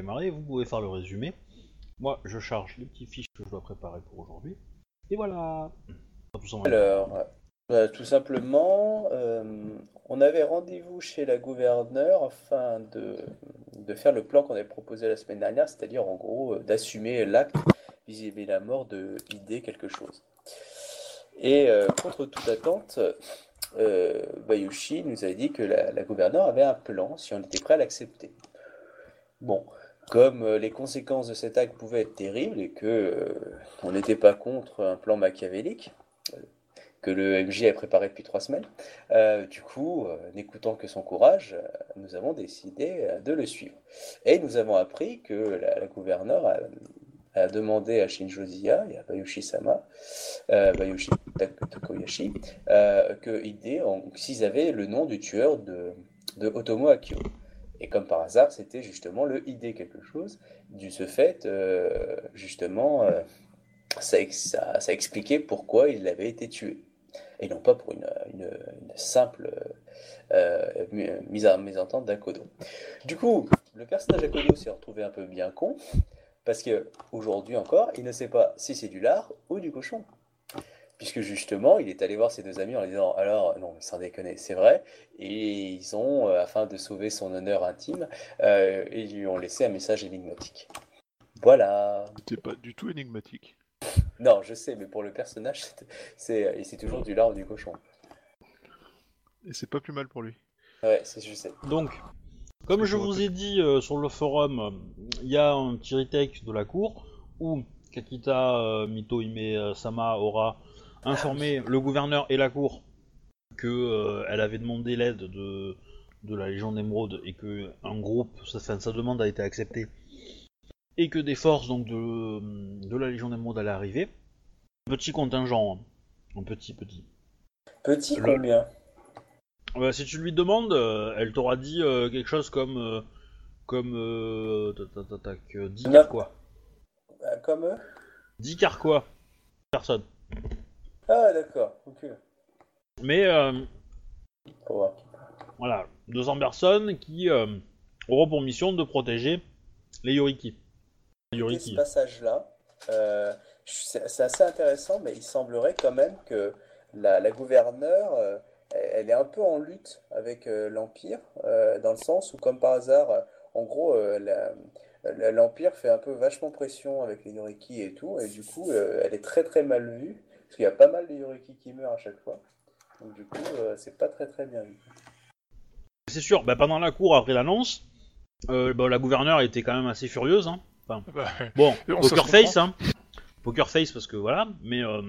vous pouvez faire le résumé. Moi, je charge les petits fiches que je dois préparer pour aujourd'hui. Et voilà. Alors, euh, tout simplement, euh, on avait rendez-vous chez la gouverneure afin de, faire le plan qu'on avait proposé la semaine dernière, c'est-à-dire en gros euh, d'assumer l'acte vis-à-vis de la mort de idée quelque chose. Et contre toute attente, Bayushi nous a dit que la gouverneure avait un plan si on était prêt à l'accepter. Bon, comme euh, les conséquences de cet acte pouvaient être terribles et que euh, on n'était pas contre un plan machiavélique euh, que le MJ avait préparé depuis trois semaines, du coup, n'écoutant que son courage, nous avons décidé de le suivre. Et nous avons appris que la, gouverneure a, demandé à Shinjo Zia et à Bayushi-sama, Bayushi Tak- Tokoyashi, que Ide, en- s'ils avaient le nom du tueur de, de Otomo Akio. Et comme par hasard, c'était justement le ID quelque chose. Du ce fait, euh, justement, euh, ça, ex- ça, ça expliquait pourquoi il avait été tué. Et non pas pour une, une, une simple euh, mi- mise en mésentente d'Akodo. Du coup, le personnage Akodo s'est retrouvé un peu bien con, parce que aujourd'hui encore, il ne sait pas si c'est du lard ou du cochon. Puisque justement, il est allé voir ses deux amis en leur disant Alors, non, mais sans déconner, c'est vrai. Et ils ont, euh, afin de sauver son honneur intime, euh, ils lui ont laissé un message énigmatique. Voilà. C'était pas du tout énigmatique. Non, je sais, mais pour le personnage, c'est- c'est c'est toujours du lard ou du cochon. Et c'est pas plus mal pour lui. Ouais, c'est- je sais. Donc, comme je vous ai dit euh, sur le forum, il y a un petit retake de la cour où Kakita euh, Mitohime euh, Sama aura informé le gouverneur et la cour que euh, elle avait demandé l'aide de, de la Légion d'Émeraude et que un groupe, sa, enfin, sa demande a été acceptée et que des forces donc de, de la Légion d'Émeraude allaient arriver. Petit contingent, hein. un petit petit. Petit Le- combien? Bah, si tu lui demandes, euh, elle t'aura dit euh, quelque chose comme. euh, comme. Euh, tac, tac, tac, tac, euh, 10 Non. carquois. Ah, Comme eux 10 carquois. Personne. Ah, d'accord, ok. Mais euh, voilà, 200 personnes qui euh, auront pour mission de protéger les Yoriki. Les Yoriki. ce passage-là, euh, c'est assez intéressant, mais il semblerait quand même que la, la gouverneure, elle est un peu en lutte avec euh, l'Empire, euh, dans le sens où, comme par hasard, euh, en gros, l'Empire fait un peu vachement pression avec les Yoriki et tout, et du coup, elle est très très mal vue, parce qu'il y a pas mal de Yoriki qui meurent à chaque fois. Donc du coup, euh, c'est pas très très bien vu. C'est sûr, bah, pendant la cour après l'annonce, euh, bah, la gouverneure était quand même assez furieuse. Hein. Bah, Bon, poker face, hein. Poker face parce que voilà, mais euh,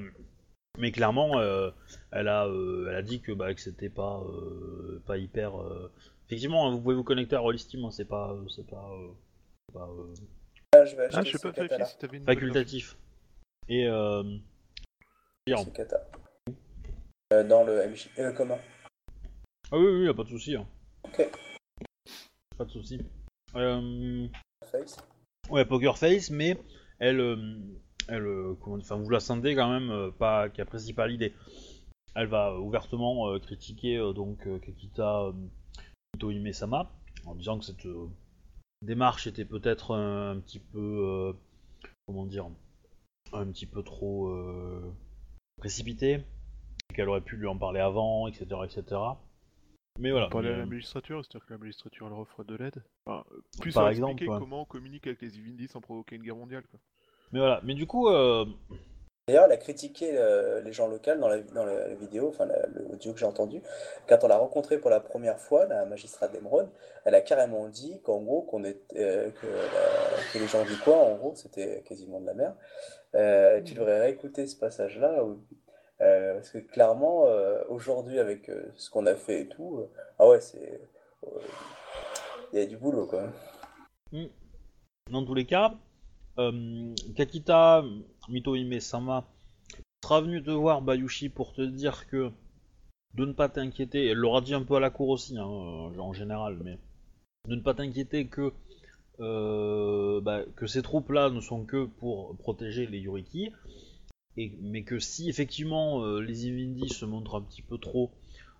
mais clairement, euh, elle a euh, elle a dit que bah que c'était pas euh, pas hyper. euh, Effectivement, hein, vous pouvez vous connecter à Rollistim, hein, c'est pas euh, c'est pas, euh, c'est pas euh, Ah, je vais acheter ah, je sais ce pas vérifier kata-là. si t'avais une nouvelle facultatif. Et euh. Euh, dans le MJ, euh, comment? ah oui oui, y a pas de souci. hein. Ok. Pas de souci. Euh, Face. Ouais, Poker Face, mais elle, euh, elle, euh, comment, enfin, vous la sentez quand même euh, pas, qui apprécie pas l'idée. Elle va ouvertement euh, critiquer euh, donc euh, Kakita euh, Mitohime Sama en disant que cette euh, démarche était peut-être un, un petit peu, euh, comment dire, un petit peu trop euh, précipitée, qu'elle aurait pu lui en parler avant, etc., etc. Mais voilà. Parler à la euh, magistrature, c'est-à-dire que la magistrature leur offre de l'aide. Enfin, euh, plus Par exemple, expliquer ouais. comment on communique avec les Ivindis sans provoquer une guerre mondiale. Quoi. mais voilà. Mais du coup, euh, D'ailleurs, elle a critiqué euh, les gens locaux dans la, dans vidéo, enfin la- le audio que j'ai entendu. Quand on l'a rencontrée pour la première fois, la magistrate d'Emeraude, elle a carrément dit qu'en gros, qu'on est, euh, que, que les gens du coin, en gros, c'était quasiment de la merde. Euh, tu devrais réécouter ce passage-là, euh, parce que clairement, euh, aujourd'hui, avec euh, ce qu'on a fait et tout, euh, ah ouais, c'est. euh, Il y a du boulot, quoi. Dans tous les cas, euh, Kakita Mitohime Sama sera venue te voir Bayushi pour te dire que de ne pas t'inquiéter, elle l'aura dit un peu à la cour aussi, hein, euh, en général, mais de ne pas t'inquiéter que, euh, bah, que ces troupes-là ne sont que pour protéger les Yuriki, mais que si effectivement les Ivindis se montrent un petit peu trop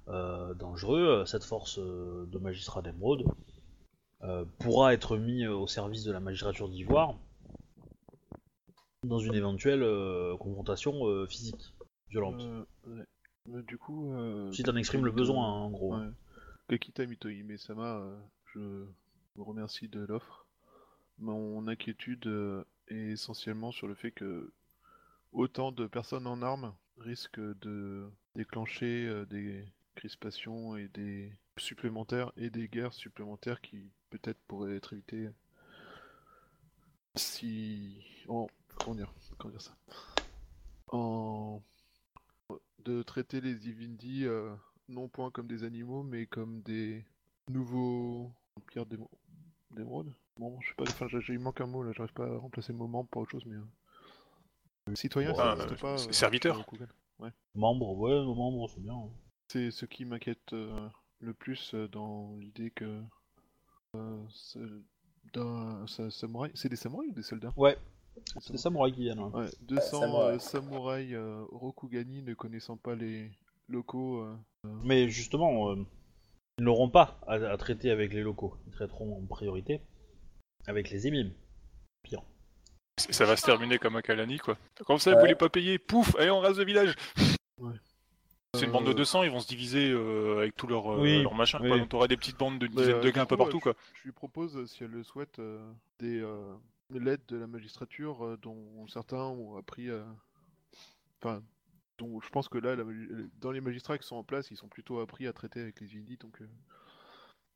dangereux, cette force de magistrat d'émeraude pourra être mis euh, au service de la magistrature d'Ivoire dans une éventuelle euh, confrontation euh, physique, violente. Euh. Mais du coup. si t'en exprimes le besoin, hein, en gros. Ouais. Kakita Mitohime Sama, euh, je vous remercie de l'offre. Mon inquiétude est essentiellement sur le fait que autant de personnes en armes risquent de déclencher des crispations et des supplémentaires et des guerres supplémentaires qui peut-être pourraient être évitées si en comment dire comment dire ça en de traiter les Ivindi euh, non point comme des animaux mais comme des nouveaux pierres d'émeraude bon je sais pas enfin il manque un mot là j'arrive pas à remplacer le mot membre par autre chose mais euh, citoyen Bon, ça euh, pas c'est euh, serviteur. Membres, ouais, nos membres, c'est bien. hein. C'est ce qui m'inquiète euh, le plus euh, dans l'idée que euh, d'un samouraï. C'est des samouraïs ou des soldats? Ouais, C'est des c'est les samouraïs qui viennent. hein. Ouais, 200 samouraïs. euh, samouraïs euh, Rokugani ne connaissant pas les locaux. euh, Mais justement, euh, ils n'auront pas à, à traiter avec les locaux. Ils traiteront en priorité avec les émimes. Pire. Ça va se terminer comme à Kalani, quoi. Comme ça, vous Ouais. voulez pas payer, pouf, allez, on rase le village. C'est une euh, bande de 200, ils vont se diviser euh, avec euh, Oui, leurs machins, oui. quoi. Donc t'auras des petites bandes de mais, dizaines euh, de du gars un peu coup, partout, euh, quoi. Je, je lui propose, euh, si elle le souhaite, euh, des euh, l'aide de la magistrature euh, dont certains ont appris à. Enfin, dont je pense que là, la dans les magistrats qui sont en place, ils sont plutôt appris à traiter avec les Indis, donc. euh,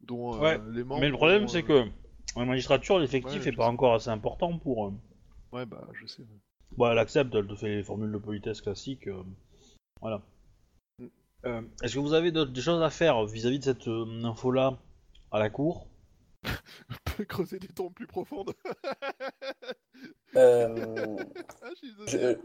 dont euh, Ouais, les membres. Mais le problème, c'est euh, que la magistrature, l'effectif Ouais, est je pas sais. encore assez important pour. euh, Ouais, bah, je sais. Bon, elle accepte, elle te fait les formules de politesse classiques. euh, Voilà. Mm. Euh, Est-ce que vous avez des choses à faire vis-à-vis de cette euh, info-là à la cour? Creuser des tombes plus profondes. Euh, Ah, je je, désolé.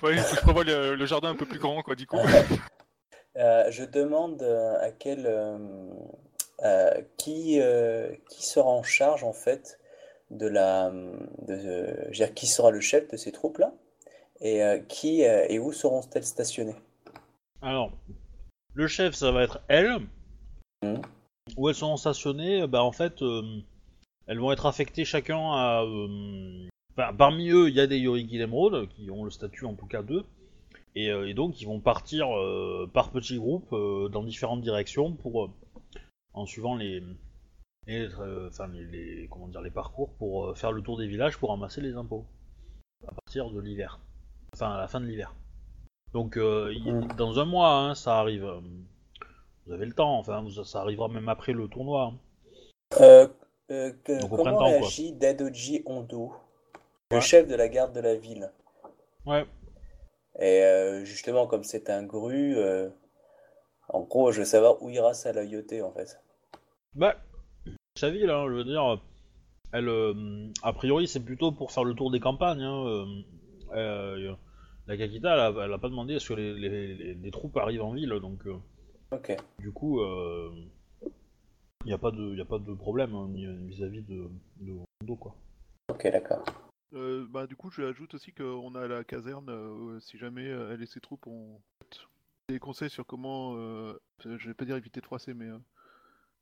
Ouais, il faut que je prévois le, le jardin un peu plus grand, quoi, du coup. euh, je demande euh, à quel euh, qui euh, qui sera en charge en fait de la de, je veux dire, qui sera le chef de ces troupes là et euh, qui euh, et où seront-elles stationnées? Alors, le chef, ça va être elle. Mhm. Où elles sont stationnées, bah en fait, euh, elles vont être affectées chacun à. euh, parmi eux, il y a des Yoriki Emerald qui ont le statut en tout cas d'eux. Et, euh, et donc, ils vont partir euh, par petits groupes dans différentes directions pour. en suivant les. comment dire, les parcours pour faire le tour des villages pour ramasser les impôts. À partir de l'hiver. Enfin, à la fin de l'hiver. Donc, il- dans un mois, hein, ça arrive. Vous avez le temps, enfin, vous- ça arrivera même après le tournoi. hein. Euh, euh, que- Donc comment réagit Dadoji Hondo, le Ouais. chef de la garde de la ville? Ouais. Et euh, justement, comme c'est un gru, euh, en gros, je veux savoir où ira sa loyauté en fait. Bah, sa ville, hein, je veux dire, elle, a priori, c'est plutôt pour faire le tour des campagnes. hein, la Kakita, elle a, elle a pas demandé à ce que les, les- les- les troupes arrivent en ville, donc Ok. du coup, il n'y a, pas de- y a pas de problème hein, vis-à-vis de, de Hondo, quoi. Ok, d'accord. Euh, bah, du coup, je ajoute aussi qu'on a la caserne, euh, si jamais euh, elle et ses troupes ont des conseils sur comment, euh, je vais pas dire éviter de froisser, mais euh,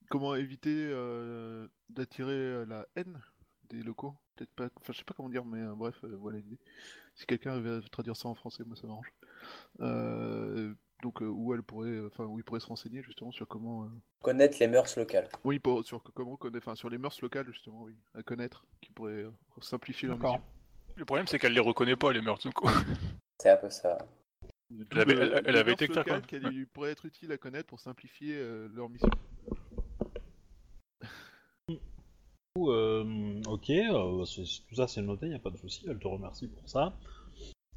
comment éviter euh, d'attirer la haine des locaux. Peut-être pas, enfin, je sais pas comment dire, mais euh, bref, euh, voilà l'idée. Si quelqu'un arrive à traduire ça en français, moi ça m'arrange. Donc, euh, où elle pourrait, euh, enfin, où il pourrait se renseigner justement sur comment. euh, Connaître les mœurs locales. Oui, pour, sur comment connaître, enfin, sur les mœurs locales justement, oui, à connaître, qui pourrait euh, simplifier leur mission. Le problème, c'est qu'elle les reconnaît pas, les meurtres, du coup. C'est un peu ça. Elle avait- le- elle- elle avait mœurs été locales qu'elle pourrait être utile à connaître pour simplifier euh, leur mission. Euh, ok, euh, tout ça c'est noté, il n'y a pas de souci, elle te remercie pour ça.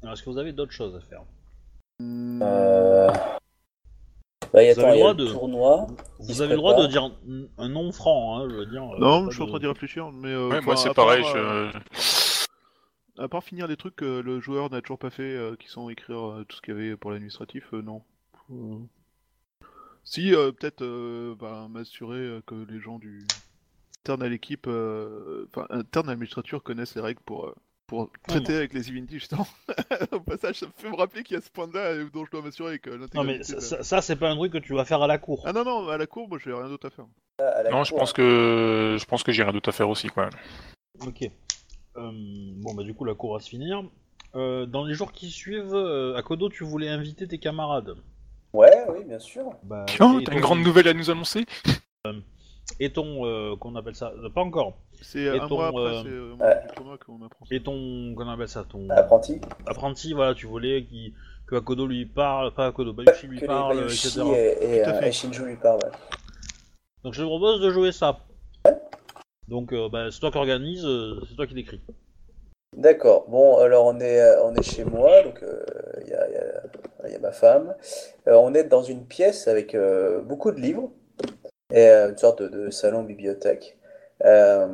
Alors, est-ce que vous avez d'autres choses à faire? Euh... Bah, y Vous attends, avez le il y a droit le de- tournoi. Vous avez le droit de dire un- un nom franc, hein, je veux dire. euh, Non, pas je suis en de- train d'y réfléchir, mais euh, Ouais, moi, enfin, c'est à part, pareil. euh, Je... À part finir les trucs que le joueur n'a toujours pas fait, euh, qui sont écrire euh, tout ce qu'il y avait pour l'administratif, euh, non. Euh, Si, euh, peut-être euh, bah, m'assurer euh, que les gens du interne à l'équipe, euh, enfin interne à l'administrature connaissent les règles pour, euh, pour traiter avec les Evinti, justement. Au passage, ça me fait me rappeler qu'il y a ce point-là euh, dont je dois m'assurer que Non l'intégralité. mais ça, de- ça- ça, c'est pas un truc que tu vas faire à la cour. Ah non, non, à la cour, moi j'ai rien d'autre à faire. à la Non, je pense que je pense que j'ai rien d'autre à faire aussi, quoi. Ok. Euh, bon, bah, du coup, la cour va se finir. Euh, dans les jours qui suivent, euh, à Kodo, tu voulais inviter tes camarades. Ouais, oui, bien sûr. Bah, Tiens, et t'as une grande nouvelle à nous annoncer? Et ton. euh, qu'on appelle ça euh, Pas encore. C'est Et un ton, mois après euh, c'est au moment ouais. du tournoi qu'on apprend ça. Et ton. Qu'on appelle ça Ton. Apprenti. apprenti, voilà, tu voulais qui que Akodo lui parle, pas Akodo, Bayushi lui Que parle, Bayushi etc. et, et, Tout à fait. et Shinju lui ouais. Donc je te propose de jouer ça. Donc euh, bah, c'est toi qui organise, euh, c'est toi qui l'écris. D'accord. Bon, alors on est, on est chez moi, donc euh, il y a, il y a- y a ma femme. Euh, on est dans une pièce avec euh, beaucoup de livres et euh, une sorte de, de salon-bibliothèque. Euh,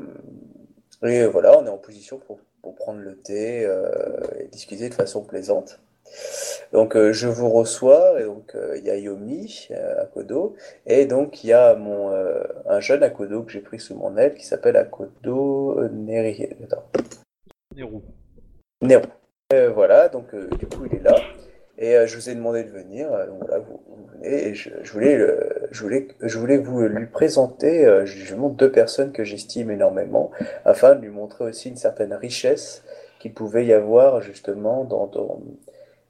et voilà, on est en position pour, pour prendre le thé euh, et discuter de façon plaisante. Donc euh, je vous reçois, et donc euh, il y a Yomi euh, Akodo, et donc il y a mon, un jeune Akodo que j'ai pris sous mon aile qui s'appelle Akodo Neri. Attends. Nero. Nero. Voilà, donc du coup il est là. Et euh, je vous ai demandé de venir, euh, donc voilà, vous, venez, et je, voulais, euh, je, voulais, je voulais vous lui présenter, euh, montre deux personnes que j'estime énormément, afin de lui montrer aussi une certaine richesse qu'il pouvait y avoir justement dans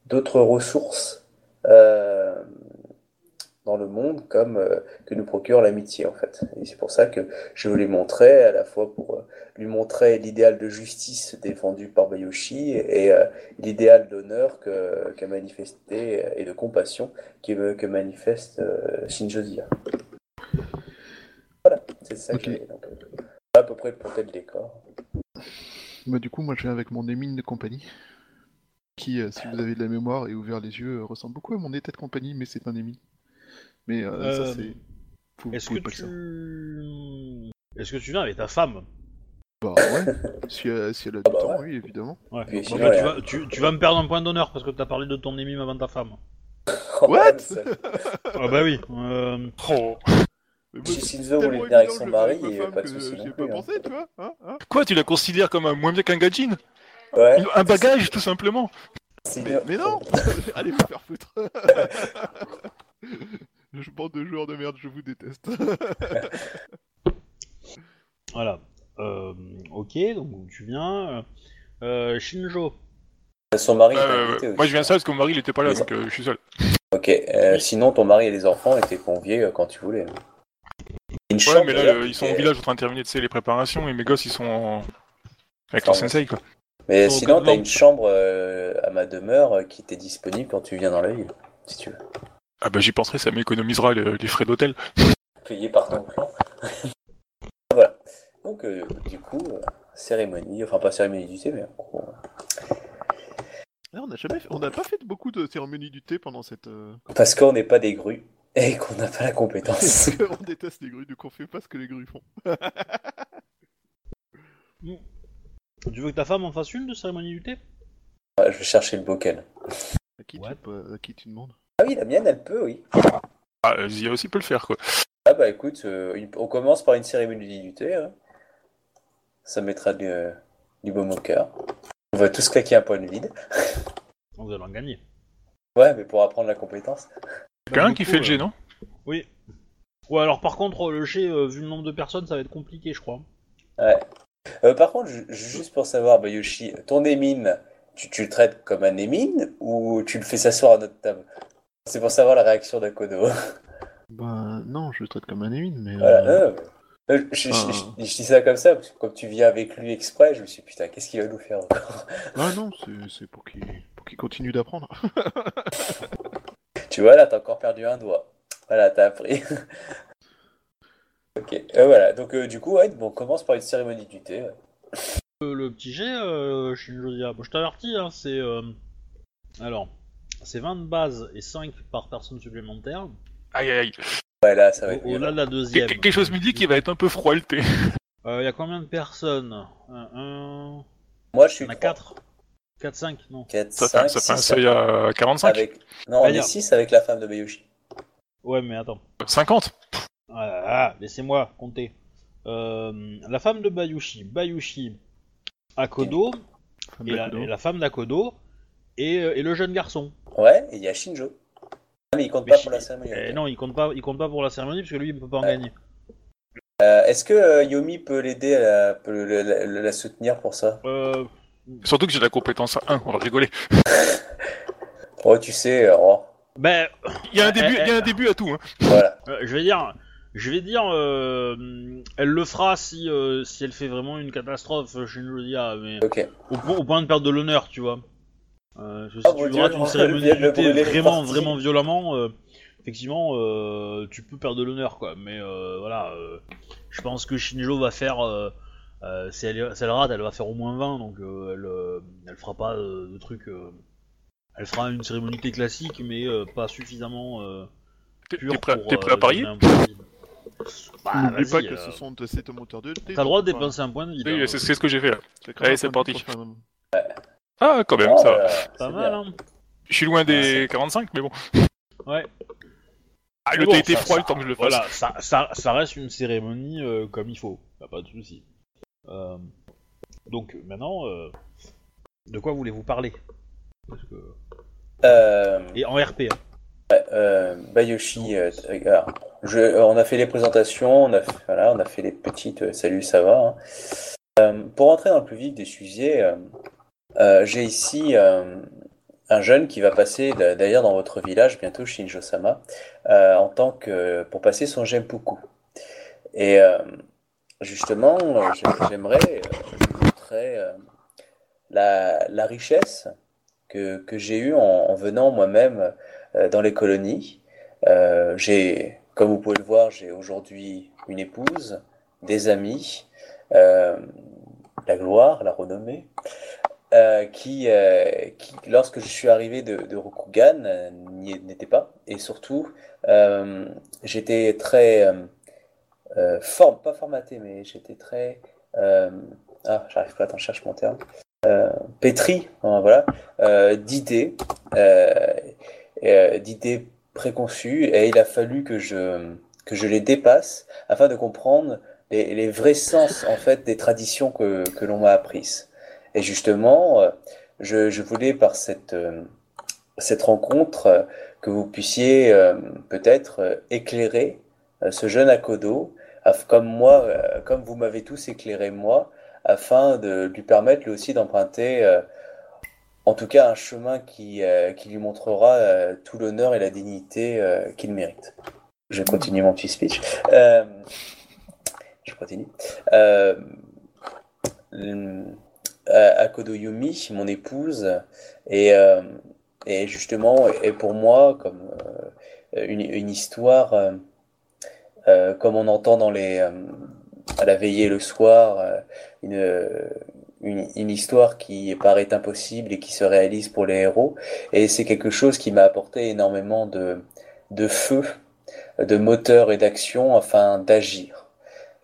d'autres ressources dans le monde, comme euh, que nous procure l'amitié en fait. Et c'est pour ça que je voulais montrer, à la fois pour euh, lui montrer l'idéal de justice défendu par Bayoshi et euh, l'idéal d'honneur que, que manifesté et de compassion qui, que manifeste Shinjo Zia. Voilà, c'est ça Ok. que. Donc, à peu près pour tel décor. Bah, du coup, moi je viens avec mon émine de compagnie, qui, si vous avez de la mémoire et ouvert les yeux, ressemble beaucoup à mon état de compagnie, mais c'est un émine. Mais euh, Euh, ça, c'est. Vous Est-ce que tu est-ce que tu viens avec ta femme? Bah ouais, si, elle- si elle a du bah temps, oui, évidemment. Ouais. Bah, tu, vas, tu, tu vas me perdre un point d'honneur parce que t'as parlé de ton émime avant ta femme. What? Ah bah oui. euh, Oh. Moi, Si c'est Shinzo voulait venir avec son mari, il y avec avait ma pas de femme souci que non J'y ai plus, pas hein. pensé, tu vois hein, hein Quoi, tu la considères comme un moins bien qu'un gadjin Ouais, Un bagage, tout simplement c'est mais, mais non Allez vous faire foutre Je bande de joueurs de merde, je vous déteste. voilà. Euh, ok, donc tu viens. Euh, Shinjo. Son mari Euh, invité aussi. Moi je viens ça parce que mon mari il était pas là, donc euh, je suis seul. Ok, euh, sinon ton mari et les enfants étaient conviés euh, quand tu voulais. Une Ouais, chambre, mais là euh, ils sont au village en train de terminer tu sais, les préparations et mes gosses ils sont en... avec leur sensei quoi. Mais sinon, t'as une chambre euh, à ma demeure euh, qui était disponible quand tu viens dans la ville, si tu veux. Ah bah j'y penserai, ça m'économisera le- les frais d'hôtel. Payé par ton clan. voilà. Donc, euh, du coup, euh, cérémonie, enfin pas cérémonie du thé, mais en gros. euh, Là, on n'a jamais fait- on n'a pas fait beaucoup de cérémonies du thé pendant cette. euh, Parce qu'on n'est pas des grues et qu'on n'a pas la compétence. on déteste les grues, donc on fait pas ce que les grues font. Tu veux que ta femme en fasse une de cérémonie du thé? Ouais, Je vais chercher le bocal. À qui, What tu, à qui tu demandes? Ah oui, la mienne, elle peut, oui. Ah, euh, Zia aussi peut le faire quoi. Ah bah écoute, euh, on commence par une cérémonie du thé. hein. Ça mettra du, euh, du baume au cœur. On va tous claquer un point de vide. Vous allez en gagner. Ouais, mais pour apprendre la compétence. Quelqu'un du qui fait le G, non? Oui. Ouais, alors par contre, le G, euh, vu le nombre de personnes, ça va être compliqué, je crois. Euh, par contre, ju- juste pour savoir, Bayoshi, ton émine, tu, tu le traites comme un émine ou tu le fais s'asseoir à notre table? C'est pour savoir la réaction d'Akodo. Bah non, je le traite comme un émine, mais. Voilà. euh, non, mais- Euh, je, je- Ah. je- je dis ça comme ça, parce que comme tu viens avec lui exprès, je me suis dit, putain, qu'est-ce qu'il va nous faire encore Ah non, c'est- pour qu'il pour qu'il continue d'apprendre. Tu vois, là, t'as encore perdu un doigt. Voilà, t'as appris. ok, euh, voilà. Donc, euh, du coup, ouais, bon, on commence par une cérémonie du thé. ouais. Euh, le petit euh, Zia. Bon, je t'avertis, hein, c'est. euh, Alors, c'est 20 de base et 5 par personne supplémentaire. Aïe aïe aïe. Ouais, là, ça va être Au-delà de la Quel- deuxième. Quelque chose me dit qu'il va être un peu froid le thé. Il y a combien de personnes? Un, un... Moi, je suis Il y en a 4. 4 4, 5, non. 4, Ça 5, fait, ça fait un 6, seuil à 45 avec... Non, on Ah, est bien. 6 avec la femme de Bayoshi. Ouais, mais attends. 50 Ah, ah, laissez-moi compter. Euh, la femme de Bayushi, Bayushi, Akodo, et la, et la femme d'Akodo, et, euh, et le jeune garçon. Ouais, et il y a Shinjo. Ah, mais il compte Mais pas pour la cérémonie. Eh non, il compte pas, il compte pas pour la cérémonie parce que lui il peut pas en Ouais. gagner. Euh, Est-ce que euh, Yomi peut l'aider, à la- peut le- la, soutenir pour ça? Euh, Surtout que j'ai la compétence 1, on va rigoler. Oh, tu sais, oh, ben, Il y a un Eh, début, eh, il y a un début à tout. Hein. voilà. euh, je vais dire, je vais dire, euh, elle le fera si euh, si elle fait vraiment une catastrophe, Shinjodia, mais Ok. au, point- au point de perdre de l'honneur, tu vois. Euh, Ah, si mon tu on une cérémonie vraiment, vraiment violemment, euh, effectivement, euh, tu peux perdre de l'honneur, quoi. Mais euh, voilà, euh, je pense que Shinjo va faire, euh, euh, si, elle, si elle rate, elle va faire au moins 20, donc euh, elle, euh, elle fera pas euh, de trucs. euh, elle fera une cérémonie classique, mais euh, pas suffisamment euh, T'es pure t'es prêt, pour. t'es prêt à parier. Bah, N'oublie pas que euh, ce sont de moteurs de. T'as le droit de dépenser un point de vie. Oui, là. c'est c'est ce que j'ai fait là. Allez, c'est parti. Ah, quand même, Oh ça va. là, Pas mal, hein. Je suis loin Ah, des c'est- 45, mais bon. Ouais. Ah, le bon, thé était froid ça- le temps que je le fasse. Voilà, ça, ça, ça reste une cérémonie euh, comme il faut, pas de souci. Euh, donc maintenant, euh, de quoi voulez-vous parler? Parce que... Euh, Et en RP. hein. euh, Bayoshi, euh, t- alors, je, euh, on a fait les présentations, on a, fait- voilà, on a fait les petites euh, salut, ça va. hein. Euh, pour rentrer dans le plus vif des sujets, euh, j'ai ici euh, un jeune qui va passer d'ailleurs dans votre village bientôt, Shinjo-sama, euh, en tant que pour passer son Genpuku. Et justement, j'ai- j'aimerais lui montrer la, richesse que, j'ai eue en, en venant moi-même dans les colonies. J'ai, comme vous pouvez le voir, j'ai aujourd'hui une épouse, des amis, la gloire, la renommée, euh, qui, euh, qui, lorsque je suis arrivé de, de Rokugan, euh, n'y n'était pas. Et surtout, euh, j'étais très form- pas formaté, mais j'étais très ah, j'arrive pas, attends, je cherche mon terme. Pétri, hein, voilà, d'idées, d'idées préconçues, et il a fallu que je, que je les dépasse afin de comprendre les, les vrais sens en fait des traditions que, que l'on m'a apprises. Et justement, euh, je, voulais par cette, euh, cette rencontre euh, que vous puissiez peut-être éclairer ce jeune Akodo, comme moi, comme vous m'avez tous éclairé moi, afin de lui permettre lui aussi d'emprunter en tout cas un chemin qui, qui lui montrera tout l'honneur et la dignité qu'il mérite. Je continue mon petit speech. Je continue. Euh, euh, Akodo Yumi, mon épouse, et, euh, et justement est pour moi comme euh, une, histoire comme on entend dans les à la veillée le soir, une, histoire qui paraît impossible et qui se réalise pour les héros. Et c'est quelque chose qui m'a apporté énormément de feu, de moteur et d'action afin d'agir.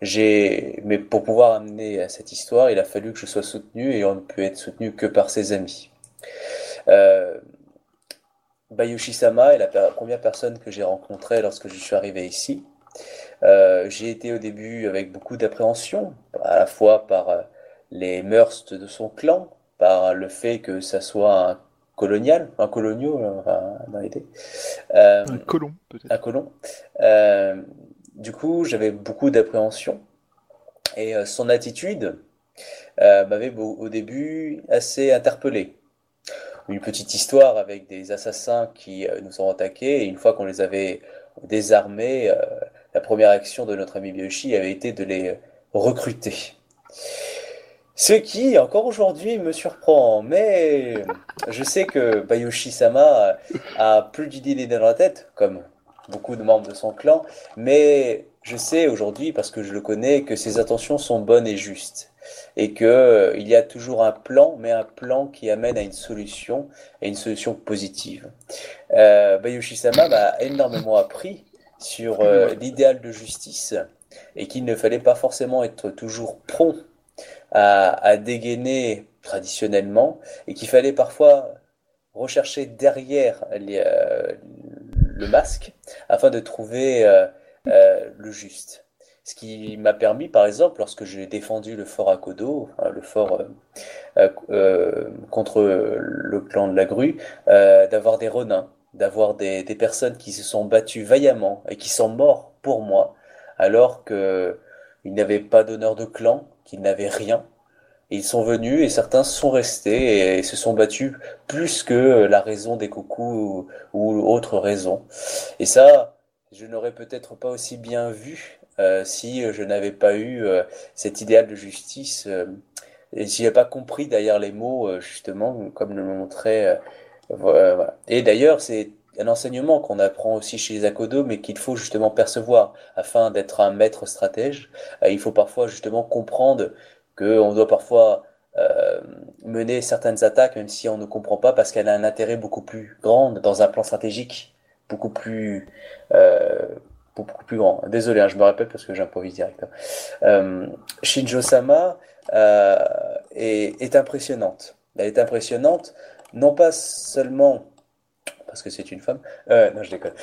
J'ai, mais pour pouvoir amener à cette histoire, il a fallu que je sois soutenu et on ne peut être soutenu que par ses amis. Euh, Bayushi-sama est la première personne que j'ai rencontrée lorsque je suis arrivé ici. Euh, j'ai été au début avec beaucoup d'appréhension, à la fois par euh, les mœurs de son clan, par le fait que ça soit un colonial, un colonial enfin, dans l'idée, euh, Un colon, peut-être. un colon. Euh, du coup, j'avais beaucoup d'appréhension et euh, son attitude euh, m'avait au début assez interpellé. Une petite histoire avec des assassins qui euh, nous ont attaqués et une fois qu'on les avait désarmés, la première action de notre ami Biyoshi avait été de les recruter. Ce qui, encore aujourd'hui, me surprend, mais je sais que Bayoshi-sama a plus d'idées dans la tête, comme beaucoup de membres de son clan, mais je sais aujourd'hui, parce que je le connais, que ses intentions sont bonnes et justes, et que euh, il y a toujours un plan, mais un plan qui amène à une solution, et une solution positive. Euh, Bayoshi-sama m'a énormément appris sur euh, l'idéal de justice, et qu'il ne fallait pas forcément être toujours prompt à, à dégainer traditionnellement, et qu'il fallait parfois rechercher derrière les, euh, le masque afin de trouver euh, euh, le juste. Ce qui m'a permis, par exemple, lorsque j'ai défendu le fort Akodo, hein, le fort euh, contre le clan de la grue, d'avoir des renins, d'avoir des, des personnes qui se sont battues vaillamment et qui sont morts pour moi, alors que ils n'avaient pas d'honneur de clan, qu'ils n'avaient rien. Ils sont venus et certains sont restés et se sont battus plus que la raison des coucous ou, ou autre raison. Et ça, je n'aurais peut-être pas aussi bien vu euh, si je n'avais pas eu euh, cet idéal de justice. Euh, et j'y ai pas compris derrière les mots, euh, justement, comme le montrait. euh. Et d'ailleurs, c'est un enseignement qu'on apprend aussi chez les Akodo, mais qu'il faut justement percevoir afin d'être un maître stratège. Euh, il faut parfois justement comprendre qu'on doit parfois euh, mener certaines attaques, même si on ne comprend pas, parce qu'elle a un intérêt beaucoup plus grand dans un plan stratégique, beaucoup plus, euh, beaucoup plus grand. Désolé, hein, je me répète parce que j'improvise direct. hein. Euh, Shinjo-sama euh, est, est impressionnante. Elle est impressionnante, non pas seulement parce que c'est une femme. Euh, non, je déconne.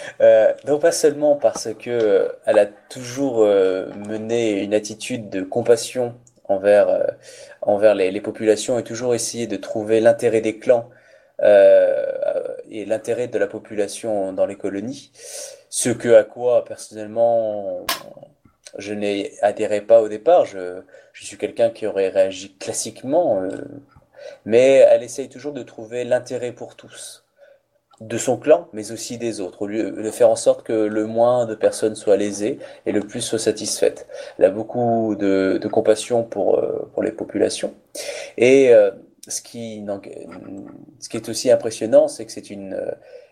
Non pas seulement parce que elle a toujours mené une attitude de compassion envers euh, envers les, les populations et toujours essayé de trouver l'intérêt des clans euh, et l'intérêt de la population dans les colonies. Ce que à quoi personnellement je n'ai adhéré pas au départ. Je, je suis quelqu'un qui aurait réagi classiquement, euh, mais elle essaye toujours de trouver l'intérêt pour tous de son clan, mais aussi des autres, au lieu de faire en sorte que le moins de personnes soient lésées et le plus soient satisfaites. Elle a beaucoup de, compassion pour, euh, pour les populations. Et euh, ce qui, ce qui est aussi impressionnant, c'est que c'est une,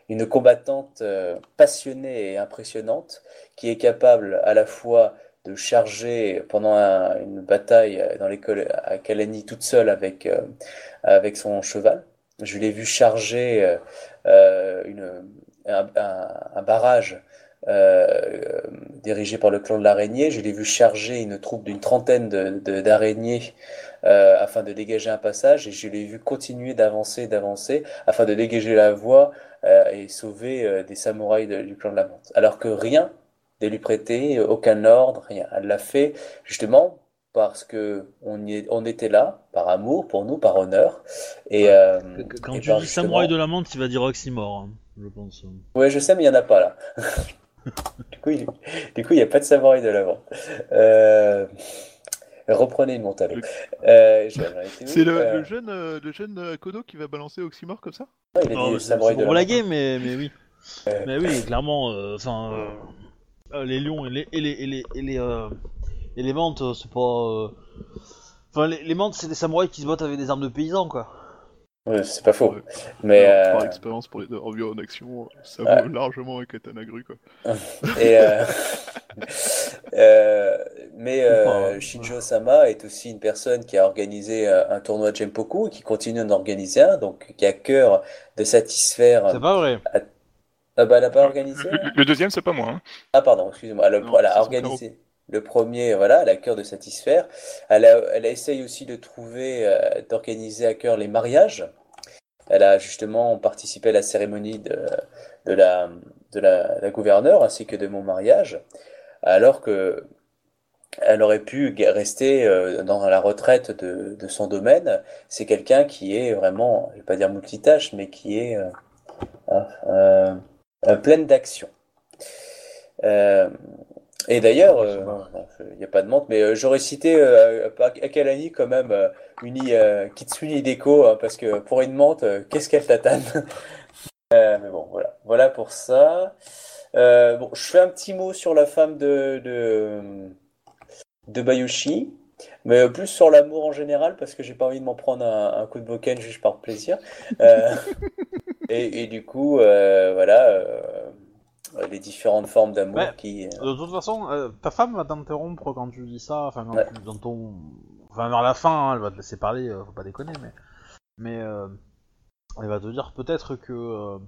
une combattante euh, passionnée et impressionnante qui est capable à la fois de charger pendant un- une bataille dans l'école à Kalani toute seule avec, avec son cheval. Je l'ai vu charger euh, euh, une, un, barrage euh, dirigé par le clan de l'araignée. Je l'ai vu charger une troupe d'une trentaine d'araignées euh, afin de dégager un passage et je l'ai vu continuer d'avancer, d'avancer afin de dégager la voie et sauver des samouraïs du clan de la menthe. Alors que rien de lui prêter, aucun ordre, rien. Elle l'a fait justement parce que on y est- on était là, par amour pour nous, par honneur. Et, euh, Quand et tu par dis justement- samouraï de la menthe, il va dire oxymore, hein, je pense. Ouais, je sais, mais il n'y en a pas là. Du coup, il coup, n'y a pas de samouraï de l'avant. Euh, Reprenez une montagne. Euh, C'est le, Euh, le jeune, le jeune Kodo qui va balancer Oxymore comme ça? Il a Non, c'est pour l'avant. blaguer, mais, mais oui. Ouais. Mais oui, clairement, euh, enfin, euh, euh, les lions et les et les et les et les, euh, et les menthes, euh, c'est pas. euh, Enfin, les, les menthes, c'est des samouraïs qui se battent avec des armes de paysans, quoi. Ouais, c'est pas faux. Ouais. Mais, Alors, Par euh, expérience pour les revues en action, ça Ouais. vaut largement un katana grue quoi. Et, euh, euh, mais euh. Shinjo Sama est aussi une personne qui a organisé euh, un tournoi de Genpoku et qui continue d'en organiser un, donc qui a cœur de satisfaire. C'est pas vrai. Ah bah elle n'a pas organisé Le, le deuxième, c'est pas moi. hein. Ah pardon, excusez-moi. Elle, a- Non, elle a c'est son organisé le premier, voilà, elle a cœur de satisfaire. Elle a, essayé aussi de trouver, euh, d'organiser à cœur les mariages. Elle a justement participé à la cérémonie de, la, gouverneure ainsi que de mon mariage, alors que elle aurait pu rester euh, dans la retraite de, son domaine. C'est quelqu'un qui est vraiment, je vais pas dire multitâche, mais qui est euh, euh, pleine d'action. Et d'ailleurs, euh, il n'y a pas de montre, mais euh, j'aurais cité euh, Akalani quand même euh, une euh, Kitsune Hideko, hein, parce que pour une menthe, euh, qu'est-ce qu'elle tatane Euh, Mais bon, voilà, voilà pour ça. Euh, bon, je fais un petit mot sur la femme de, de, de Bayushi, mais euh, plus sur l'amour en général, parce que j'ai pas envie de m'en prendre un, un coup de boken juste par plaisir. Euh, et, et du coup, euh, voilà, euh, les différentes formes d'amour Ouais. qui... De toute façon, euh, ta femme va t'interrompre quand tu dis ça, enfin, quand Ouais. tu- dans ton. Enfin, vers la fin, hein, elle va te laisser parler, euh, faut pas déconner, mais. Mais. euh, elle va te dire peut-être que. Euh,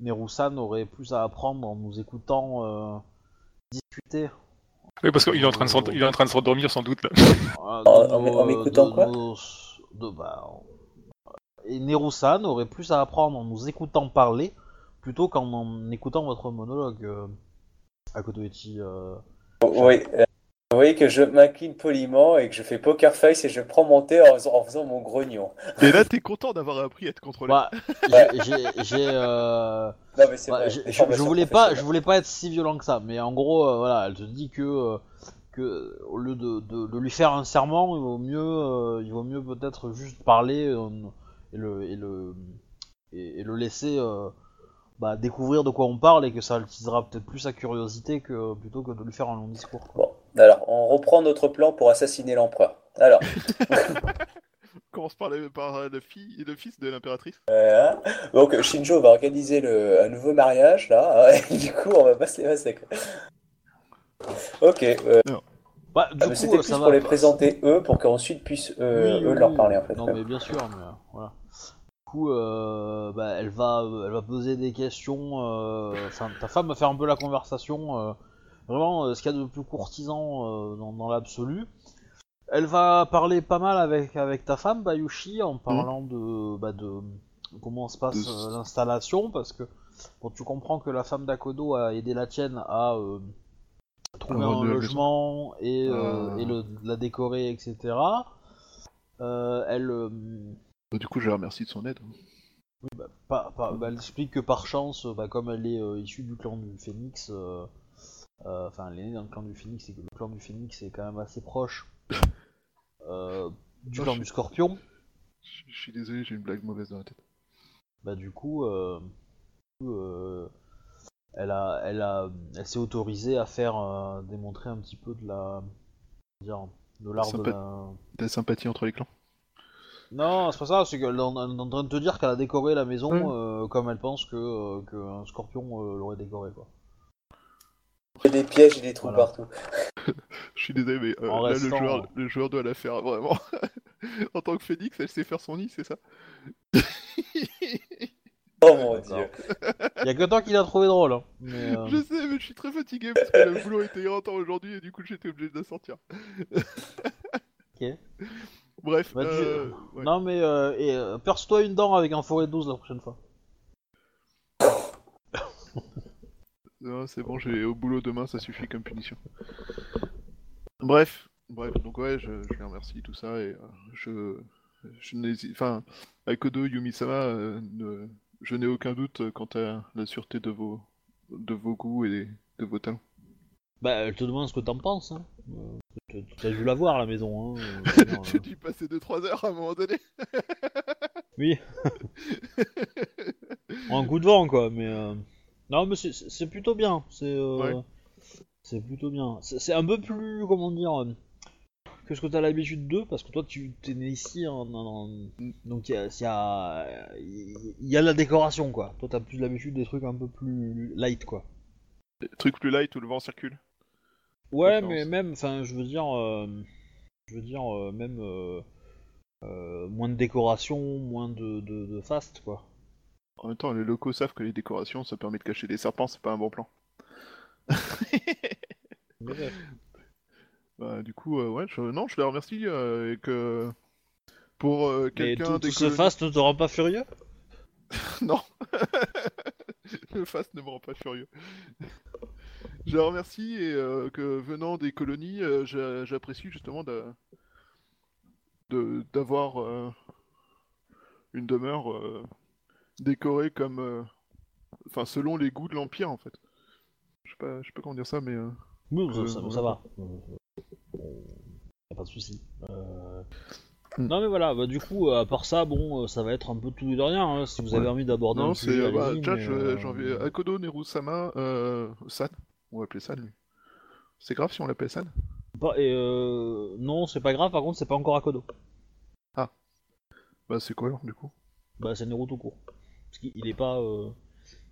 Nerusan aurait plus à apprendre en nous écoutant euh, discuter. Oui, parce qu'il est en train de s'end- il est en train de se rendormir sans doute là. Euh, En- de en nos- en m'écoutant quoi nos- de- bah, Et Nerusan aurait plus à apprendre en nous écoutant parler plutôt qu'en en écoutant votre monologue. Euh, à Kotoichi. Euh... Oui, euh, vous voyez que je m'incline poliment et que je fais poker face et je prends mon thé en faisant, en faisant mon grognon. Et là, t'es content d'avoir appris à être contrôlé. Bah, j'ai- euh, Non, mais c'est bah, vrai, je, je- voulais pas, je voulais pas être si violent que ça, mais en gros, euh, voilà, elle te dit que euh, que au lieu de, de- de lui faire un serment, il vaut mieux, euh, il vaut mieux peut-être juste parler euh, et le et le et, et le laisser euh, bah, découvrir de quoi on parle et que ça attisera peut-être plus sa curiosité que plutôt que de lui faire un long discours. quoi. Bon, alors, on reprend notre plan pour assassiner l'empereur. Alors, On commence par, le, par le, fi- le fils de l'impératrice. voilà. donc Shinjo va organiser le, un nouveau mariage, là. et du coup, on va pas se les passer. quoi. Ok, euh, Bah, du ah, c'était euh, plus pour les présenter eux, pour qu'ensuite puissent euh, Oui, eux oui, leur parler en fait. Non mais bien sûr, mais euh, coup, euh, bah, elle va, elle va poser des questions. euh, Enfin, ta femme va faire un peu la conversation. euh, vraiment, euh, ce qu'il y a de plus courtisan euh, dans, dans l'absolu. Elle va parler pas mal avec avec ta femme, Bayushi, en parlant de, bah, de comment se passe De- euh, l'installation, parce que bon, tu comprends que la femme d'Akodo a aidé la tienne à euh, trouver un logement et, euh, et le, la décorer, etc. Euh, elle, euh, du coup, je la remercie de son aide. pas- pas- bah, elle explique que par chance, bah, comme elle est euh, issue du clan du Phénix, euh, euh, enfin elle est née dans le clan du Phénix et que le clan du Phénix est quand même assez proche euh, du Non, clan je- du Scorpion, Je, je suis désolé, j'ai une blague mauvaise dans la tête. bah du coup, euh, euh, elle a, elle a, elle s'est autorisée à faire euh, démontrer un petit peu de la, dire, de l'art de Sympa- la. De la sympathie entre les clans. Non, c'est pas ça, c'est qu'elle est en, train de te dire qu'elle a décoré la maison Mm. euh, comme elle pense que, euh, que un scorpion euh, l'aurait décoré quoi. Il y a des pièges et des trous Voilà. partout. Je suis désolé, mais euh, En là, restant- le, joueur, le joueur doit la faire, vraiment. en tant que Phoenix, elle sait faire son nid, c'est ça? Oh mon D'accord. dieu. Y a que toi qui l'as trouvé drôle. Hein. Mais, euh, Je sais, mais je suis très fatigué parce que le boulot était irritant aujourd'hui et du coup j'étais obligé de la sortir. Ok. Bref, Bah, tu- euh, ouais. Non mais euh, et, euh, perce-toi une dent avec un forêt 12 la prochaine fois. Non, c'est bon, j'ai au boulot demain, ça suffit comme punition. Bref, bref, donc ouais, je, je les remercie, tout ça, et euh, je, je n'hésite, enfin, Yumi-sama, euh, ne- je n'ai aucun doute quant à la sûreté de vos, de vos goûts et de vos talents. Bah elle te demande ce que t'en penses. Hein. Euh, tu- tu as dû la voir la maison. Hein. euh, J'ai euh, dû passer 2-3 heures à un moment donné. Oui. un coup de vent quoi. Mais euh, non mais c'est- plutôt bien. C'est euh, Ouais. c'est plutôt bien. C'est un peu plus comment dire que ce que t'as l'habitude de parce que toi tu t'es né ici en- Mm. donc il y a, il y a il y a la décoration quoi. Toi t'as plus l'habitude des trucs un peu plus light quoi. Truc plus light où le vent circule. Ouais, mais même, enfin, je veux dire, euh, je veux dire, euh, même euh, moins de décoration, moins de, de, de fast, quoi. En même temps, les locaux savent que les décorations, ça permet de cacher des serpents, c'est pas un bon plan. Bah, du coup, euh, ouais, je... non, je les remercie euh, et que pour euh, quelqu'un tout, tout ce fast ne te rend pas furieux? Non. le fast ne me rend pas furieux. Je les remercie et euh, que venant des colonies, euh, j'a- j'apprécie justement d'avoir euh, une demeure décorée comme, enfin selon les goûts de l'empire en fait. Je sais pas, je sais pas comment dire ça, mais Oui, ça, ça- ouais. ça va. Y a pas de souci. Hmm. Non mais voilà, bah, du coup, à part ça, bon, ça va être un peu tout et de rien. hein, si vous avez Ouais. envie d'aborder non, c'est bah, mais, je- euh, Akodo Neru-sama, euh, San, on va appeler San lui. C'est grave si on l'appelle San. et, euh, non, c'est pas grave. Par contre, c'est pas encore Akodo. Bah c'est quoi alors du coup? Bah, c'est Naruto court. Parce qu'il il est pas. euh,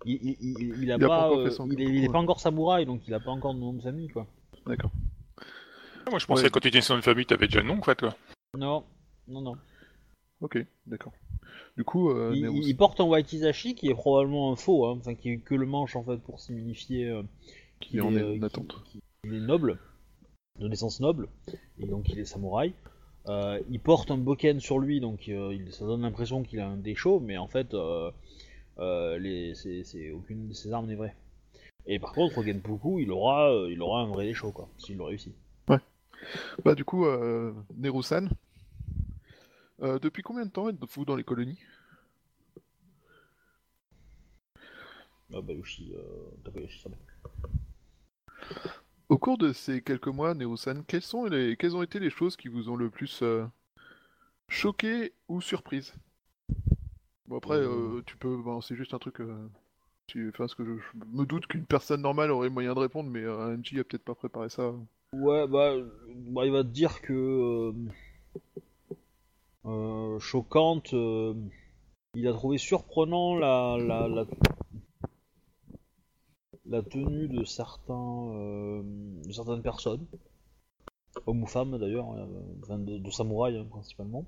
Il, il, il, il a Il a pas euh, son il, est, pas encore samouraï, donc il a pas encore de nom de famille, quoi. D'accord. Moi, je pensais Ouais. que quand tu étais sur une famille, t'avais déjà un nom, en fait, toi. Non, non, non. Ok, d'accord. Du coup, euh, il porte un wakizashi qui est probablement un faux, hein, enfin qui est que le manche en fait pour signifier euh, qui qu'il en est euh, est noble, de naissance noble, et donc il est samouraï. Euh, il porte un boken sur lui, donc euh, il- ça donne l'impression qu'il a un déchaud, mais en fait, les, aucune de ses armes n'est vraie. Et par contre, Genpuku, il aura, il aura un vrai déchaud, quoi, s'il le réussit. Bah du coup, Neru-san, depuis combien de temps êtes-vous dans les colonies? Ah bah Yoshi, Takayoshi, ça. Au cours de ces quelques mois, Neosan, quelles, sont les... quelles ont été les choses qui vous ont le plus euh, choqué ou surprise? Bon, après, euh, tu peux. bon, c'est juste un truc. euh, tu... Enfin, ce que je... je me doute qu'une personne normale aurait moyen de répondre, mais euh, un MJ a peut-être pas préparé ça. Ouais, bah, bah, il va te dire que euh, euh, choquante. euh, il a trouvé surprenant la la, la, la tenue de certains euh, de certaines personnes, hommes ou femmes d'ailleurs, hein, enfin, de, de samouraïs hein, principalement.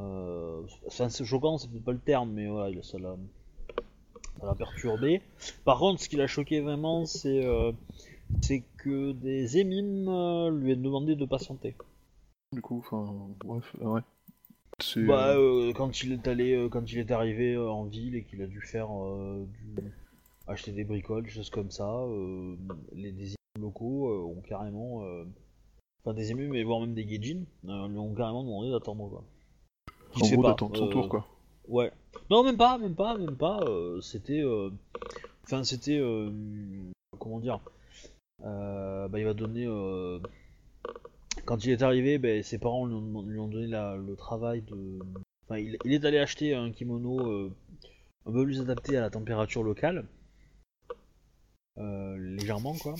Euh, enfin, c'est choquant, c'est peut-être pas le terme, mais voilà, il- ça l'a ça l'a perturbé. Par contre, ce qui l'a choqué vraiment, c'est euh, c'est que des émimes lui ont demandé de patienter. Du coup, enfin, bref, ouais. C'est. Bah, quand il est allé, quand il est arrivé en ville et qu'il a dû faire du... acheter des bricoles, des choses comme ça, euh, les des émimes locaux euh, ont carrément, euh, enfin des émimes, mais voire même des gaijins, euh, lui ont carrément demandé d'attendre quoi. Qu'il en gros, d'attendre son tour, quoi. Ouais. Non, même pas, même pas, même pas. c'était. euh, Enfin, c'était. Comment dire Bah, il va donner. Quand il est arrivé, ben, ses parents lui ont, demandé- lui ont donné la- le travail de. Enfin, il, il est allé acheter un kimono un peu plus adapté à la température locale. Euh, légèrement, quoi.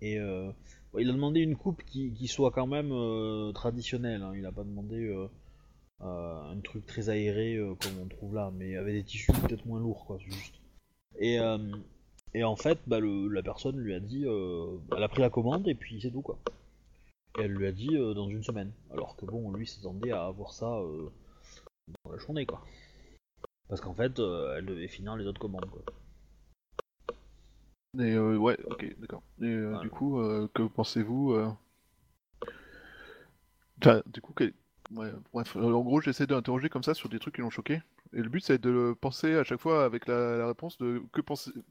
Et euh, il a demandé une coupe qui, soit quand même euh, traditionnelle. hein. Il a pas demandé. un truc très aéré comme on trouve là, mais avec des tissus peut-être moins lourds, quoi, juste. Et, et en fait, bah, le- la personne lui a dit, elle a pris la commande et puis c'est tout, quoi. Et elle lui a dit dans une semaine, alors que bon, lui s'attendait à avoir ça dans la journée, quoi. Parce qu'en fait, elle devait finir les autres commandes, quoi. Et euh, ouais, ok, d'accord. Et euh, Voilà. du coup, euh, que pensez-vous Enfin, du coup, ouais, bref, en gros, j'essaie d'interroger comme ça sur des trucs qui l'ont choqué. Et le but, c'est de le penser à chaque fois avec la, la réponse de que,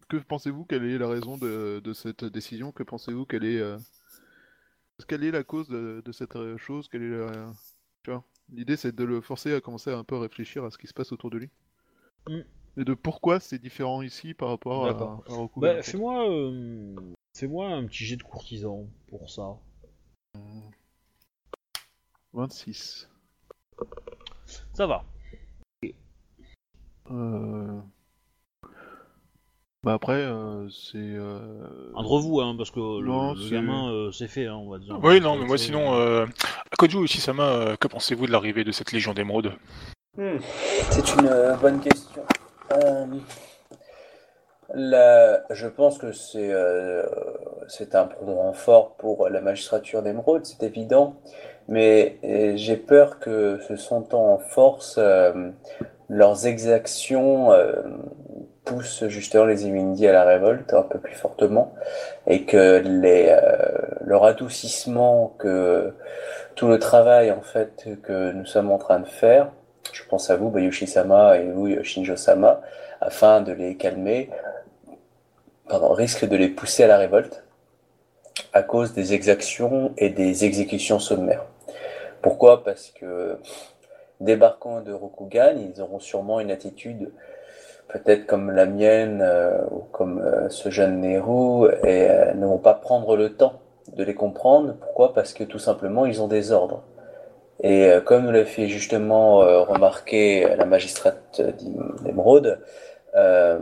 que pensez-vous quelle est la raison de, de cette décision Que pensez-vous quelle est quelle est la cause de, de cette chose Quelle est la- tu vois L'idée, c'est de le forcer à commencer à un peu réfléchir à ce qui se passe autour de lui. Mm. Et de pourquoi c'est différent ici par rapport à, D'accord. à en Bah, fais-moi euh, fais-moi un petit jet de courtisan pour ça. 26. Ça va. Euh... Bah après, euh, c'est... euh, Entre vous, hein, parce que le, Non, le c'est- gamin, euh, c'est fait, hein, on va dire. Oui, non, mais moi sinon, euh, Koju Ishisama, euh, que pensez-vous de l'arrivée de cette Légion d'émeraude Hmm, C'est une euh, bonne question. Euh, la- je pense que c'est euh, un renfort pour la magistrature d'Émeraude, c'est évident, mais euh, j'ai peur que ce sont en force euh, leurs exactions poussent justement les Imindi à la révolte un peu plus fortement et que les, leur adoucissement, que tout le travail en fait que nous sommes en train de faire je pense à vous, Bayushi-sama, et vous, Shinjo-sama, afin de les calmer, pardon, risque de les pousser à la révolte à cause des exactions et des exécutions sommaires. Pourquoi? Parce que débarquant de Rokugan, ils auront sûrement une attitude peut-être comme la mienne euh, ou comme euh, ce jeune Nehru et euh, ne vont pas prendre le temps de les comprendre. Pourquoi? Parce que tout simplement ils ont des ordres. Et euh, comme l'a fait justement euh, remarquer la magistrate euh,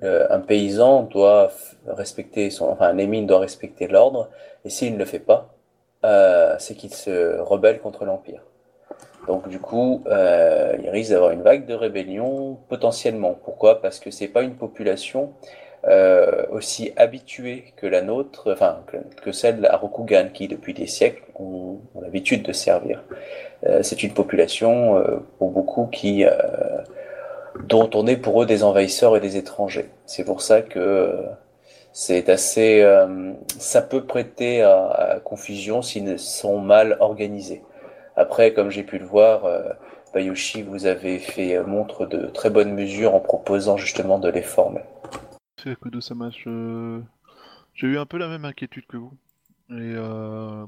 le- un paysan doit respecter son, enfin un émine doit respecter l'ordre, et s'il ne le fait pas, c'est qu'il se rebelle contre l'Empire. Donc du coup, il risque d'avoir une vague de rébellion potentiellement. Pourquoi? Parce que c'est pas une population euh, aussi habituée que la nôtre, enfin que, que celle à Rokugan, qui depuis des siècles ont, l'habitude de servir. Euh, c'est une population euh, pour beaucoup dont on est pour eux des envahisseurs et des étrangers. C'est pour ça que c'est assez, ça peut prêter à, à confusion s'ils sont mal organisés. Après, comme j'ai pu le voir, euh, Bayushi, vous avez fait montre de très bonnes mesures en proposant justement de les former. Que de j'ai eu un peu la même inquiétude que vous. Et euh,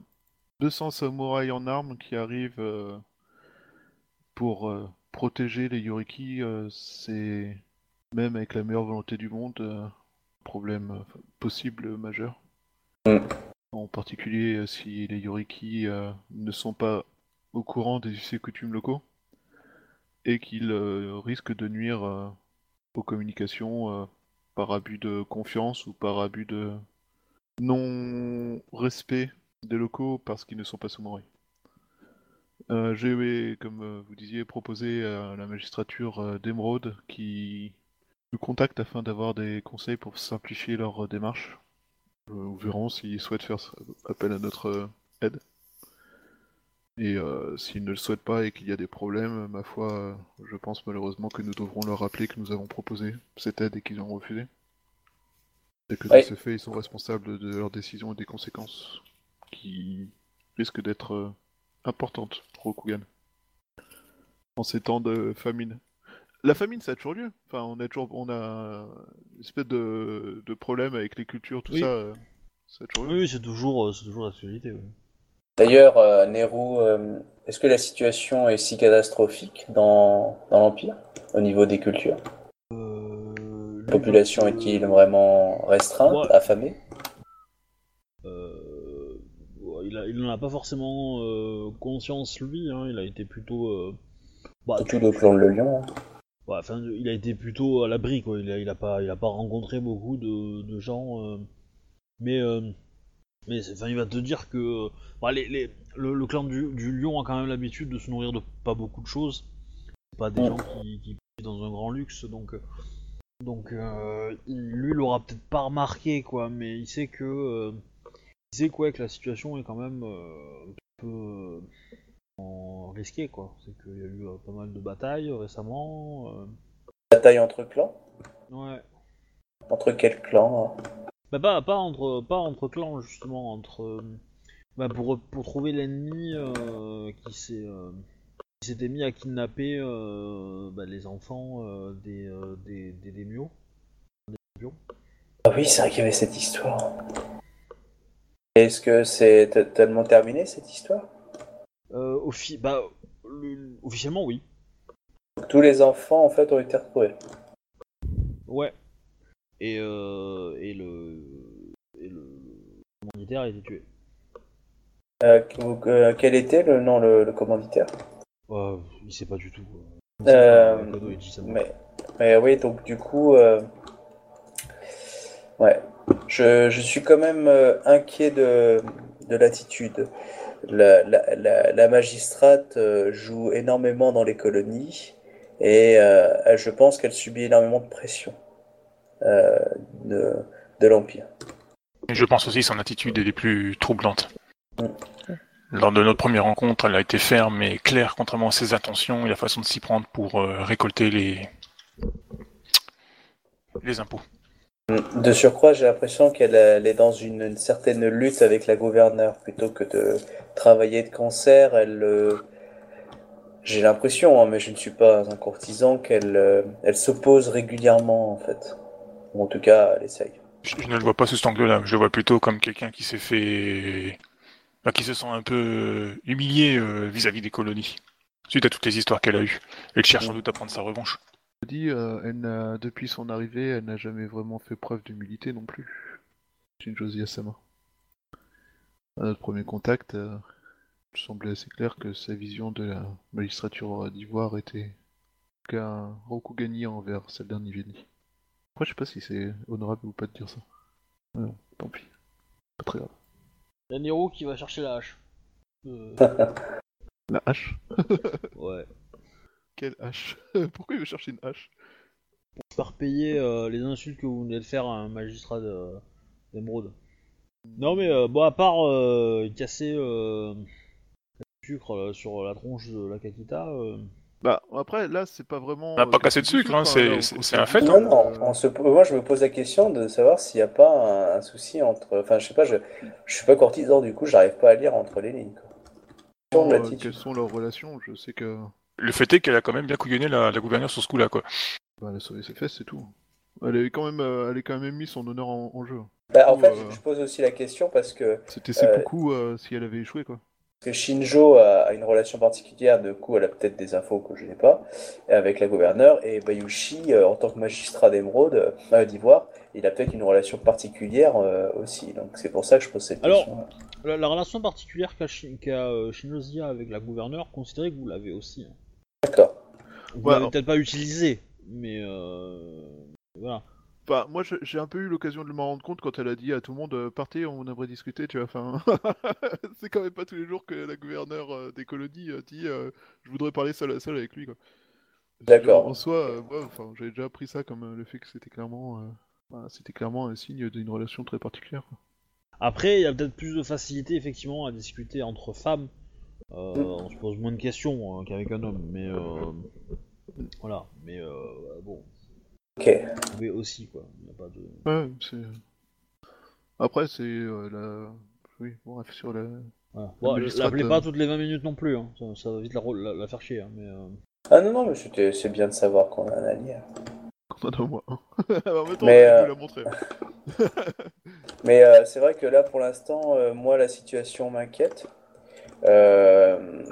200 samouraïs en armes qui arrivent euh, pour euh, protéger les Yoriki, euh, c'est même avec la meilleure volonté du monde, euh, problème euh, possible majeur. En particulier euh, si les Yoriki euh, ne sont pas au courant des us et coutumes locaux et qu'ils euh, risquent de nuire euh, aux communications euh, par abus de confiance ou par abus de non-respect des locaux parce qu'ils ne sont pas sous Euh, J'ai, comme euh, vous disiez, proposé à la magistrature euh, d'Emeraude qui nous contacte afin d'avoir des conseils pour simplifier leur euh, démarche. Nous verrons s'ils souhaitent faire appel à notre aide. Et euh, s'ils ne le souhaitent pas et qu'il y a des problèmes, ma foi, euh, je pense malheureusement que nous devrons leur rappeler que nous avons proposé cette aide et qu'ils ont refusé. Et que de ce fait, ils sont responsables de leurs décisions et des conséquences qui risquent d'être euh, importantes pour Rokugan. En ces temps de famine. La famine, ça a toujours lieu. Enfin, on a toujours, on a une espèce de, de problème avec les cultures, tout Oui. ça. ça a toujours lieu. Oui, c'est toujours, c'est toujours l'actualité. oui. D'ailleurs, euh, Nero, euh, est-ce que la situation est si catastrophique dans, dans l'Empire au niveau des cultures? Euh, La population est-il vraiment restreinte, Ouais. affamée? Euh, il, a- il en a pas forcément euh, conscience lui. hein, il a été plutôt. euh, bah, Surtout le clan de le lion. hein. Il a été plutôt à l'abri, quoi. Il a, il a pas, il a pas rencontré beaucoup de, de gens, euh, mais, euh, mais, enfin, il va te dire que, bah, les, les- le, le clan du, du lion a quand même l'habitude de se nourrir de pas beaucoup de choses. Pas des gens qui, qui vivent dans un grand luxe, donc, donc, euh, lui, il l'aura peut-être pas remarqué, quoi, mais il sait que, euh, il sait quoi, que la situation est quand même euh, un peu euh, en- risquée, quoi. C'est qu'il y a eu euh, pas mal de batailles récemment. Bataille entre clans? Ouais. Entre quels clans hein? Bah pas, pas entre pas entre clans justement, entre euh, bah pour, pour trouver l'ennemi euh, qui s'est euh, qui s'était mis à kidnapper euh, bah, les enfants des, des des. Ah oui, c'est vrai qu'il y avait cette histoire. Est-ce que c'est t- tellement terminé cette histoire? Euh, offi- bah, le- officiellement oui. Tous les enfants en fait ont été retrouvés. Ouais. Et euh, et le et le commanditaire a été tué. Euh, euh, quel était le nom le, le commanditaire? Ouais, il sait pas du tout. Euh, mais, mais oui, donc du coup, euh, ouais, je, je suis quand même euh, inquiet de, de l'attitude. La, la, la, la magistrate euh, joue énormément dans les colonies et euh, je pense qu'elle subit énormément de pression euh, de, de l'Empire. Je pense aussi que son attitude est des plus troublantes. Mm. Lors de notre première rencontre, elle a été ferme et claire contrairement à ses intentions et la façon de s'y prendre pour euh, récolter les les impôts. De surcroît, j'ai l'impression qu'elle elle est dans une, une certaine lutte avec la gouverneure plutôt que de travailler de concert. Elle, euh, j'ai l'impression, hein, mais je ne suis pas un courtisan, qu'elle euh, elle s'oppose régulièrement en fait. Ou en tout cas, elle essaye. Je, je ne le vois pas sous cet angle-là. Je le vois plutôt comme quelqu'un qui s'est fait, enfin, qui se sent un peu humilié euh, vis-à-vis des colonies suite à toutes les histoires qu'elle a eues. Elle cherche sans doute à prendre sa revanche. Je dis, euh, elle n'a- depuis son arrivée, elle n'a jamais vraiment fait preuve d'humilité non plus. Shinjozi Asama. À notre premier contact, euh, il semblait assez clair que sa vision de la magistrature d'Ivoire était qu'un Rokugani envers celle d'un Niveni. Après, je sais pas si c'est honorable ou pas de dire ça. Bon, tant pis. Pas très grave. Il y a Nero qui va chercher la hache. Euh, La hache ouais. Quelle hache Pourquoi il veut chercher une hache faire payer euh, les insultes que vous venez de faire à un magistrat de- d'émeraude. Non mais euh, bon à part euh, casser euh, le sucre sur la tronche de la Kakita, Bah, après, là, c'est pas vraiment. On n'a pas euh, cassé de sucre, hein, c'est- là, c'est- un fait, Non, non, on se- moi je me pose la question de savoir s'il n'y a pas un, un souci entre. Enfin, je sais pas, je, je suis pas courtisan du coup, j'arrive pas à lire entre les lignes. quoi. Euh, l'attitude. quelles sont leurs relations? Je sais que. Le fait est qu'elle a quand même bien couillonné la, la gouverneure sur ce coup-là, quoi. Bah, elle a sauvé ses fesses, c'est tout. Elle avait quand même, euh, elle a quand même mis son honneur en, en jeu. Bah, en fait, euh, je pose aussi la question parce que C'était Euh, seppuku euh, si elle avait échoué, quoi. Que Shinjo a, une relation particulière, de coup, elle a peut-être des infos que je n'ai pas, avec la gouverneure, et Bayushi, euh, en tant que magistrat d'émeraude, euh, d'Ivoire, il a peut-être une relation particulière euh, aussi. Donc c'est pour ça que je pose cette Alors, question. La, la relation particulière qu'a Shi- qu'a, euh, Shinosia avec la gouverneure, considérez que vous l'avez aussi. hein. D'accord. Vous Ouais, l'avez peut-être pas utilisé, mais euh, voilà. Enfin, moi, j'ai un peu eu l'occasion de m'en rendre compte quand elle a dit à tout le monde euh, partez, on aimerait discuter, tu vois. Enfin, c'est quand même pas tous les jours que la gouverneure euh, des colonies euh, dit euh, je voudrais parler seul à seul avec lui, quoi. D'accord. En soi, euh, ouais, enfin, j'avais déjà pris ça comme euh, le fait que c'était clairement, euh, c'était clairement un signe d'une relation très particulière. quoi. Après, il y a peut-être plus de facilité effectivement à discuter entre femmes. On se pose moins de questions euh, qu'avec un homme, mais euh, voilà. Mais euh, bon, Ok. pouvez aussi quoi. Il y a pas de. Ouais, c'est. Après, c'est euh, la. Oui, bon, bref, sur la. Voilà. Bon, l'appelez euh, pas toutes les 20 minutes non plus. Hein. Ça, ça va vite la, la- la faire chier. hein, mais euh, Ah non, non, mais c'était- c'est bien de savoir qu'on a un allié. qu'on a moi. en même temps, Mais, on euh, vous l'a montré. Mais euh, c'est vrai que là, pour l'instant, euh, moi, la situation m'inquiète. Euh,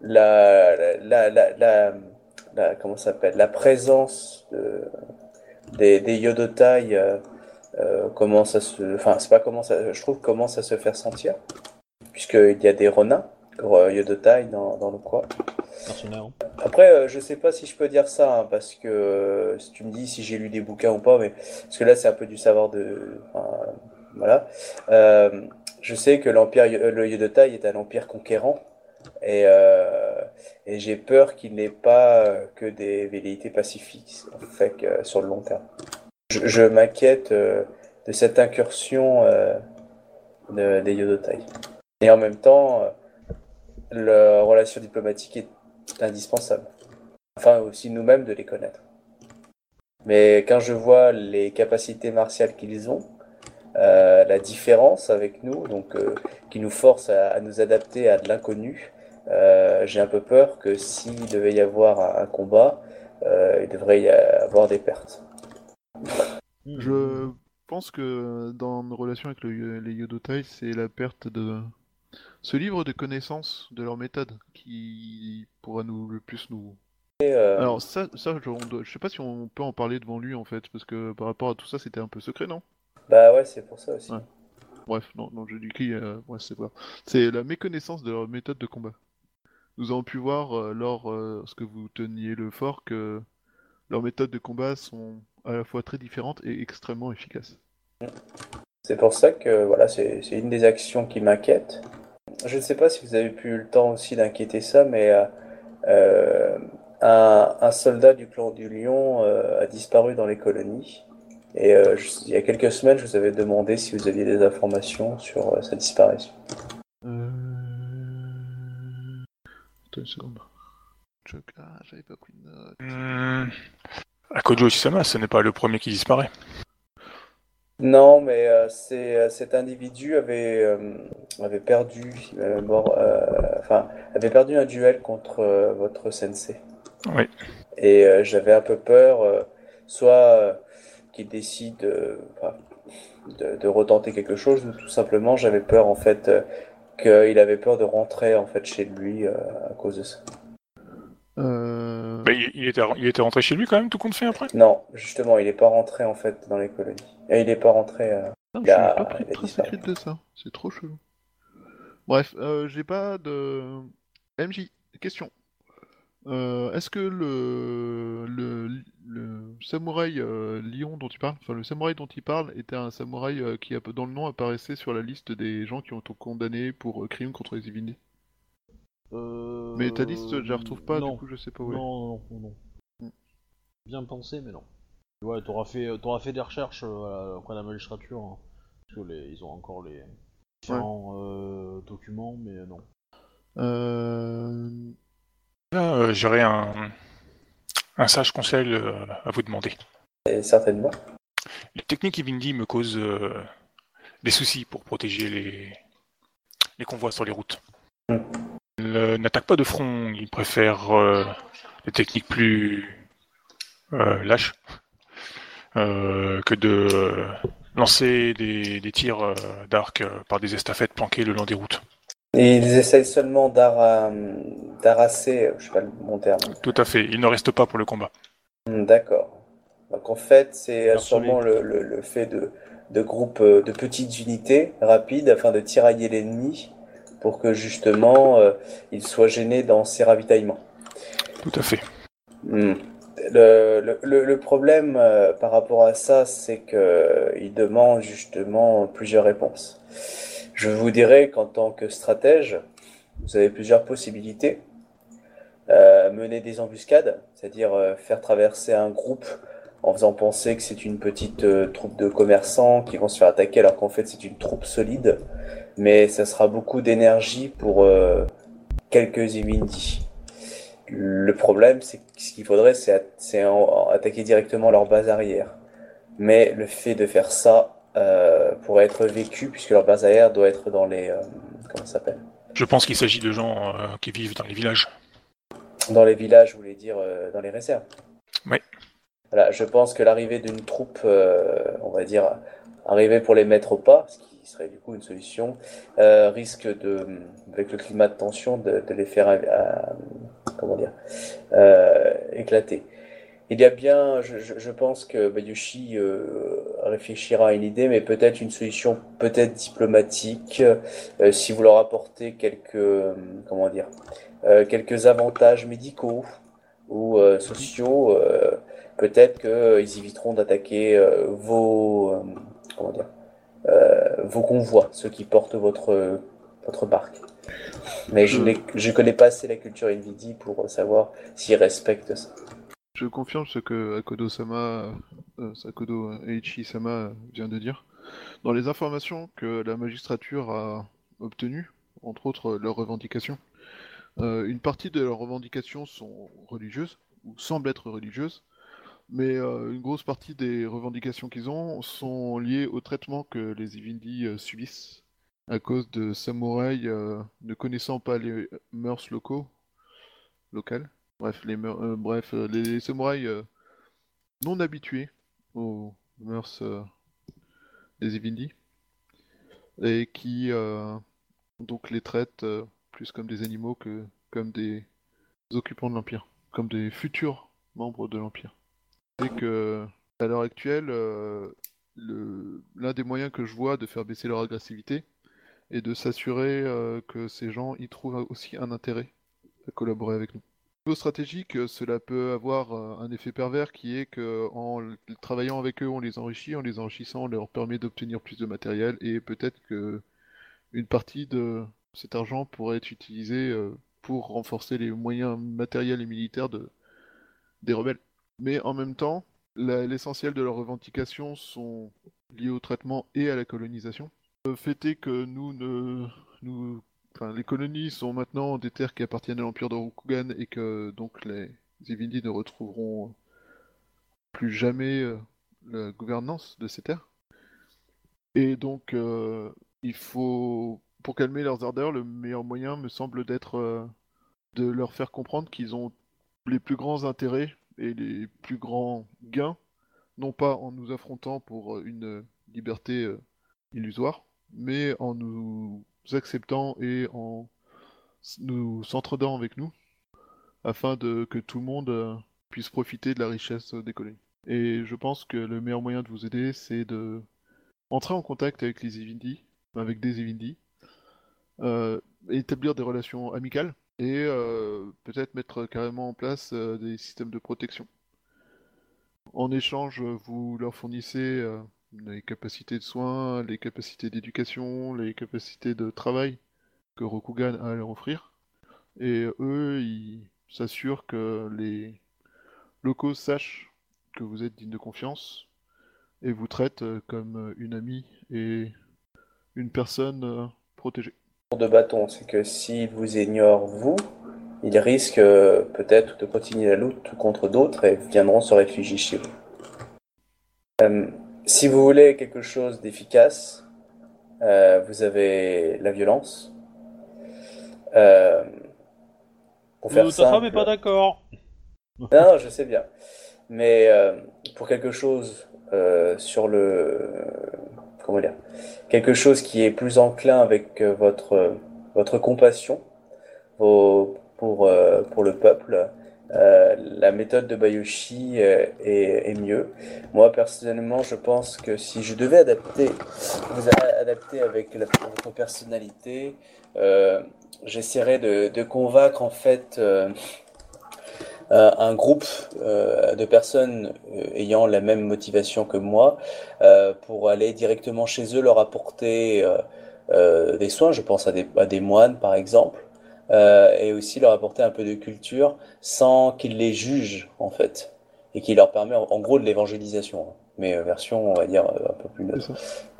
la, la, la, la, la- comment ça s'appelle La présence de, des, des yodotai euh, euh, commence à se... Enfin, c'est pas commence à... Je trouve commence à se faire sentir. Puisqu'il y a des renins, euh, yodotai, dans, dans le coin. Après, euh, je sais pas si je peux dire ça, hein, parce que euh, si tu me dis si j'ai lu des bouquins ou pas, mais parce que là c'est un peu du savoir de, enfin, voilà. Euh, je sais que l'empire, le Yodotai est un empire conquérant, et, euh, et j'ai peur qu'il n'ait pas euh, que des velléités pacifiques, que sur le long terme. Je, m'inquiète euh, de cette incursion euh, de- des Yodotai. Et en même temps, euh, la relation diplomatique est indispensable. Enfin, aussi nous-mêmes de les connaître. Mais quand je vois les capacités martiales qu'ils ont, euh, la différence avec nous, donc euh, qui nous force à nous adapter à de l'inconnu, euh, j'ai un peu peur que s'il devait y avoir un, combat, euh, il devrait y avoir des pertes. Je pense que dans nos relations avec le- les Yodotai, c'est la perte de ce livre de connaissances de leur méthode qui pourra nous le plus nous. Euh, Alors ça, ça je, on doit- je sais pas si on peut en parler devant lui en fait, parce que par rapport à tout ça, c'était un peu secret, non? bah ouais, c'est pour ça aussi. Ouais. Bref, non, non, j'ai dit qui, euh, ouais, c'est. C'est la méconnaissance de leur méthode de combat. Nous avons pu voir euh, lors euh, ce que vous teniez le fort que leurs méthodes de combat sont à la fois très différentes et extrêmement efficaces. C'est pour ça que voilà, c'est une des actions qui m'inquiète. Je ne sais pas si vous avez pu le temps aussi d'inquiéter ça, mais euh, euh, un, un soldat du clan du Lion euh, a disparu dans les colonies. Et euh, je- il y a quelques semaines, je vous avais demandé si vous aviez des informations sur euh, sa disparition. Attends une seconde. Ah, j'avais pas pris de note. Hmm. Akojo Isama, ce n'est pas le premier qui disparaît. Non, mais euh, c'est, euh, cet individu avait, euh, avait perdu, euh, mort, euh, enfin, avait perdu un duel contre euh, votre sensei. Oui. Et euh, j'avais un peu peur, euh, soit qu'il décide euh, de, de retenter quelque chose, ou tout simplement j'avais peur en fait euh, qu'il avait peur de rentrer en fait chez lui euh, à cause de ça. Euh... Bah, il, était, il était rentré chez lui quand même, tout compte fait après? Non, justement, il n'est pas rentré en fait dans les colonies. Et il n'est pas rentré. euh, Non, Il je a- pas pris de de ça. C'est trop chelou. Bref, euh, j'ai pas de... MJ, question. Euh, Est-ce que le, le, le samouraï euh, lion dont tu parles, enfin le samouraï dont il parle, était un samouraï euh, qui, dans le nom, apparaissait sur la liste des gens qui ont été condamnés pour euh, crimes contre les divinités Mais ta liste, je la retrouve pas, non. du coup je sais pas où elle est. Non, non, non, non. Mm. Bien pensé, mais non. Ouais, t'auras fait, fait des recherches auprès de la magistrature. hein. parce que les, ils ont encore les différents documents, mais non. Euh... Là, euh, j'aurais un, un sage conseil euh, à vous demander. et certainement. Les techniques Ibindi me causent euh, des soucis pour protéger les, les convois sur les routes. Mm. Ils n'attaquent pas de front, ils préfèrent des techniques plus lâches euh, que de euh, lancer des, des tirs euh, d'arc par des estafettes planquées le long des routes. Et ils essayent seulement d'ara- d'arrasser, je sais pas le bon terme. Tout à fait. Il ne reste pas pour le combat. Hmm, D'accord. Donc en fait, c'est Harceler. sûrement le, le- le fait de, de groupes, euh, de petites unités rapides afin de tirailler l'ennemi pour que justement euh, il soit gêné dans ses ravitaillements. Tout à fait. Hmm. Le, le- le- le problème euh, par rapport à ça, c'est que il demande justement plusieurs réponses. Je vous dirais qu'en tant que stratège, vous avez plusieurs possibilités. Euh, mener des embuscades, c'est-à-dire euh, faire traverser un groupe en faisant penser que c'est une petite euh, troupe de commerçants qui vont se faire attaquer alors qu'en fait c'est une troupe solide. Mais ça sera beaucoup d'énergie pour quelques Imindi. Le problème, c'est ce qu'il faudrait, c'est attaquer directement leur base arrière. Mais le fait de faire ça euh, pourrait être vécu puisque leur base arrière doit être dans les... euh, comment ça s'appelle? Je pense qu'il s'agit de gens euh, qui vivent dans les villages. Dans les villages, je voulais dire dans les réserves? Oui. Voilà, je pense que l'arrivée d'une troupe, on va dire, arriver pour les mettre au pas, ce qui serait du coup une solution, euh, risque de, avec le climat de tension, de, de les faire, comment dire, euh, éclater. Il y a bien, je, pense que Bayushi euh, réfléchira à une idée, mais peut-être une solution peut-être diplomatique, euh, si vous leur apportez quelques, euh, comment dire, euh, quelques avantages médicaux ou euh, sociaux, peut-être qu'ils éviteront d'attaquer vos, comment dire, vos convois, ceux qui portent votre, votre barque. Mais je ne connais pas assez la culture Nvidia pour savoir s'ils respectent ça. Je confirme ce que Akodo-sama, euh, Sakodo Eiichi-sama vient de dire. Dans les informations que la magistrature a obtenues, entre autres leurs revendications, euh, une partie de leurs revendications sont religieuses, ou semblent être religieuses, mais euh, une grosse partie des revendications qu'ils ont sont liées au traitement que les Ivindi euh, subissent à cause de samouraïs euh, ne connaissant pas les mœurs locaux, locales. Bref, les, euh, bref, euh, les samouraïs euh, non habitués aux mœurs euh, des Ivindi et qui donc les traitent plus comme des animaux que comme des occupants de l'Empire, comme des futurs membres de l'Empire. Et que à l'heure actuelle, le- l'un des moyens que je vois de faire baisser leur agressivité est de s'assurer que ces gens y trouvent aussi un intérêt à collaborer avec nous. Au niveau stratégique, euh, cela peut avoir euh, un effet pervers qui est que en travaillant avec eux, on les enrichit, en les enrichissant, on leur permet d'obtenir plus de matériel et peut-être que une partie de cet argent pourrait être utilisée euh, pour renforcer les moyens matériels et militaires de, des rebelles. Mais en même temps, l'essentiel de leurs revendications sont liées au traitement et à la colonisation. Le fait est que nous ne Les colonies sont maintenant des terres qui appartiennent à l'Empire de Rokugan et que donc les Zivindi ne retrouveront plus jamais euh, la gouvernance de ces terres. Et donc, euh, il faut, pour calmer leurs ardeurs, le meilleur moyen me semble d'être euh, de leur faire comprendre qu'ils ont les plus grands intérêts et les plus grands gains, non pas en nous affrontant pour une liberté illusoire, mais en nous acceptant et en nous s'entraidant avec nous, afin de que tout le monde euh, puisse profiter de la richesse euh, des colonies. Et je pense que le meilleur moyen de vous aider, c'est de entrer en contact avec les Ivindi, avec des Ivindi, euh, établir des relations amicales et peut-être mettre carrément en place des systèmes de protection. En échange, vous leur fournissez les capacités de soins, les capacités d'éducation, les capacités de travail que Rokugan a à leur offrir. Et eux, ils s'assurent que les locaux sachent que vous êtes digne de confiance et vous traitent comme une amie et une personne protégée. de bâton, c'est que s'ils vous ignorent, vous, ils risquent peut-être de continuer la lutte contre d'autres et viendront se réfugier chez vous. Euh, si vous voulez quelque chose d'efficace, euh, vous avez la violence. Euh, pour Mais faire ta femme simple- est pas d'accord. non, je sais bien. Mais euh, pour quelque chose euh, sur le. Comment dire Quelque chose qui est plus enclin avec euh, votre, votre compassion vos- pour, euh, pour le peuple. Euh, la méthode de Bayoshi euh, est, mieux. Moi, personnellement, je pense que si je devais adapter, vous adapter avec votre personnalité, euh, j'essaierais de, convaincre en fait euh, un groupe de personnes ayant la même motivation que moi pour aller directement chez eux, leur apporter des soins. Je pense à des moines, par exemple. Euh, et aussi leur apporter un peu de culture sans qu'ils les jugent en fait et qui leur permet en, gros de l'évangélisation hein. mais euh, version on va dire euh, un peu plus neutre.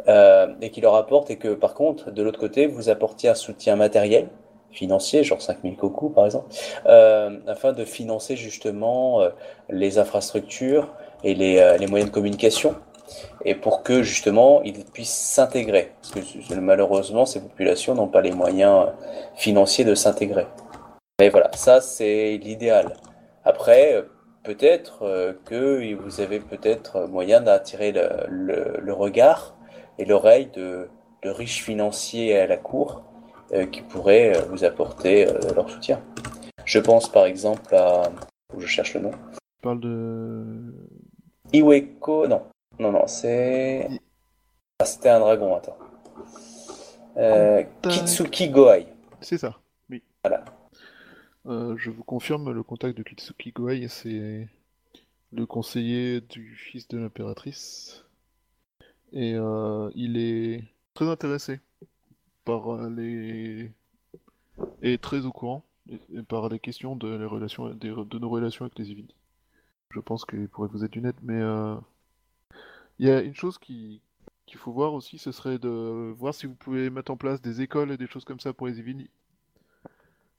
Euh, et qui leur apporte et que par contre de l'autre côté vous apportiez un soutien matériel financier genre 5000 cocos par exemple euh, afin de financer justement les infrastructures et les, les moyens de communication et pour que justement ils puissent s'intégrer parce que malheureusement ces populations n'ont pas les moyens financiers de s'intégrer mais voilà, ça c'est l'idéal. Après, euh, peut-être euh, que vous avez peut-être moyen d'attirer le, le- le regard et l'oreille de, de riches financiers à la cour euh, qui pourraient euh, vous apporter euh, leur soutien. Je pense par exemple à... je cherche le nom. Je parle de. Iweko, non. Non, non, c'est... Ah, c'était un dragon, attends. Euh. Kitsuki Goai. C'est ça, oui. Voilà. Euh, je vous confirme, le contact de Kitsuki Goei, c'est le conseiller du fils de l'impératrice. Et euh, il est très intéressé par les. et très au courant et- par les questions de, les relations, de nos relations avec les Yvelines. Je pense qu'il pourrait vous être d'une aide, mais euh, il y a une chose qui qu'il faut voir aussi, ce serait de voir si vous pouvez mettre en place des écoles et des choses comme ça pour les Yvelines.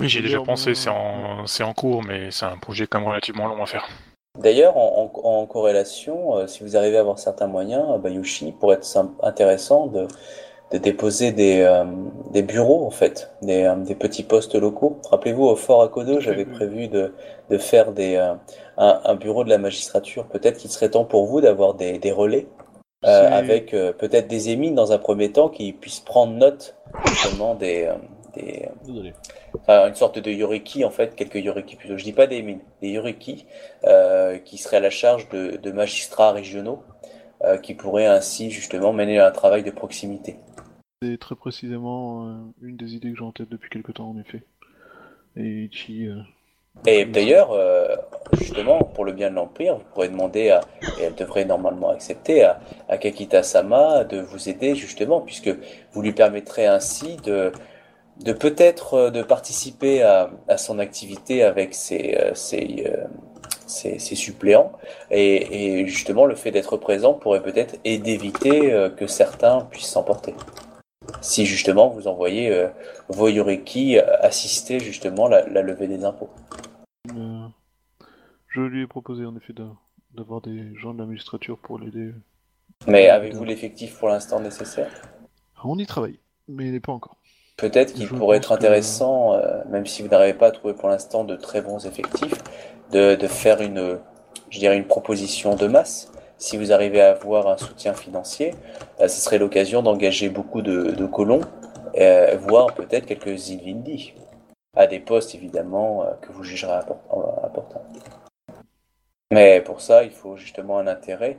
Oui, j'ai déjà pensé, c'est en, c'est en cours, mais c'est un projet quand même relativement long à faire. D'ailleurs, en, en- en corrélation, euh, si vous arrivez à avoir certains moyens, à Bayushi, pourrait être sim- intéressant de, de déposer des, euh, des bureaux, en fait, des, euh, des petits postes locaux. Rappelez-vous, au Fort Akodo, j'avais prévu de, de faire des, euh, un, un bureau de la magistrature. Peut-être qu'il serait temps pour vous d'avoir des, des relais, avec peut-être des émines dans un premier temps qui puissent prendre note, justement, des... des, une sorte de yoriki en fait, quelques yoriki plutôt. Je dis pas des mines, des yoriki qui seraient à la charge de, de magistrats régionaux qui pourraient ainsi justement mener un travail de proximité. C'est très précisément euh, une des idées que j'ai en tête depuis quelque temps, en effet. Et euh, d'ailleurs, euh, justement, pour le bien de l'Empire, vous pourrez demander à, et elle devrait normalement accepter, à, à Kakita-sama de vous aider justement, puisque vous lui permettrez ainsi de, peut-être de participer à, son activité avec ses, suppléants. Et, justement, le fait d'être présent pourrait peut-être aider d'éviter que certains puissent s'emporter. Si justement vous envoyez euh, vos Yoriki assister justement la, la levée des impôts. euh, je lui ai proposé en effet d'avoir des gens de la magistrature pour l'aider. Mais avez-vous l'effectif pour l'instant nécessaire? On y travaille, mais il n'est pas encore. Peut-être qu'il pourrait être que- intéressant, euh, même si vous n'arrivez pas à trouver pour l'instant de très bons effectifs, de, de faire une, je dirais une proposition de masse. Si vous arrivez à avoir un soutien financier, euh, ce serait l'occasion d'engager beaucoup de, colons, euh, voire peut-être quelques Ilvindi, à des postes évidemment euh, que vous jugerez importants. Mais pour ça, il faut justement un intérêt.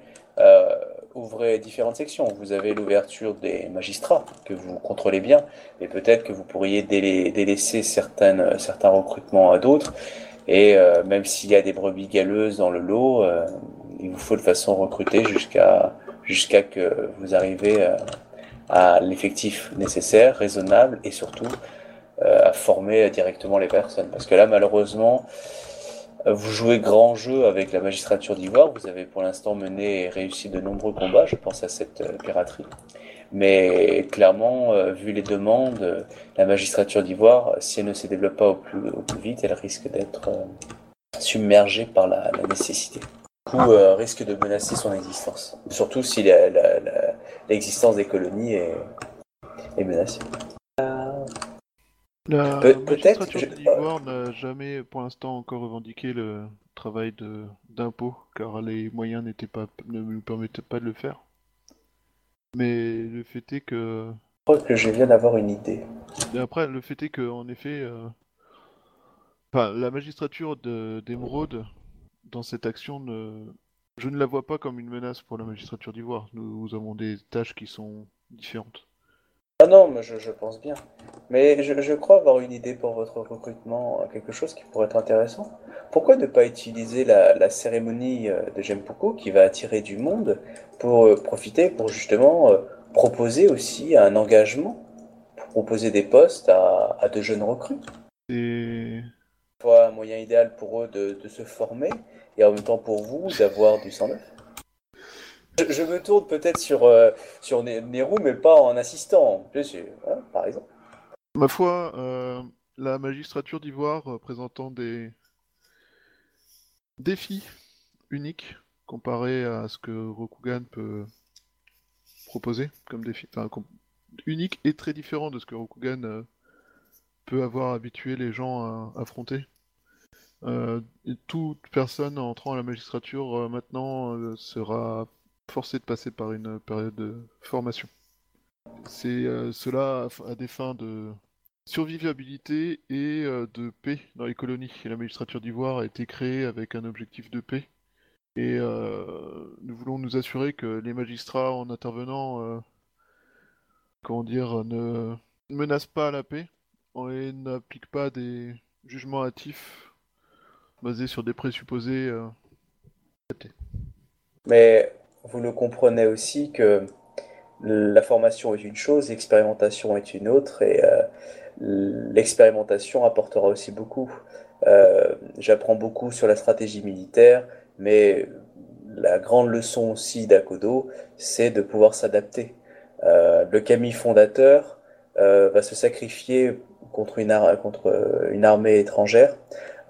Ouvrez différentes sections. Vous avez l'ouverture des magistrats, que vous contrôlez bien, mais peut-être que vous pourriez délai- délaisser certains recrutements à d'autres. Et même s'il y a des brebis galeuses dans le lot, il vous faut de façon recruter jusqu'à jusqu'à que vous arrivez euh, à l'effectif nécessaire, raisonnable, et surtout euh, à former directement les personnes. Parce que là, malheureusement, vous jouez grand jeu avec la magistrature d'Ivoire. Vous avez pour l'instant mené et réussi de nombreux combats. Je pense à cette euh, piraterie. Mais clairement, vu les demandes, la magistrature d'Ivoire, si elle ne se développe pas au plus, au plus vite, elle risque d'être submergée par la nécessité. Coup, euh, risque de menacer son existence. Surtout si l'existence des colonies est, est menacée. La peut-être, magistrature je- de l'Ivoire n'a jamais, pour l'instant, encore revendiqué le travail de d'impôt, car les moyens n'étaient pas, ne nous permettaient pas de le faire. Mais le fait est que crois que je viens d'avoir une idée. Et après, le fait est que, en effet, euh, enfin, la magistrature de- d'Émeraude, dans cette action, ne... je ne la vois pas comme une menace pour la magistrature d'Ivoire. Nous avons des tâches qui sont différentes. Ah non, mais je, je pense bien. Mais je, je crois avoir une idée pour votre recrutement, euh, quelque chose qui pourrait être intéressant. Pourquoi ne pas utiliser la, la cérémonie euh, de Jempouko qui va attirer du monde pour euh, profiter, pour justement euh, proposer aussi un engagement, pour proposer des postes à, à de jeunes recrues? Et Un moyen idéal pour eux de, se former et en même temps pour vous d'avoir du sang neuf? Je, me tourne peut-être sur, euh, sur Nehru, mais pas en assistant. Je sais, voilà, par exemple. ma foi, euh, la magistrature d'Ivoire euh, présentant des défis uniques comparés à ce que Rokugan peut proposer comme défi, enfin, unique et très différent de ce que Rokugan peut avoir habitué les gens à affronter. Euh, toute personne entrant à la magistrature euh, maintenant euh, sera forcée de passer par une période de formation. C'est cela à, des fins de survivabilité et de paix dans les colonies. La magistrature d'Ivoire a été créée avec un objectif de paix. Et nous voulons nous assurer que les magistrats, en intervenant, comment dire, ne menacent pas la paix et n'appliquent pas des jugements hâtifs basés sur des présupposés. euh, Mais vous le comprenez aussi que la formation est une chose, l'expérimentation est une autre, et euh, l'expérimentation apportera aussi beaucoup. Euh, J'apprends beaucoup sur la stratégie militaire, mais la grande leçon aussi d'Akodo, c'est de pouvoir s'adapter. Le Kami fondateur va se sacrifier contre contre une armée étrangère.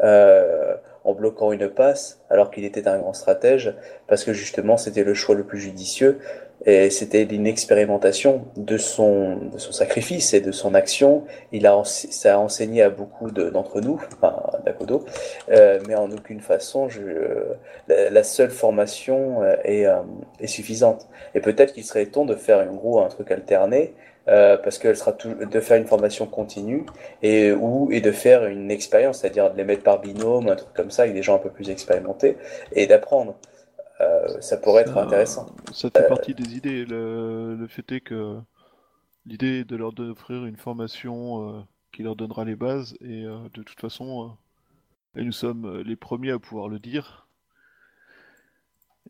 euh, en bloquant une passe, alors qu'il était un grand stratège, parce que justement c'était le choix le plus judicieux, et c'était l'inexpérimentation de son, de son sacrifice et de son action. Il a, ça a enseigné à beaucoup de- d'entre nous, enfin d'Akodo, euh, mais en aucune façon euh, la, seule formation euh, est, euh, est suffisante. Et peut-être qu'il serait temps de faire en gros un truc alterné, euh, parce qu'elle sera tout, de faire une formation continue et ou et de faire une expérience, c'est-à-dire de les mettre par binôme, un truc comme ça, avec des gens un peu plus expérimentés, et d'apprendre. Euh, ça pourrait être Ça- intéressant. Ça fait partie des idées. Le, le fait est que l'idée est de leur offrir une formation euh, qui leur donnera les bases, et euh, de toute façon, euh, et nous sommes euh, les premiers à pouvoir le dire.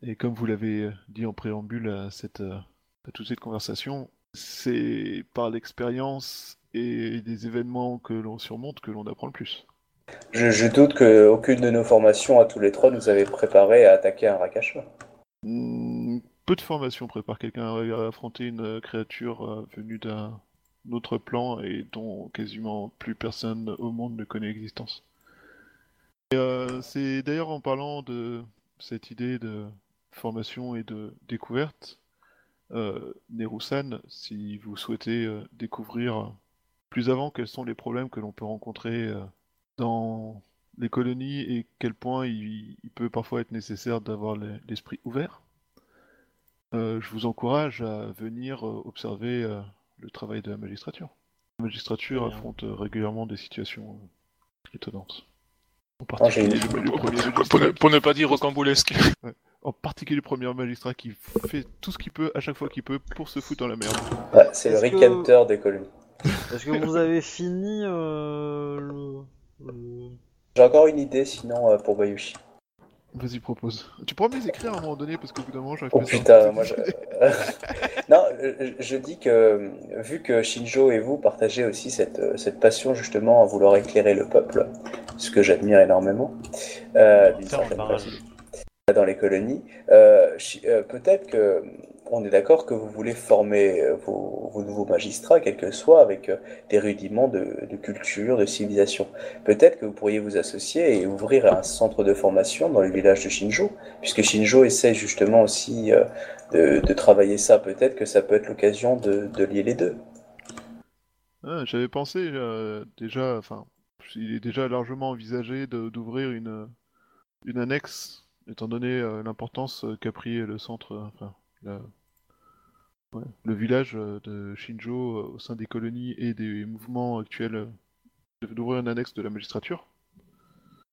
Et comme vous l'avez dit en préambule à, cette, euh, à toute cette conversation, c'est par l'expérience et des événements que l'on surmonte que l'on apprend le plus. Je, je doute qu'aucune de nos formations à tous les trois nous avait préparé à attaquer un Rakashma. Hmm, Peu de formation prépare quelqu'un à affronter une euh, créature euh, venue d'un autre plan et dont quasiment plus personne au monde ne connaît l'existence. Euh, c'est d'ailleurs en parlant de cette idée de formation et de découverte, euh, Nerusan, si vous souhaitez euh, découvrir plus avant quels sont les problèmes que l'on peut rencontrer euh, dans les colonies et quel point il, il peut parfois être nécessaire d'avoir le- l'esprit ouvert, euh, je vous encourage à venir euh, observer euh, le travail de la magistrature. La magistrature bien. affronte régulièrement des situations euh, étonnantes. En Ah, particulier, pour ne pas dire rocambolesque. En particulier le premier magistrat qui fait tout ce qu'il peut à chaque fois qu'il peut pour se foutre dans la merde. Ouais, c'est le que- Hunter des colonies. Est-ce que vous avez fini euh, le... le- J'ai encore une idée sinon euh, pour Bayushi. Vas-y, propose. Tu pourras me les écrire à un moment donné parce qu'au bout d'un moment, j'arrive Oh putain, moi je... non, je dis que vu que Shinjo et vous partagez aussi cette, euh, cette passion justement à vouloir éclairer le peuple, ce que j'admire énormément, euh, d'une certaine façon, dans les colonies, euh, euh, peut-être que on est d'accord que vous voulez former euh, vos, nouveaux magistrats, quels que soient, avec des rudiments de, culture, de civilisation. Peut-être que vous pourriez vous associer et ouvrir un centre de formation dans le village de Shinjo, puisque Shinjo essaie justement aussi de, travailler ça. Peut-être que ça peut être l'occasion de, lier les deux. Ah, J'avais pensé déjà, enfin, il est déjà largement envisagé d'ouvrir une, une annexe, étant donné euh, l'importance euh, qu'a pris le centre, euh, enfin, le village de Shinjo au sein des colonies et des mouvements actuels d'ouvrir un annexe de la magistrature.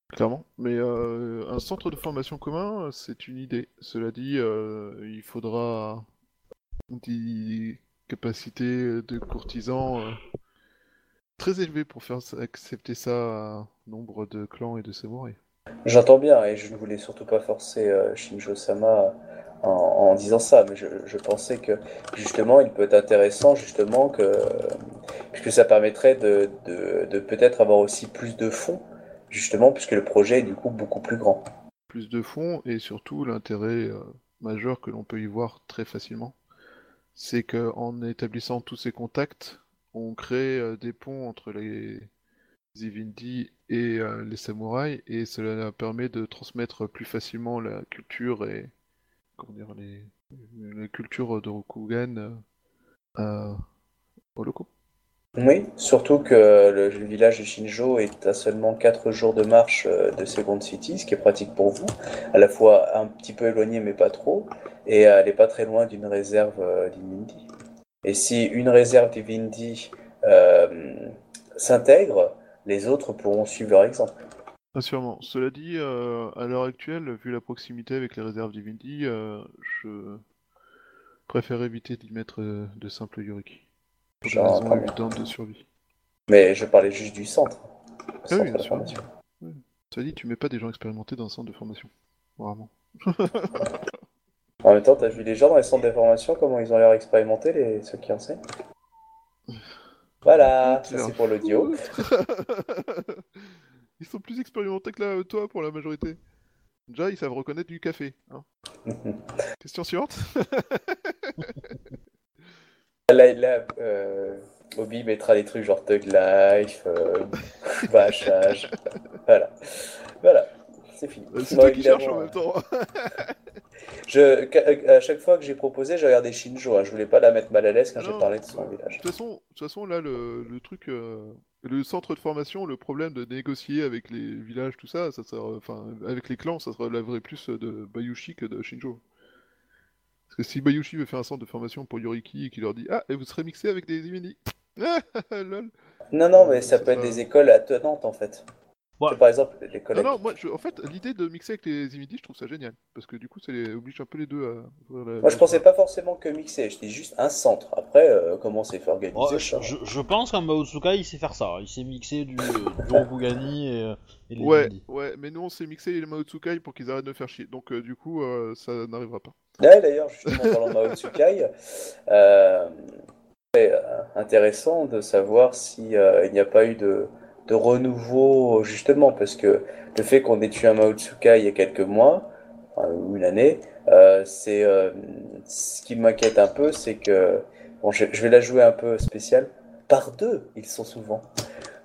Clairement. Mais un centre de formation commun, c'est une idée. Cela dit, il faudra des capacités de courtisans très élevées pour faire accepter ça à nombre de clans et de samouraïs. J'entends bien, et je ne voulais surtout pas forcer euh, Shinjo-sama en, en disant ça, mais je, pensais que justement, il peut être intéressant, justement, que, puisque ça permettrait de peut-être avoir aussi plus de fonds, justement, puisque le projet est du coup beaucoup plus grand. plus de fonds et surtout l'intérêt euh, majeur que l'on peut y voir très facilement, c'est qu'en établissant tous ces contacts, on crée euh, des ponts entre les Zivindi et euh, les samouraïs et cela permet de transmettre plus facilement la culture et comment dire les la culture de Rokugan euh, à- locaux. Oui, surtout que le, village de Shinjo est à seulement 4 jours de marche euh, de Second City, ce qui est pratique pour vous, à la fois un petit peu éloigné mais pas trop, et elle n'est pas très loin d'une réserve d'Ivindi. Et si une réserve d'Ivindi s'intègre, les autres pourront suivre leur exemple. Assurément. Cela dit, euh, à l'heure actuelle, vu la proximité avec les réserves d'Ivindi, euh, je préfère éviter d'y mettre euh, de simples Yoriki. Pour des raisons de survie. Mais je parlais juste du centre. Ah centre oui, bien sûr. Cela dit, tu mets pas des gens expérimentés dans un centre de formation. Vraiment. En même temps, t'as vu les gens dans les centres de formation, comment ils ont l'air expérimentés, les... ceux qui enseignent? Voilà, ça c'est pour l'audio. Ils sont plus expérimentés que là, toi pour la majorité. Déjà, ils savent reconnaître du café. hein. Question suivante Là, là euh, Obi mettra des trucs genre Thug Life, euh, bâchage. voilà. Voilà, c'est fini. Euh, C'est Bon, toi qui cherches évidemment, en même temps. Je, qu'à- à chaque fois que j'ai proposé, j'ai regardé Shinjo. Hein. Je voulais pas la mettre mal à l'aise quand j'ai parlé de son De village. toute façon, de toute façon là, le, le truc, euh, le centre de formation, le problème de négocier avec les villages, tout ça, ça enfin, avec les clans, ça se relèverait plus de Bayushi que de Shinjo. Parce que si Bayushi veut faire un centre de formation pour Yoriki et qu'il leur dit Ah, et vous serez mixé avec des Imini Ah, lol. Non, non, mais Euh, ça peut être des écoles attenantes en fait. Ouais. Par exemple, l'école. Non, non, moi, je- en fait, l'idée de mixer avec les Imini, je trouve ça génial. Parce que du coup, ça les oblige un peu les deux à la. Moi, je pensais pas forcément que mixer. Je dis juste un centre. Après, euh, comment c'est fait organiser Oh, ça je, je pense qu'un Maotsuka il sait faire ça. Il sait mixer du, du Rokugani et, euh, et les Ouais, ouais, mais nous, on s'est mixé les Maotsukai pour qu'ils arrêtent de faire chier. Donc, euh, du coup, euh, ça n'arrivera pas. Ouais, d'ailleurs, justement, en parlant de Mao Tsukai, euh, c'est intéressant de savoir si euh, il n'y a pas eu de, de renouveau, justement, parce que le fait qu'on ait tué un Mao Tsukai il y a quelques mois, ou une année, euh, c'est euh, ce qui m'inquiète un peu, c'est que, bon, je, je vais la jouer un peu spéciale, par deux, ils sont souvent.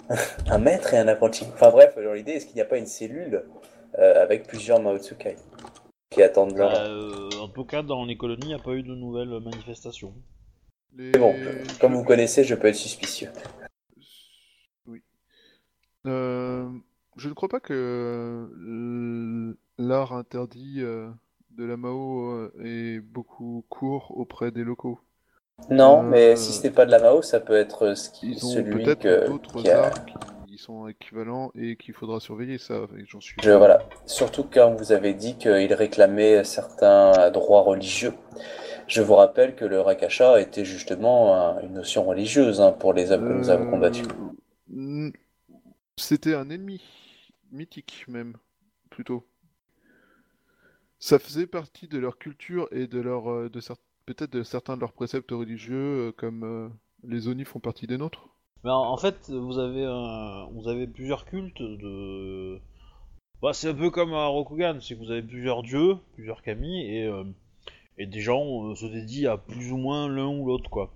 un maître et un apprenti. Enfin bref, dans l'idée, est-ce qu'il n'y a pas une cellule euh, avec plusieurs Mao Tsukai qui attendent leur... Bah, euh, en tout cas, dans les colonies, il n'y a pas eu de nouvelles manifestations. Les... Mais bon, comme vous connaissez, je peux être suspicieux. Euh, je ne crois pas que euh, l'art interdit euh, de la Mao est beaucoup court auprès des locaux. Non, mais si ce n'est pas de la Mao, ça peut être ce qui, Ils ont celui que, d'autres qui a- arts qui sont équivalents et qu'il faudra surveiller, ça, j'en suis Je, voilà. Surtout quand vous avez dit qu'il réclamait certains droits religieux. Je vous rappelle que le Rakasha était justement un- une notion religieuse hein, pour les hommes que nous avons combattus. C'était un ennemi mythique même, plutôt. Ça faisait partie de leur culture et de leur, euh, de peut-être de certains de leurs préceptes religieux, euh, comme euh, les Oni font partie des nôtres. Mais en, fait, vous avez, vous avez plusieurs cultes de. Bah, c'est un peu comme à Rokugan, c'est que vous avez plusieurs dieux, plusieurs kami, et, des gens se dédient à plus ou moins l'un ou l'autre, quoi.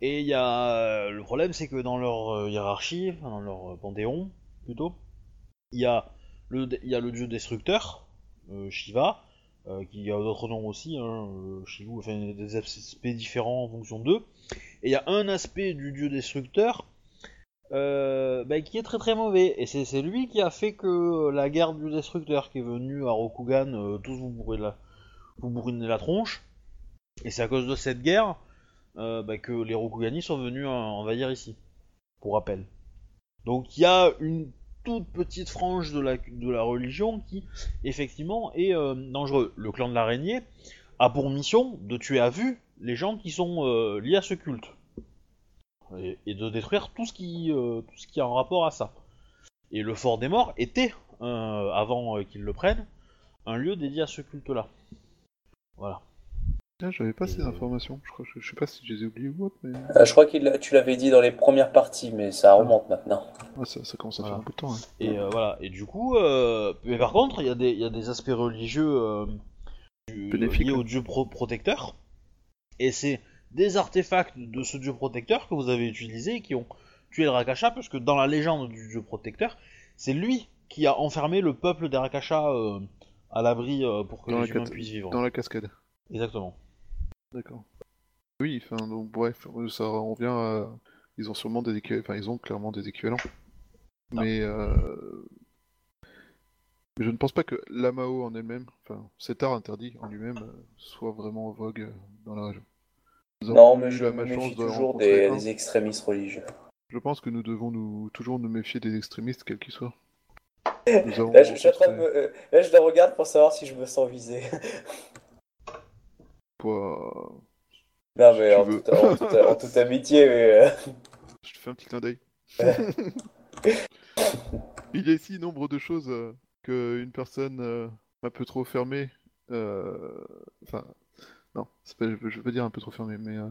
Et il y a le problème, c'est que dans leur euh, hiérarchie, dans leur euh, panthéon plutôt, il y a le, le dieu destructeur, euh, Shiva, euh, qui a d'autres noms aussi, hein, euh, enfin des aspects différents en fonction d'eux. Et il y a un aspect du dieu destructeur euh, bah, qui est très très mauvais. Et c'est lui qui a fait que la guerre du destructeur qui est venue à Rokugan, euh, tous vous bourrez la, vous bourrinez la tronche. Et c'est à cause de cette guerre euh, bah, que les Rokugani sont venus envahir ici, pour rappel. Donc il y a une toute petite frange de la, religion qui, effectivement, est euh, dangereux. Le clan de l'araignée a pour mission de tuer à vue les gens qui sont euh, liés à ce culte. Et, de détruire tout ce, qui, euh, est en rapport à ça. Et le fort des morts était, avant qu'ils le prennent, un lieu dédié à ce culte-là. Voilà. Ah, J'avais pas ces informations. Je, crois, je, je sais pas si je les ai oubliées ou autre, mais Euh, je crois que tu l'avais dit dans les premières parties, mais ça remonte maintenant. ouais, ça, ça commence à faire un bout de temps. hein. Et euh, voilà. Et du coup, euh, mais par contre, il y, a des- il y a des aspects religieux euh, liés au dieu pro- protecteur. Et c'est des artefacts de ce dieu protecteur que vous avez utilisés et qui ont tué le Rakasha, parce que dans la légende du dieu protecteur, c'est lui qui a enfermé le peuple des Rakasha euh, à l'abri euh, pour que Dans les la humains puissent vivre. Dans la cascade. Exactement. D'accord. Oui, enfin, donc bref, ça revient à... Ils ont sûrement des équivalents, enfin, ils ont clairement des équivalents. Mais, euh... je ne pense pas que l'Amao en elle-même, enfin, cet art interdit en lui-même, euh, soit vraiment en vogue euh, dans la région. Nous Non, mais je la me méfie toujours des, extrémistes religieux. Je pense que nous devons nous toujours nous méfier des extrémistes, quels qu'ils soient. Là, je, je rencontré- me- euh, là, je le regarde pour savoir si je me sens visé. Non, mais en, toute, en toute- en toute amitié, mais. euh, Je te fais un petit clin d'œil. Il y a ici nombre de choses euh, que une personne euh, un peu trop fermée, enfin, non, pas, je veux- dire un peu trop fermée, mais euh,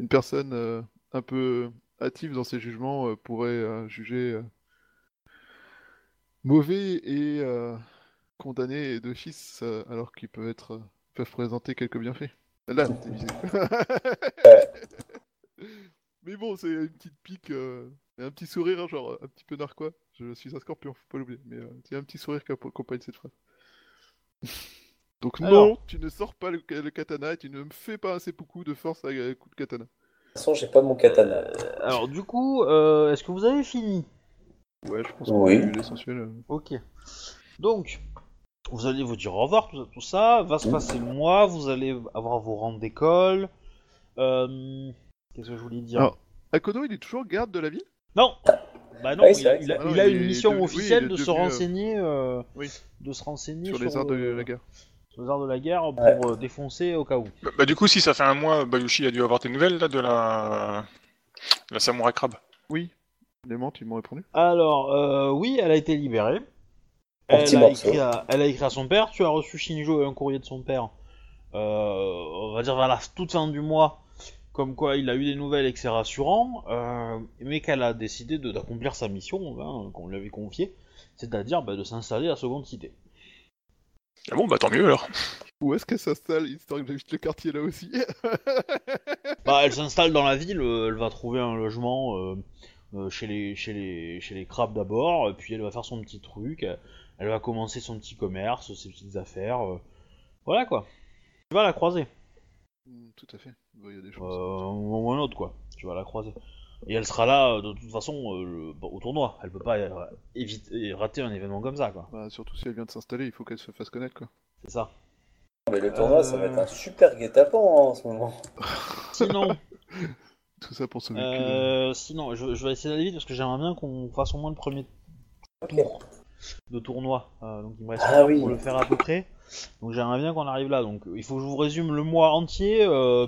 une personne euh, un peu hâtive dans ses jugements euh, pourrait juger mauvais et condamné d'office, euh, alors qu'ils peuvent être, peuvent présenter quelques bienfaits. Là, t'es visé. Mais bon, c'est une petite pique, euh, et un petit sourire, hein, genre un petit peu narquois. Je suis un scorpion, faut pas l'oublier. Mais euh, il y a un petit sourire qui accompagne cette phrase. Donc non, tu ne sors pas le, le katana et tu ne me fais pas un seppuku de force avec un coup de katana. De toute façon, j'ai pas mon katana. Alors du coup, euh, est-ce que vous avez fini? Ouais, je pense Oui. que c'est l'essentiel. euh. Ok. Donc, vous allez vous dire au revoir, tout ça, tout ça. Va se passer le mois, vous allez avoir vos rangs d'école. Euh, Qu'est-ce que je voulais dire Alors, Akono, il est toujours garde de la ville? Non Bah non, il, c'est a, vrai que il a- ça- il a Ah non, une il est mission devenu- oui, officielle il est de se devenu, euh, renseigner, euh, oui. de se renseigner sur les arts de euh, la guerre. sur les arts de la guerre pour Ouais. euh, défoncer au cas où. Bah, bah, du coup, si ça fait un mois, Bayushi a dû avoir tes nouvelles là de la, la samouraï crabe. Oui, les mentes, ils m'ont répondu. Alors, euh, oui, elle a été libérée. Elle a, écrit à, elle a écrit à son père. Tu as reçu Shinjo un courrier de son père. euh, on va dire vers la toute fin du mois. Comme quoi il a eu des nouvelles et que c'est rassurant. euh, mais qu'elle a décidé de- d'accomplir sa mission hein, qu'on lui avait confiée. C'est-à-dire bah, de s'installer à Seconde Cité. Ah bon, bah tant mieux alors. Où est-ce qu'elle s'installe? Histoire que j'habite le quartier là aussi Bah, elle s'installe dans la ville. euh, elle va trouver un logement euh, chez, les, chez, les, chez les crabes d'abord. et Puis elle va faire son petit truc. Elle, elle va commencer son petit commerce, ses petites affaires. euh, voilà quoi. Tu vas la croiser. Hmm, Tout à fait. Il y a des Euh, choses. un moment ou un autre, quoi. Tu vas la croiser. Et elle sera là, euh, de toute façon, euh, le- au tournoi. Elle peut pas euh, éviter, rater un événement comme ça, quoi. Bah, surtout si elle vient de s'installer, il faut qu'elle se fasse connaître quoi. C'est ça. Mais le tournoi, ça va Euh. être un super guet-apens hein, en ce moment. Sinon, Tout ça pour euh, sinon je, je vais essayer d'aller vite parce que j'aimerais bien qu'on fasse au moins le premier tour de tournoi. Euh, donc il me reste Ah oui. pour le faire à peu près. Donc j'aimerais bien qu'on arrive là. Donc il faut que je vous résume le mois entier euh,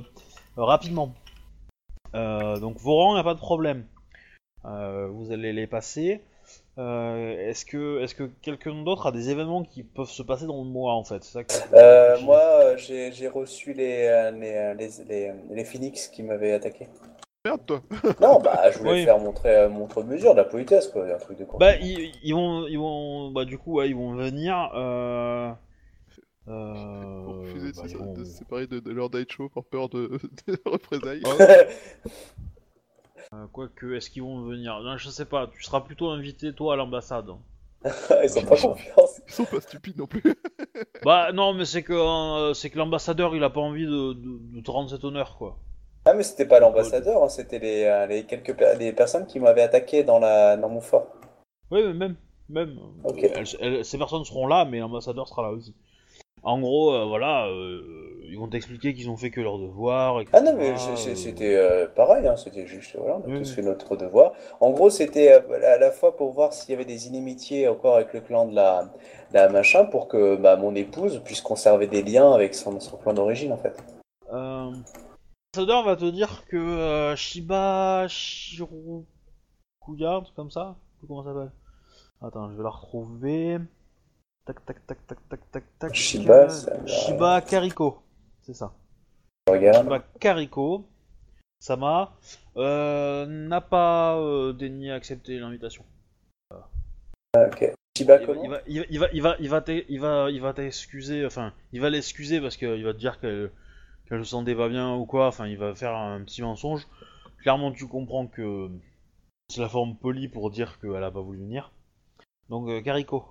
rapidement. Euh, donc vos rangs, y a pas de problème. Vous allez les passer. Est-ce que, est-ce que quelqu'un d'autre a des événements qui peuvent se passer dans le mois en fait? Ça moi, j'ai reçu les, les, les, les, les Phoenix qui m'avaient attaqué. Merde toi Non, bah, je voulais Oui. faire montrer, euh, montre mesure de la politesse, quoi. Un truc de con. Bah ils, ils vont, ils vont, bah du coup ouais, ils vont venir. Euh... Euh... Pour refuser de, bah, se- ils vont- de se séparer de, de leur date show par peur de, de représailles. Euh, Quoique, est-ce qu'ils vont venir? Non, je sais pas. Tu seras plutôt invité toi à l'ambassade. Ils sont pas confiance. Ils sont pas stupides non plus. Bah non, mais c'est que euh, c'est que l'ambassadeur il a pas envie de, de, de te rendre cet honneur quoi. Ah, mais c'était pas l'ambassadeur, hein, c'était les, euh, les quelques per- les personnes qui m'avaient attaqué dans, la, dans mon fort. Oui, mais même, même. Ok. Elles- elles- ces personnes seront là, mais l'ambassadeur sera là aussi. En gros, euh, voilà, euh, ils vont t'expliquer qu'ils ont fait que leur devoir. Ah non, mais etc., c'est- c'est- euh, c'était euh, pareil, hein, c'était juste, voilà, on a Oui, tous oui. fait notre devoir. En gros, c'était euh, à la fois pour voir s'il y avait des inimitiés encore avec le clan de la, de la machin, pour que bah, mon épouse puisse conserver des liens avec son, son clan d'origine, en fait. Euh, L'ambassadeur va te dire que euh, Shiba Shirokuya, un truc comme ça Comment ça s'appelle Attends, je vais la retrouver. Tac, tac, tac, tac, tac, tac, tac. Shiba, Euh. Shiba Kariko. C'est ça. Regarde. Shiba Kariko, Sama, euh, n'a pas euh, daigné accepter l'invitation. Ah, ok. Shiba, Il va- comment il va, il va, il va, il va, il va, il va, il va t'excuser, enfin, il va l'excuser parce qu'il va te dire qu'elle, qu'elle se sentait pas bien ou quoi, enfin, il va faire un petit mensonge. Clairement, tu comprends que c'est la forme polie pour dire qu'elle a pas voulu venir. Donc, euh, Kariko.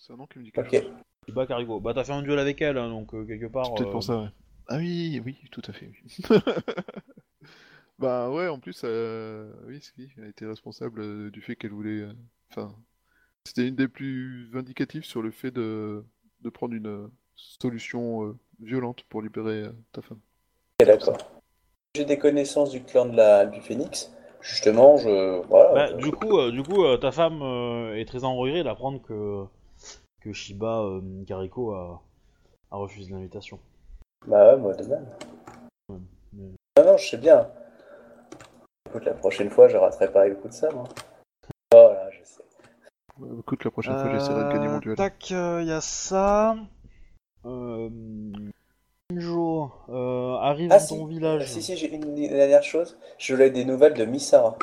C'est un nom qui me dit quelque Ok. chose. Bah, Kariko. Bah, t'as fait un duel avec elle, hein, donc euh, quelque part. Peut-être euh, pour ça, ouais. Ah oui, oui, tout à fait. oui. bah ouais, en plus, euh, oui, si, elle a été responsable euh, du fait qu'elle voulait. euh, Enfin, c'était une des plus vindicatives sur le fait de, de prendre une euh, solution euh, violente pour libérer euh, ta femme. Ok, d'accord. J'ai des connaissances du clan de la, du Phénix. Justement, je. Voilà. Bah, je- du coup, euh, du coup, euh, ta femme euh, est très en regret d'apprendre que que Shiba euh, Kariko a, a refusé l'invitation. Bah ouais, moi de même. mais- Non, non, je sais bien. Écoute, la prochaine fois, je raterai pas le coup de ça, moi. Voilà, je sais. Écoute, la prochaine fois, j'essaierai de gagner mon duel. Tac, il y a ça. Euh, Shinjo euh, arrive Ah, dans si. ton village. Si, si, j'ai une, dernière chose. Je voulais des nouvelles de Misara.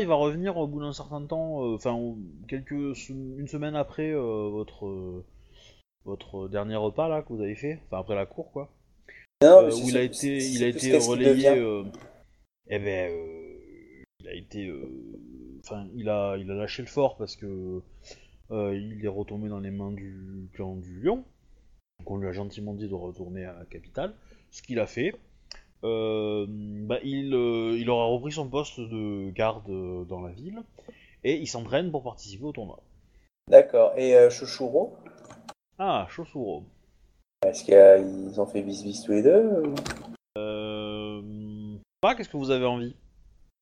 Il va revenir au bout d'un certain temps, euh, enfin quelques une semaine après votre votre dernier repas là que vous avez fait, enfin après la cour quoi, Non, euh, mais où il a été il a été relayé. euh, eh ben, euh, il a été, enfin il a il a lâché le fort parce que il est retombé dans les mains du clan du Lion. Donc on lui a gentiment dit de retourner à la capitale, ce qu'il a fait. Euh, bah, il, euh, il aura repris son poste de garde euh, dans la ville et il s'entraîne pour participer au tournoi. D'accord. Et euh, Shoshuro Ah, Chosuro. Est-ce qu'ils ont fait bis-bis tous les deux ou- Euh... Pas, qu'est-ce que vous avez envie?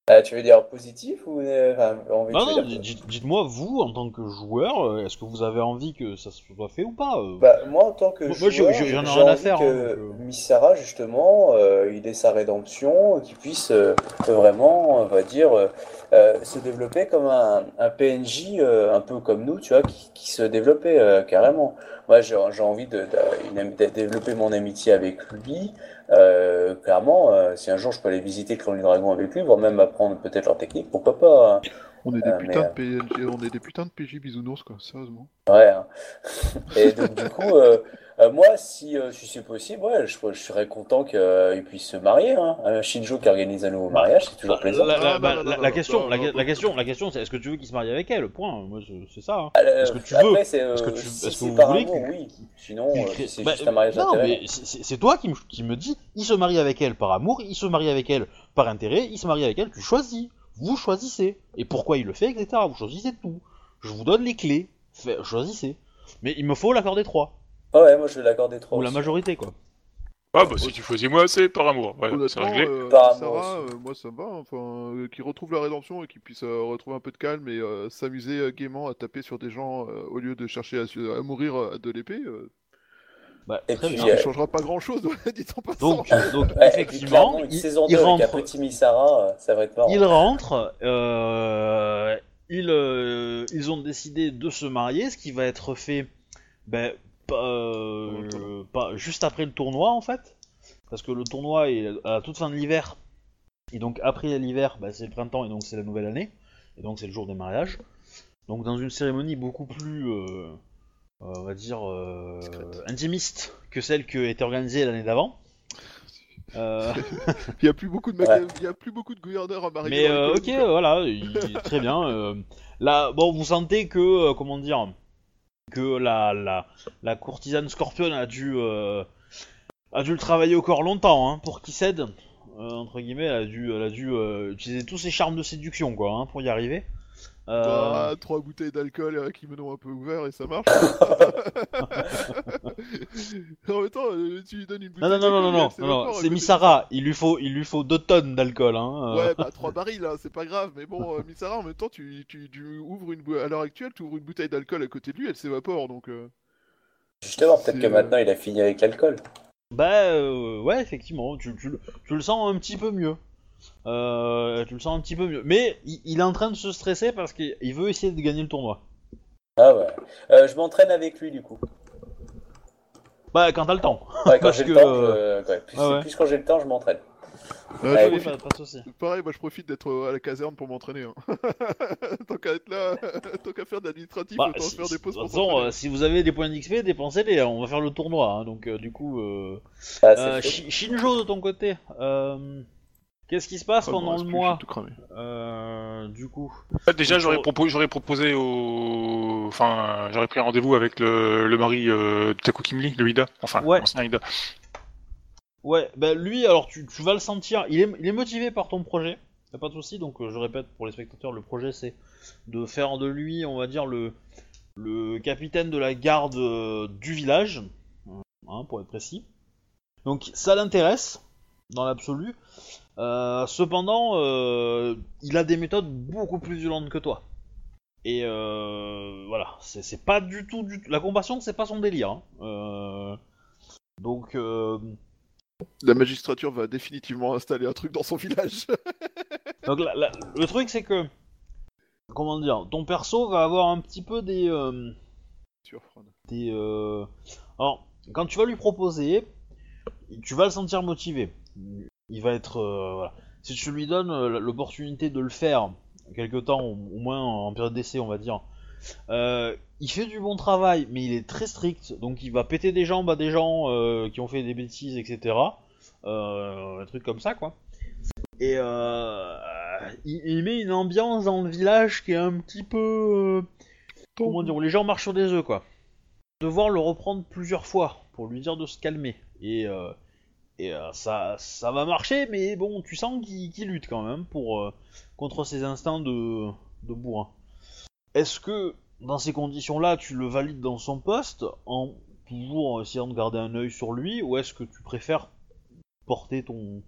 Ah, Tu veux dire positif ou euh, enfin, envie veux non, dire- dites- dites-moi, vous, en tant que joueur, euh, est-ce que vous avez envie que ça soit fait ou pas euh? Bah, moi, en tant que Moi, joueur, j'en ai rien à envie faire, que hein, euh. Misara, justement, euh, il ait sa rédemption, qu'il puisse euh, vraiment, on va dire, euh, euh, se développer comme un, un PNJ, euh, un peu comme nous, tu vois, qui, qui se développait euh, carrément. Moi, j'ai envie de développer mon amitié avec lui. Euh, clairement, euh, si un jour je peux aller visiter le clan du dragon avec lui, voire même apprendre peut-être leur technique, pourquoi pas. Hein. On est des Euh, putains mais, de PNG, on est des putains de PJ bisounours, quoi, sérieusement. Ouais. hein. Et donc, du coup, euh, euh, moi, si, euh, si c'est possible, ouais, je, je serais content qu'il puisse se marier. Hein. Un Shinjo qui organise un nouveau mariage, c'est toujours Bah, plaisant. la, question, la, question, la question, c'est est-ce que tu veux qu'il se marie avec elle Point. Moi, c'est- ça. hein. Euh, Est-ce que tu après, veux c'est, euh, Est-ce que tu- si est-ce que c'est vous voulez amour, qu'il- oui. Sinon, euh, crée- c'est bah, juste un mariage non, mais c'est- c'est c'est toi qui me, qui me dis, il se marie avec elle par amour, il se marie avec elle par intérêt, il se marie avec elle, tu choisis. Vous choisissez. Et pourquoi il le fait, etc. Vous choisissez tout. Je vous donne les clés. Fait- choisissez. Mais il me faut l'accord des trois. Ah ouais, moi je vais l'accorder trop. Ou la majorité, quoi. Ah bah si tu choisis moi, c'est par amour. Voilà, c'est réglé. euh, Par Sarah, amour euh, moi ça me va, enfin, euh, qu'ils retrouvent la rédemption et qu'ils puissent euh, retrouver un peu de calme et euh, s'amuser euh, gaiement à taper sur des gens euh, au lieu de chercher à, mourir euh, de l'épée. Euh, Bah, Et très puis, bien. ça euh, ne changera pas grand chose, dit en passant. Donc, Ouais, effectivement, clairement, une il, saison il 2 avec un rentre, euh, ça va être marrant. il rentre, euh, euh, ils ont décidé de se marier, ce qui va être fait ben, pas, euh, pas- juste après le tournoi en fait, parce que le tournoi est à la toute fin de l'hiver, et donc après l'hiver, ben, c'est le printemps et donc c'est la nouvelle année, et donc c'est le jour des mariages. Donc dans une cérémonie beaucoup plus, euh, euh, on va dire, euh, intimiste que celle qui était organisée l'année d'avant. Euh, Il n'y a plus beaucoup de Ouais. il y a plus beaucoup de gouverneurs à marier. Mais euh, ok, euh, voilà, il- très bien. euh, là, bon, vous sentez que, euh, comment dire, que la, la, la courtisane Scorpion a dû, euh, a dû le travailler au corps longtemps hein, pour qu'il cède. euh, entre guillemets, elle a dû, elle a dû euh, utiliser tous ses charmes de séduction, quoi, hein, pour y arriver. Euh, Bah, trois bouteilles d'alcool et un kimono un peu ouvert et ça marche. en même temps, euh, tu lui donnes une bouteille Non, non, non, non, non, non, c'est Misara. Il lui faut, il lui faut deux tonnes d'alcool. Hein. euh. Ouais, bah trois barils, là, c'est pas grave. Mais bon, euh, Misara, en même temps, tu, tu, tu ouvres une à l'heure actuelle, tu ouvres une bouteille d'alcool à côté de lui, elle s'évapore. Donc, euh, Justement, peut-être que maintenant il a fini avec l'alcool. Bah euh, ouais, effectivement, tu, tu, tu le sens un petit peu mieux. Euh, tu le sens un petit peu mieux. Mais il, il est en train de se stresser parce qu'il il veut essayer de gagner le tournoi. Ah ouais. Euh, je m'entraîne avec lui du coup. Bah quand t'as le temps. Ouais, quand Parce j'ai que, le temps, je... ouais, plus, ah ouais. plus quand j'ai le temps, je m'entraîne. euh, profite- pas, pas de. Pareil, moi je profite d'être à la caserne pour m'entraîner. hein. tant qu'à être là, tant qu'à faire de l'administratif, Bah, autant si- faire des pauses de toute façon, euh, si vous avez des points d'XP, dépensez-les. hein, On va faire le tournoi. hein, donc euh, du coup, euh... Ah, euh, Shinjo de ton côté, euh, qu'est-ce qui se passe bon, pendant le plus, je suis mois euh, Du coup. Déjà, Donc, j'aurais sur- propo- j'aurais proposé au, enfin, j'aurais pris rendez-vous avec le, le mari euh, de Taku Kimli, le Ida, enfin, Ouais. l'ancien Ida. Ouais, bah lui, alors tu, tu vas le sentir, il est, il est motivé par ton projet, y a pas de souci, donc euh, je répète pour les spectateurs, le projet c'est de faire de lui, on va dire, le, le capitaine de la garde euh, du village, hein, pour être précis. Donc ça l'intéresse, dans l'absolu. Euh, cependant, euh, il a des méthodes beaucoup plus violentes que toi. Et euh, voilà, c'est pas du tout, du tout... La compassion, c'est pas son délire. hein. Donc... La magistrature va définitivement installer un truc dans son village. Donc la- la- le truc c'est que comment dire, ton perso va avoir un petit peu des des alors quand tu vas lui proposer, tu vas le sentir motivé. Il va être euh, voilà. Si tu lui donnes euh, l'opportunité de le faire quelque temps au, moins en période d'essai on va dire. euh, il fait du bon travail, mais il est très strict, donc il va péter des jambes à des gens qui ont fait des bêtises, etc. Un truc comme ça, quoi. Et euh, il, il met une ambiance dans le village qui est un petit peu. euh, comment dire, où les gens marchent sur des œufs, quoi. Devoir le reprendre plusieurs fois pour lui dire de se calmer. Et, euh, et euh, ça, ça va marcher, mais bon, tu sens qu'il lutte quand même pour, euh, contre ses instincts de, de bourrin. Est-ce que dans ces conditions-là, tu le valides dans son poste en toujours essayant de garder un œil sur lui, ou est-ce que tu préfères porter ton,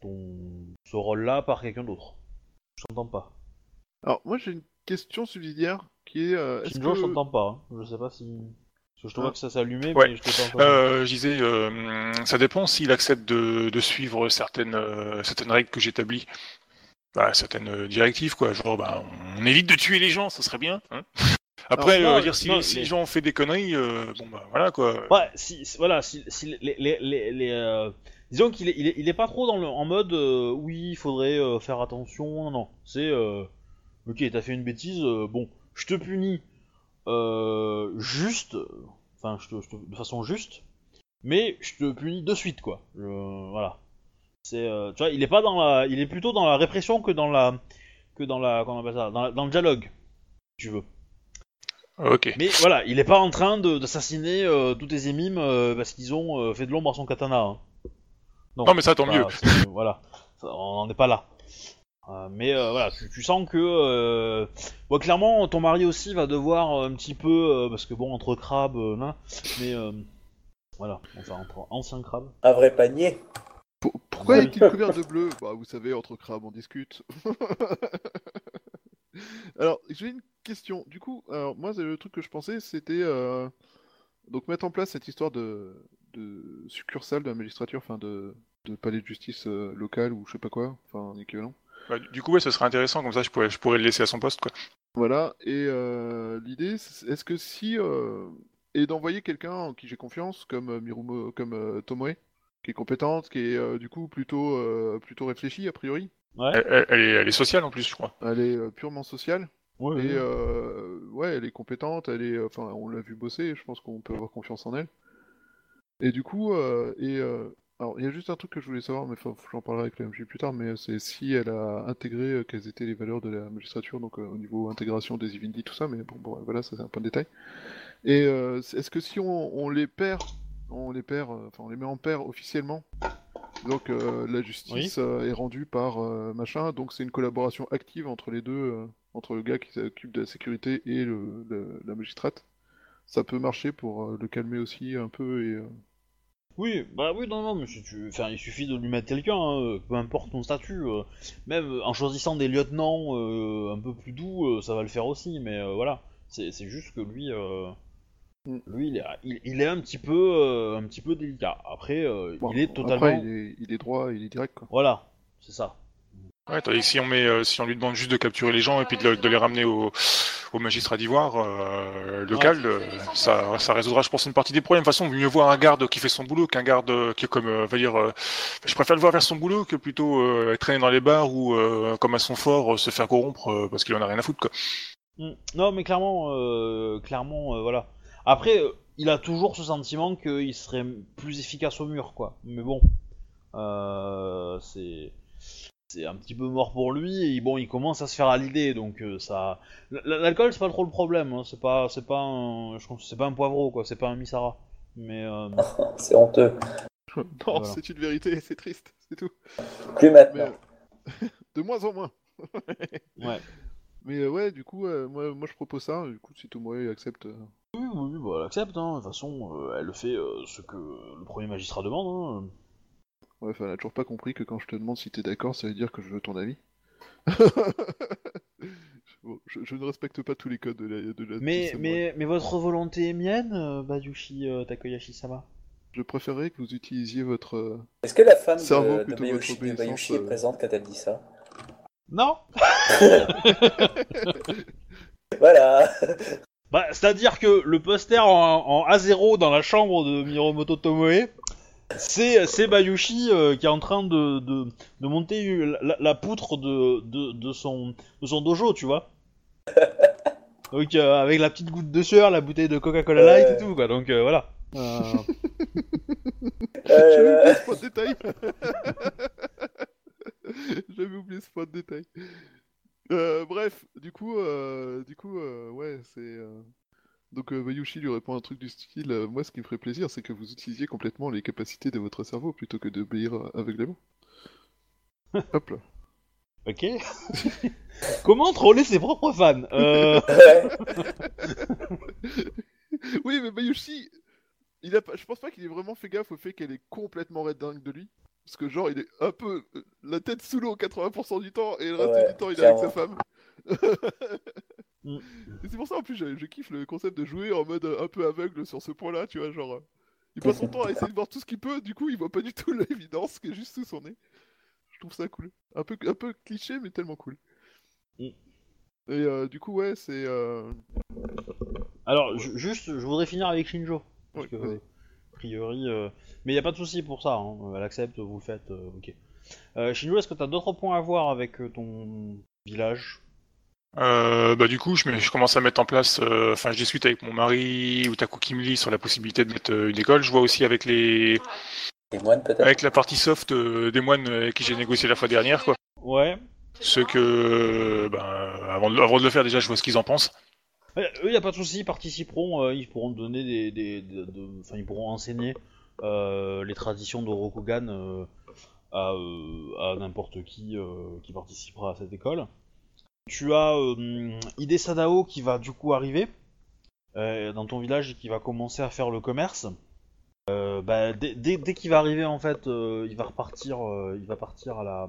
ton ce rôle-là par quelqu'un d'autre? Je t'entends pas. Alors, moi j'ai une question subsidiaire qui est. euh, est-ce Shinjo, que... je t'entends pas. hein. Je sais pas si. Je te vois Ah. que ça Ouais. mais je t'ai pas. Euh, je disais, euh, ça dépend s'il accepte de, de suivre certaines, euh, certaines règles que j'établis. Bah, certaines euh, directives, quoi. Genre, bah, on évite de tuer les gens, ça serait bien. hein. Après, non, dire si, non, si les- les gens ont fait des conneries, euh, bon bah voilà quoi. Ouais, si, si- voilà, si, si les, les, les, les, disons qu'il est, il est, il est pas trop dans le, en mode oui, il faudrait faire attention, non, c'est euh, ok, t'as fait une bêtise, bon, je te punis euh, juste, enfin, je te, je te- de façon juste, mais je te punis de suite, quoi. Je- voilà, c'est, euh, tu vois, il est pas dans la, il est plutôt dans la répression que dans la, que dans la, comment on appelle ça, dans, la- dans le dialogue, si tu veux. Ok. Mais voilà, il est pas en train de- d'assassiner euh, tous tes émimes euh, parce qu'ils ont fait de l'ombre à son katana. hein. Non, mais ça, tant mieux. voilà, Ça, on n'en est pas là. Euh, mais euh, voilà, tu, tu sens que, euh, bon, clairement, ton mari aussi va devoir un petit peu, euh, parce que bon, entre crabes, euh, nan, mais euh, voilà, enfin entre anciens crabes. Un vrai panier. Pour- Pourquoi Ouais. est-il couvert de bleu? Bah, vous savez, entre crabes, on discute. alors, j'ai une question. Du coup, alors, moi, le truc que je pensais, c'était euh, donc mettre en place cette histoire de, de succursale de la magistrature, enfin de, de palais de justice euh, local ou je sais pas quoi, enfin équivalent. Bah, du coup, ouais, ce serait intéressant, comme ça je pourrais, je pourrais le laisser à son poste, quoi. Voilà, et euh, l'idée, c'est- est-ce que si. euh, et d'envoyer quelqu'un en qui j'ai confiance, comme euh, Mirumo, comme euh, Tomoe, qui est compétente, qui est euh, du coup plutôt, euh, plutôt réfléchie a priori? Ouais, Elle, est, elle est sociale en plus, je crois. Elle est euh, purement sociale. ouais, Et ouais. euh, ouais, elle est compétente, elle est, enfin, on l'a vu bosser, je pense qu'on peut avoir confiance en elle. Et du coup, euh, et euh, alors il y a juste un truc que je voulais savoir, mais j'en parlerai avec la MJ plus tard, mais c'est si elle a intégré euh, quelles étaient les valeurs de la magistrature, donc euh, au niveau intégration des Ivindy, tout ça, mais bon, bon voilà, ça c'est un point de détail. Et euh, est-ce que si on, on les perd, on les perd, euh, enfin on les met en paire officiellement, donc euh, la justice euh, est rendue par euh, machin, donc c'est une collaboration active entre les deux. euh, entre le gars qui s'occupe de la sécurité et le, le- la magistrate, ça peut marcher pour euh, le calmer aussi un peu et. Euh, Oui, bah oui, non, non, mais si tu... enfin, il suffit de lui mettre quelqu'un, hein, peu importe ton statut. euh, même euh, en choisissant des lieutenants euh, un peu plus doux, euh, ça va le faire aussi, mais euh, voilà. C'est juste que lui, euh, Mm. lui, il est, il, il est un petit peu, euh, un petit peu délicat. Après, euh, bon, il est totalement, Après, il est, il est droit, il est direct quoi. voilà, c'est ça. Ouais, tandis si on met, euh, si on lui demande juste de capturer les gens et puis de, le- de les ramener au, au magistrat d'ivoire euh, local, euh, ça, ça résoudra, je pense, une partie des problèmes. De toute façon, mieux voir un garde qui fait son boulot qu'un garde euh, qui est comme, euh, va dire, euh, je préfère le voir faire son boulot que plutôt euh, être traîné dans les bars ou, euh, comme à son fort, euh, se faire corrompre euh, parce qu'il en a rien à foutre, quoi. Mm. Non, mais clairement, euh, clairement, euh, voilà. Après, il a toujours ce sentiment qu'il serait plus efficace au mur, quoi. Mais bon, euh, c'est c'est un petit peu mort pour lui. Et bon, il commence à se faire à l'idée, donc euh, ça. L'alcool, c'est pas trop le problème. hein. C'est pas, c'est pas, un... je pense, que c'est pas un poivreau, quoi. C'est pas un misara. Mais euh, C'est honteux. non, Voilà. c'est une vérité, c'est triste, c'est tout. Plus Mais, maintenant. euh, de moins en moins. ouais. Mais euh, ouais, du coup, euh, moi, moi je propose ça. Du coup, si Tomoe accepte. euh, Oui, oui, bah, elle accepte. Hein. De toute façon, euh, elle fait euh, ce que le premier magistrat demande. Hein. Ouais, enfin, elle a toujours pas compris que quand je te demande si t'es d'accord, ça veut dire que je veux ton avis. Bon, je, je ne respecte pas tous les codes de la. De la du Mais, mais, mais votre volonté est mienne, euh, Bayushi euh, Takoyashi-sama Je préférais que vous utilisiez votre. euh, Est-ce que la femme Cerveau de, Bayushi, est euh. présente quand elle dit ça? Non Voilà Bah, c'est-à-dire que le poster en, en A0 dans la chambre de Miromoto Tomoe, c'est, c'est Bayushi euh, qui est en train de, de, de monter la, la poutre de, de, de, son, de son dojo, tu vois. Donc, euh, avec la petite goutte de sueur, la bouteille de Coca-Cola Light et tout, quoi. Donc, euh, voilà. Euh, J'avais oublié Euh, ce point de détail. J'avais oublié ce point de détail. Euh, bref, du coup, euh, du coup, euh, ouais, c'est. Donc euh, Bayushi lui répond un truc du style euh, Moi, ce qui me ferait plaisir, c'est que vous utilisiez complètement les capacités de votre cerveau plutôt que d'obéir euh, aveuglément. Hop là. ok. Comment troller ses propres fans euh... oui, mais Bayushi, il a pas... je pense pas qu'il ait vraiment fait gaffe au fait qu'elle est complètement red dingue de lui. Parce que, genre, il est un peu euh, la tête sous l'eau 80% du temps et le reste Ouais, du temps, il est avec sa femme. Mm. Et c'est pour ça, en plus, je, je kiffe le concept de jouer en mode euh, un peu aveugle sur ce point-là, tu vois. Genre, euh, il passe son temps à essayer de voir tout ce qu'il peut, du coup, il voit pas du tout l'évidence qui est juste sous son nez. Je trouve ça cool. Un peu, un peu cliché, mais tellement cool. Mm. Et euh, du coup, ouais, c'est. euh, Alors, ju- juste, je voudrais finir avec Shinjo. Parce que, vas-y. a priori. euh, Mais il a pas de souci pour ça, hein. elle accepte, vous le faites, euh, ok. Euh, Shinjo, est-ce que t'as d'autres points à voir avec euh, ton village? Euh, bah du coup, je, commence à mettre en place, euh, enfin je discute avec mon mari ou Taku Kimli sur la possibilité de mettre euh, une école. Je vois aussi avec les, Les moines peut-être? avec la partie soft euh, des moines avec qui j'ai négocié la fois dernière, quoi. Ouais. Ce que, euh, ben, avant de, avant de le faire déjà, je vois ce qu'ils en pensent. Ouais, eux, y a pas de souci, ils participeront, euh, ils pourront donner des. des, des- de- Enfin, ils pourront enseigner euh, les traditions de Rokugan euh, à, euh, à n'importe qui euh, qui participera à cette école. Tu as euh, Ide Sadao qui va du coup arriver euh, dans ton village et qui va commencer à faire le commerce. Euh, bah, dès dès- dès qu'il va arriver, en fait, euh, il va repartir, il va partir à la,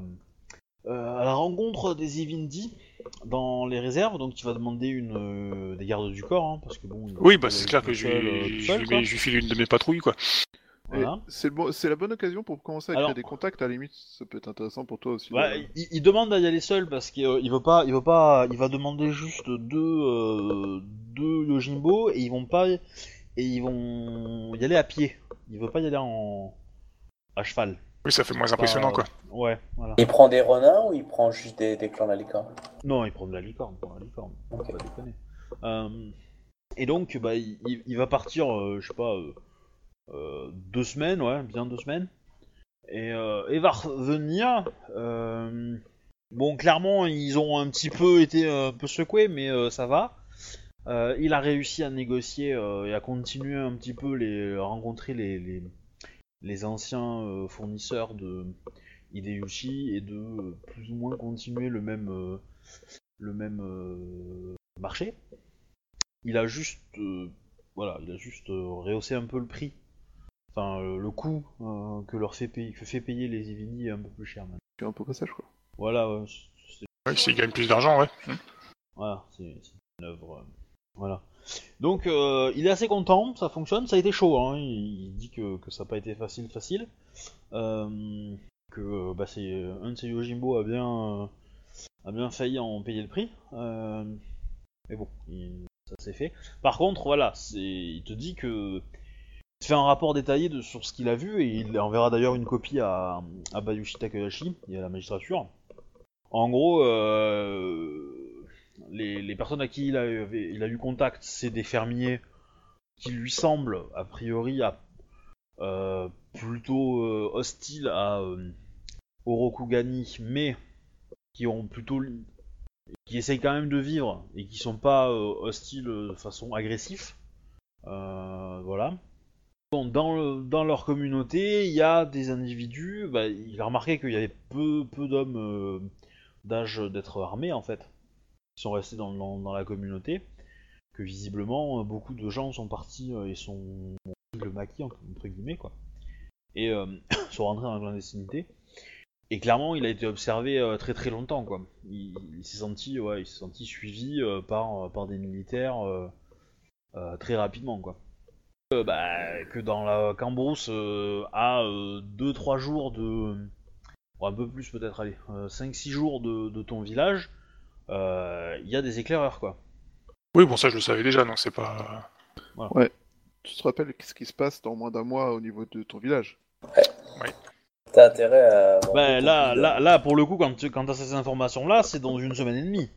à la rencontre des Evindi dans les réserves, donc il va demander une des gardes du corps, hein, parce que bon. Oui, bah c'est clair que je lui, je lui file une de mes patrouilles, quoi. Voilà. C'est bon- la bonne occasion pour commencer à créer Alors- des contacts, à la limite, ça peut être intéressant pour toi aussi. De- il, il demande à y aller seul parce qu'il euh, veut pas, il veut pas, il va demander juste deux, euh, deux Yojimbo et ils vont pas, et ils vont y aller à pied. Il veut pas y aller en à cheval. Oui, ça fait moins impressionnant, Pas, quoi. euh, Ouais, voilà. Il prend des renins ou il prend juste des, des clans de la licorne? Non, il prend de la licorne, la pas déconner. Euh, et donc, bah, il, il- il va partir, euh, je sais pas, deux semaines, ouais, bien deux semaines. Et, euh, et va revenir. euh, bon, clairement, ils ont un petit peu été euh, un peu secoués, mais euh, ça va. Euh, il a réussi à négocier euh, et à continuer un petit peu les rencontrer les, les, anciens euh, fournisseurs de Hideyushi et de euh, plus ou moins continuer le même euh, le même euh, marché. Il a juste, euh, voilà, il a juste euh, rehaussé un peu le prix. Enfin, euh, le coût euh, que leur fait payer, que fait payer les Ivini est un peu plus cher maintenant. Es un peu passage, quoi. Voilà, ouais, c'est Ouais, s'il gagne plus d'argent, ouais. voilà, c'est c'est une œuvre. euh, voilà. Donc, euh, il est assez content, ça fonctionne. Ça a été chaud, hein. il, il dit que, que ça n'a pas été facile, facile. Euh, que bah, c'est un de ses Yojimbo a bien, euh, a bien failli en payer le prix. Euh, mais bon, il- ça s'est fait. Par contre, voilà, c'est, il te dit que fait un rapport détaillé sur ce qu'il a vu et il enverra d'ailleurs une copie à, à Bayushi Takahashi et à la magistrature. En gros, euh, les, personnes à qui il a, eu contact, c'est des fermiers qui lui semblent, a priori, euh, plutôt euh, hostiles à Orokugani, mais qui ont plutôt qui essayent quand même de vivre et qui sont pas hostiles de façon agressive. Voilà. Dans, le- dans leur communauté, il y a des individus. bah, il a remarqué qu'il y avait peu, peu d'hommes euh, d'âge d'être armés en fait, qui sont restés dans, la communauté. Que visiblement, euh, beaucoup de gens sont partis euh, et sont le maquis entre, guillemets quoi. Et sont rentrés dans la clandestinité. Et clairement, il a été observé très très longtemps, quoi. Il, s'est senti, ouais, il s'est senti suivi par, par des militaires très rapidement, quoi. Euh, bah, que dans la Cambrousse, euh, à 2-3 jours de. bon, un peu plus peut-être, allez, 5-6 jours de, de ton village, euh, il y a des éclaireurs, quoi. Oui, bon, ça, je le savais déjà, donc c'est pas. Tu te rappelles ce qui se passe dans moins d'un mois au niveau de ton village? T'as intérêt à. Bah, ton là, là, là, pour le coup, quand tu quand as ces informations-là, c'est dans une semaine et demie.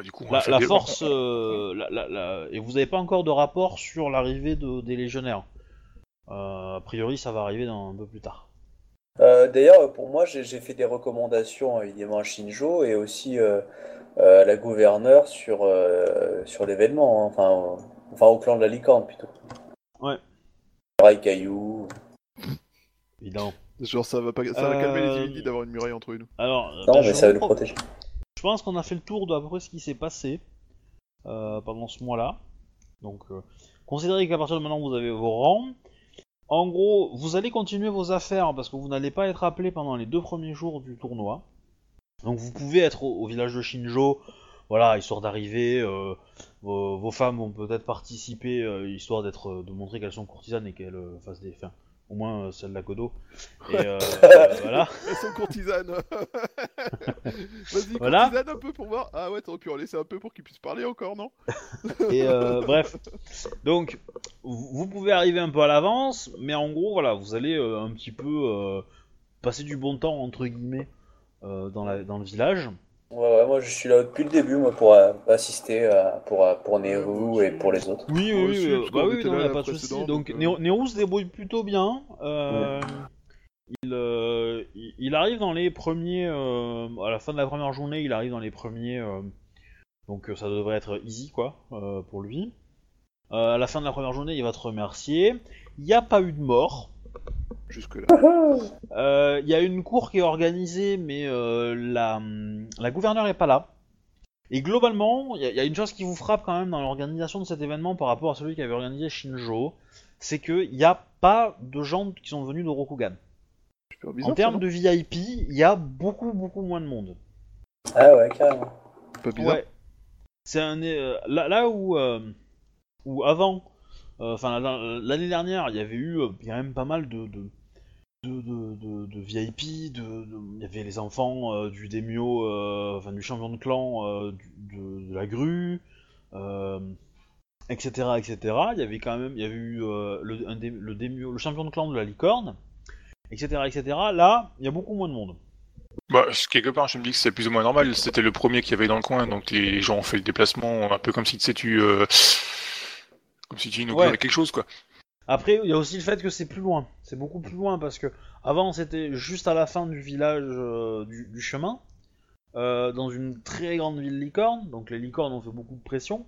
Bah, du coup, on La, force, euh, la- la- la- et vous n'avez pas encore de rapport sur l'arrivée de- des légionnaires. Euh, a priori, ça va arriver dans, un peu plus tard. Euh, D'ailleurs, pour moi, j'ai fait des recommandations évidemment à Shinjo et aussi euh, euh, à la gouverneure sur, euh, sur l'événement, hein. enfin, euh, enfin au clan de la licorne plutôt. Ouais. Raikaiyu. Évidemment. Genre, ça va, pas... ça va calmer les Ivini d'avoir une muraille entre nous. Alors, Non, bah, mais ça va nous pro- protéger. Je pense qu'on a fait le tour de ce qui s'est passé euh, pendant ce mois-là. Donc, euh, considérez qu'à partir de maintenant, vous avez vos rangs. En gros, vous allez continuer vos affaires parce que vous n'allez pas être appelé pendant les deux premiers jours du tournoi. Donc, vous pouvez être au, village de Shinjo, voilà, histoire d'arriver. euh, vos, vos femmes vont peut-être participer, histoire d'être, de montrer qu'elles sont courtisanes et qu'elles fassent des, enfin, au moins euh, celle d'Akodo. Et euh, voilà. Elles sont courtisanes Vas-y, Voilà. courtisane un peu pour voir. Ah ouais, t'aurais pu en laisser un peu pour qu'ils puissent parler encore, non? Et euh, bref, donc vous pouvez arriver un peu à l'avance, mais en gros, voilà, vous allez euh, un petit peu euh, passer du bon temps entre guillemets euh, dans, la, dans le village. Ouais, ouais, moi je suis là depuis le début moi, pour euh, assister à- pour, euh, pour moi et pour les autres. Oui, oui, oui, euh, bah oui, non, y a pas de souci. Donc euh, Néo se débrouille plutôt bien. euh, il, euh, arrive dans les premiers, euh, à la fin de la première journée, il arrive dans les premiers, euh, donc euh, ça devrait être easy quoi euh, pour lui. Euh, à la fin de la première journée, il va te remercier. Il n'y a pas eu de mort. Jusque-là. Euh, Il y a une cour qui est organisée, mais euh, la, la gouverneure n'est pas là. Et globalement, il y, a- il y a une chose qui vous frappe quand même dans l'organisation de cet événement par rapport à celui qui avait organisé Shinjo, c'est qu'il n'y a pas de gens qui sont venus de Rokugan. Bizarre. en termes de VIP, il y a beaucoup beaucoup moins de monde. Ah ouais, carrément. de. Pas bizarre. Ouais. C'est un euh, là, là où euh, où avant, euh, enfin la- l'année dernière, il y avait eu euh, quand même pas mal de VIP, il y avait les enfants euh, du Demio, euh, enfin du champion de clan euh, de, la grue, euh, etc., etc. Il y avait quand même, il y eu euh, le, le champion de clan de la licorne, etc., etc. Là, il y a beaucoup moins de monde. Bah, quelque part, je me dis que c'est plus ou moins normal. C'était le premier qu'il y avait dans le coin, donc les gens ont fait le déplacement un peu comme si tu sais, tu. euh, Comme si tu inaugurais Ouais. quelque chose, quoi. Après, il y a aussi le fait que c'est plus loin. C'est beaucoup plus loin parce que avant c'était juste à la fin du village euh, du, du chemin, euh, dans une très grande ville licorne. Donc les licornes ont fait beaucoup de pression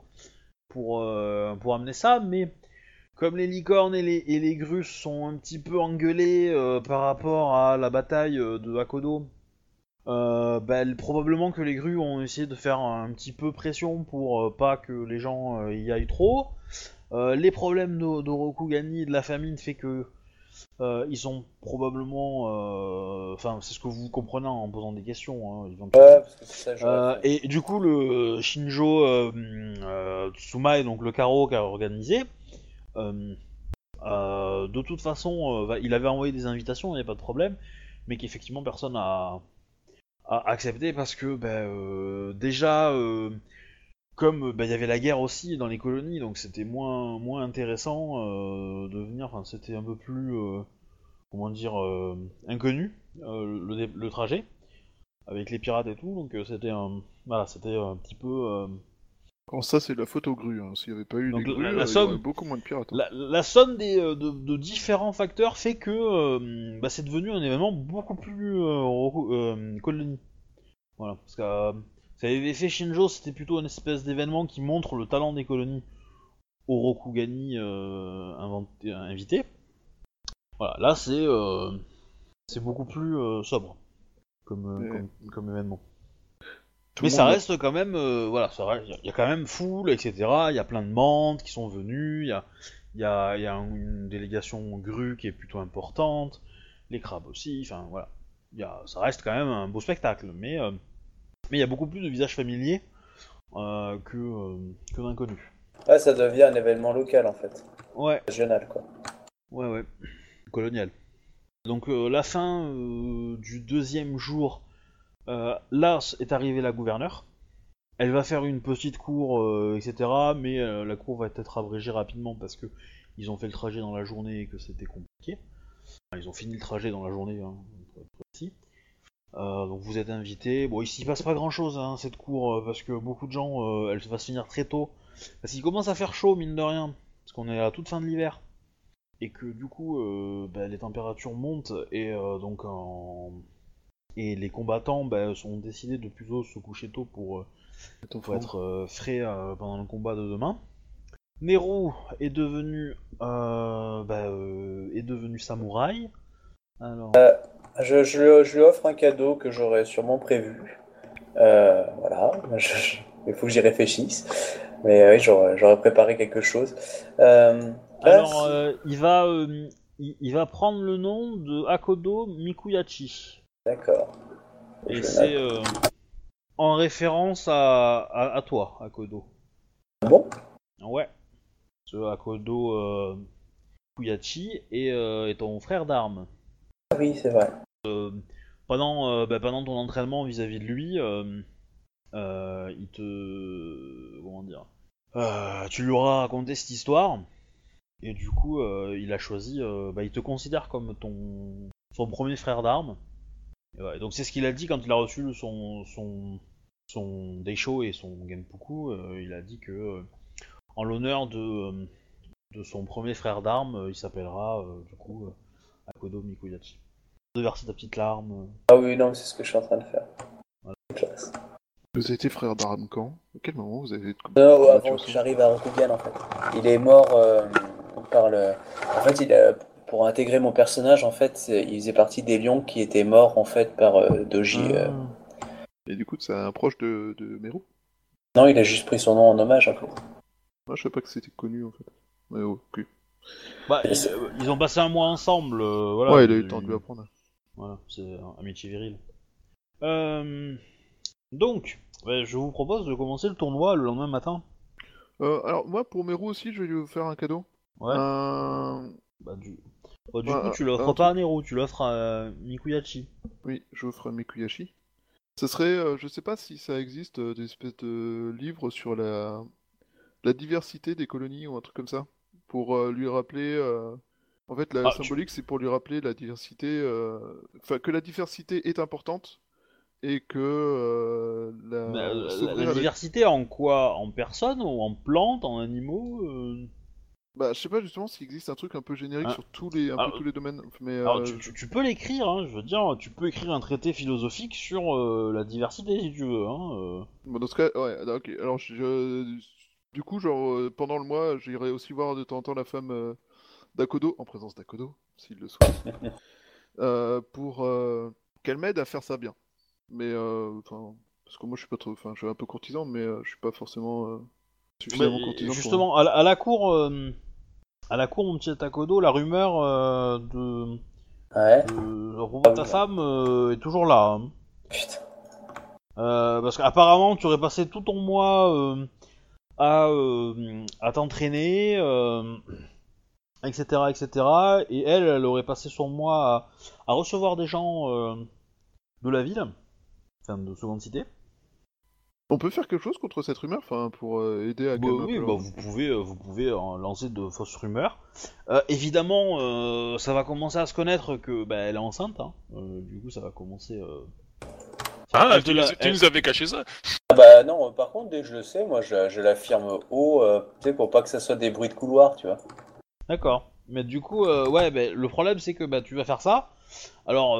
pour euh, pour amener ça, mais comme les licornes et les, et les grues sont un petit peu engueulés euh, par rapport à la bataille de Hakodo bah, probablement que les grues ont essayé de faire un petit peu pression pour pas que les gens y aillent trop. Euh, les problèmes de, de Rokugani et de la famine fait que euh, ils sont probablement, euh, enfin c'est ce que vous comprenez en posant des questions. Hein, ils Ouais, parce que ça, Euh, et du coup, le Shinjo Tsumae, donc le carreau qu'a organisé, euh, euh, de toute façon, il avait envoyé des invitations, il n'y a pas de problème, mais qu'effectivement personne a, a accepté parce que ben, déjà, comme ben, il y avait la guerre aussi dans les colonies, donc c'était moins, moins intéressant euh, de venir, enfin c'était un peu plus, euh, comment dire, euh, inconnu euh, le, le trajet avec les pirates et tout, donc euh, c'était un, voilà, c'était un petit peu euh, Alors ça, c'est de la faute aux grues. hein. S'il n'y avait pas eu Donc, les la- grues, la euh, il y aurait beaucoup moins de pirates. hein. la, la somme des, euh, de, de différents facteurs fait que euh, bah, c'est devenu un événement beaucoup plus euh, euh, colonie. Voilà, parce que euh, ça avait fait Shinjo, c'était plutôt une espèce d'événement qui montre le talent des colonies au Rokugani euh, inventé- invité. Voilà, là c'est euh, c'est beaucoup plus euh, sobre comme, euh, Ouais. comme, comme événement. Tout Mais ça reste quand même, voilà, il y a quand même foule, etc. Il y a plein de membres qui sont venus, il y a, y a, y a une délégation grue qui est plutôt importante, les crabes aussi, enfin voilà. Il y a, ça reste quand même un beau spectacle, mais mais il y a beaucoup plus de visages familiers euh, que, euh, que d'inconnus. Ouais, ça devient un événement local en fait, Ouais, régional quoi. ouais, ouais, colonial. Donc euh, la fin du deuxième jour, là est arrivée la gouverneure. Elle va faire une petite cour, euh, etc. Mais euh, la cour va être abrégée rapidement parce que ils ont fait le trajet dans la journée et que c'était compliqué. Enfin, ils ont fini le trajet dans la journée, hein, pour être précis. Euh, donc vous êtes invités. Bon, ici il passe pas grand chose hein, cette cour euh, parce que beaucoup de gens, euh, elle va se finir très tôt. Parce qu'il commence à faire chaud mine de rien, parce qu'on est à toute fin de l'hiver et que du coup euh, bah, les températures montent et euh, donc en... et les combattants bah, sont décidés de plutôt se coucher tôt pour, euh, être euh, frais euh, pendant le combat de demain. Nero est devenu euh, bah, euh, est devenu samouraï. Alors Je, je, je lui offre un cadeau que j'aurais sûrement prévu. Euh, voilà, Je- il faut que j'y réfléchisse. Mais oui, j'aurais préparé quelque chose. Euh, là, alors euh, il va euh, il, il va prendre le nom de Akodo Mikuyachi D'accord. et c'est euh, en référence à, à, à toi Akodo. Bon, Ouais. Ce Akodo euh, Kuyachi est, euh, est ton frère d'armes. Oui, c'est vrai. Pendant, euh, bah, pendant ton entraînement vis-à-vis de lui, euh, euh, il te. Comment dire Euh, Tu lui auras raconté cette histoire, et du coup, euh, il a choisi. euh, bah, il te considère comme ton son premier frère d'armes. Ouais, donc c'est ce qu'il a dit quand il a reçu son son son et son Genpuku. euh, il a dit que euh, en l'honneur de euh, son premier frère d'armes, euh, il s'appellera euh, du coup euh, Akodo Mikuyachi. De verser ta petite larme. euh. Ah oui, non, c'est ce que je suis en train de faire. Voilà. Classe. Vous avez été frère d'armes quand À quel moment vous avez été Non, avant que j'arrive à Rokugan en fait. Il est mort euh, par le. En fait, il a... pour intégrer mon personnage, en fait, il faisait partie des lions qui étaient morts en fait par euh, Doji. euh. Ah. Et du coup, c'est un proche de, de Meru? Non, il a juste pris son nom en hommage en fait. Moi, je savais pas que c'était connu en fait. Ouais, ok. Bah, ils, euh, ils ont passé un mois ensemble. euh, voilà, ouais, il a eu le temps de lui apprendre. Voilà, c'est un métier viril. Euh, donc, je vous propose de commencer le tournoi le lendemain matin. Euh, alors, moi, pour Meru aussi, je vais lui faire un cadeau. Ouais. Un- Bah, du bah, du Ouais, coup, tu l'offres pas à Nero, tu l'offres à Mikuyachi. Oui, je ferai un Mikuyashi. Ce serait, euh, je sais pas si ça existe, euh, des espèces de livres sur la, la diversité des colonies ou un truc comme ça, pour euh, lui rappeler. Euh, En fait, la Ah, tu- symbolique, c'est pour lui rappeler la diversité, euh, enfin que la diversité est importante et que euh, la, Bah, la- diversité en quoi? En personnes ou en plantes, en animaux euh? Bah, je sais pas justement s'il existe un truc un peu générique Ah. sur tous les, un peu Alors- tous les domaines, mais Alors, euh, tu, tu- tu peux l'écrire, hein, je veux dire, tu peux écrire un traité philosophique sur euh, la diversité si tu veux. Hein, euh. Bon, dans ce cas, ouais, ok. Alors, je, du coup, genre, euh, pendant le mois, j'irai aussi voir de temps en temps la femme euh, d'Akodo, en présence d'Akodo, s'il le souhaite, euh, pour euh, qu'elle m'aide à faire ça bien. Mais euh, enfin, parce que moi je suis pas trop, enfin, je suis un peu courtisan, mais euh, je suis pas forcément euh, suffisamment Mais, courtisan. pour- justement, à la, à la cour, euh, à la cour, mon petit Takodo, la rumeur euh, de, Ouais. de revoir ta femme euh, est toujours là. hein. Putain. Euh, parce qu'apparemment, tu aurais passé tout ton mois euh, à, euh, à t'entraîner, euh, etc., etc. Et elle, elle aurait passé son mois à, à recevoir des gens euh, de la ville, enfin de seconde cité. On peut faire quelque chose contre cette rumeur, enfin, pour euh, aider à Bah oui, bah vous pouvez, euh, vous pouvez euh, lancer de fausses rumeurs. Euh, évidemment, euh, ça va commencer à se connaître que bah, elle est enceinte. hein. Euh, du coup, ça va commencer. euh, Ah, tu, nous, l'a- tu elle- nous avais caché ça Ah bah non, par contre, dès que je le sais, moi je, je l'affirme haut, euh, tu sais, pour pas que ça soit des bruits de couloir, tu vois. D'accord. Mais du coup, euh, ouais, bah, le problème c'est que bah, tu vas faire ça. Alors,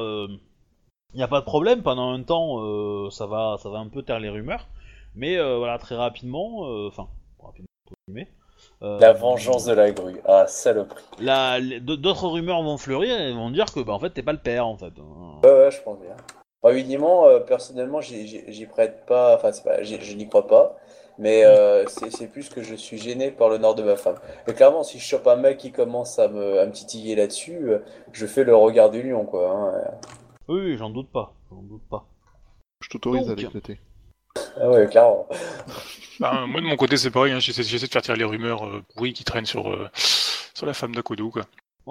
il n'y a pas de problème. Pendant un temps, euh, ça va, ça va un peu taire les rumeurs. Mais euh, voilà, très rapidement, euh, enfin, rapidement, euh, La vengeance de la grue. Ah, saloperie. d'autres rumeurs vont fleurir et vont dire que bah, en fait t'es pas le père en fait. hein. Ouais, ouais, je pense bien. Bah, évidemment, euh, personnellement, j'y- prête pas, enfin, c'est pas, je n'y crois pas, mais euh, c'est plus que je suis gêné par l'honneur de ma femme. Et clairement, si je chope un mec qui commence à me, à me titiller là-dessus, euh, je fais le regard du lion, quoi. hein. Oui, oui, j'en doute pas, j'en doute pas. Je t'autorise à l'éclater. Ah ouais, clairement. Bah, Moi, de mon côté, c'est pareil. hein, J'essaie de faire tirer les rumeurs euh, pourries qui traînent sur, euh, sur la femme d'Akodo, quoi.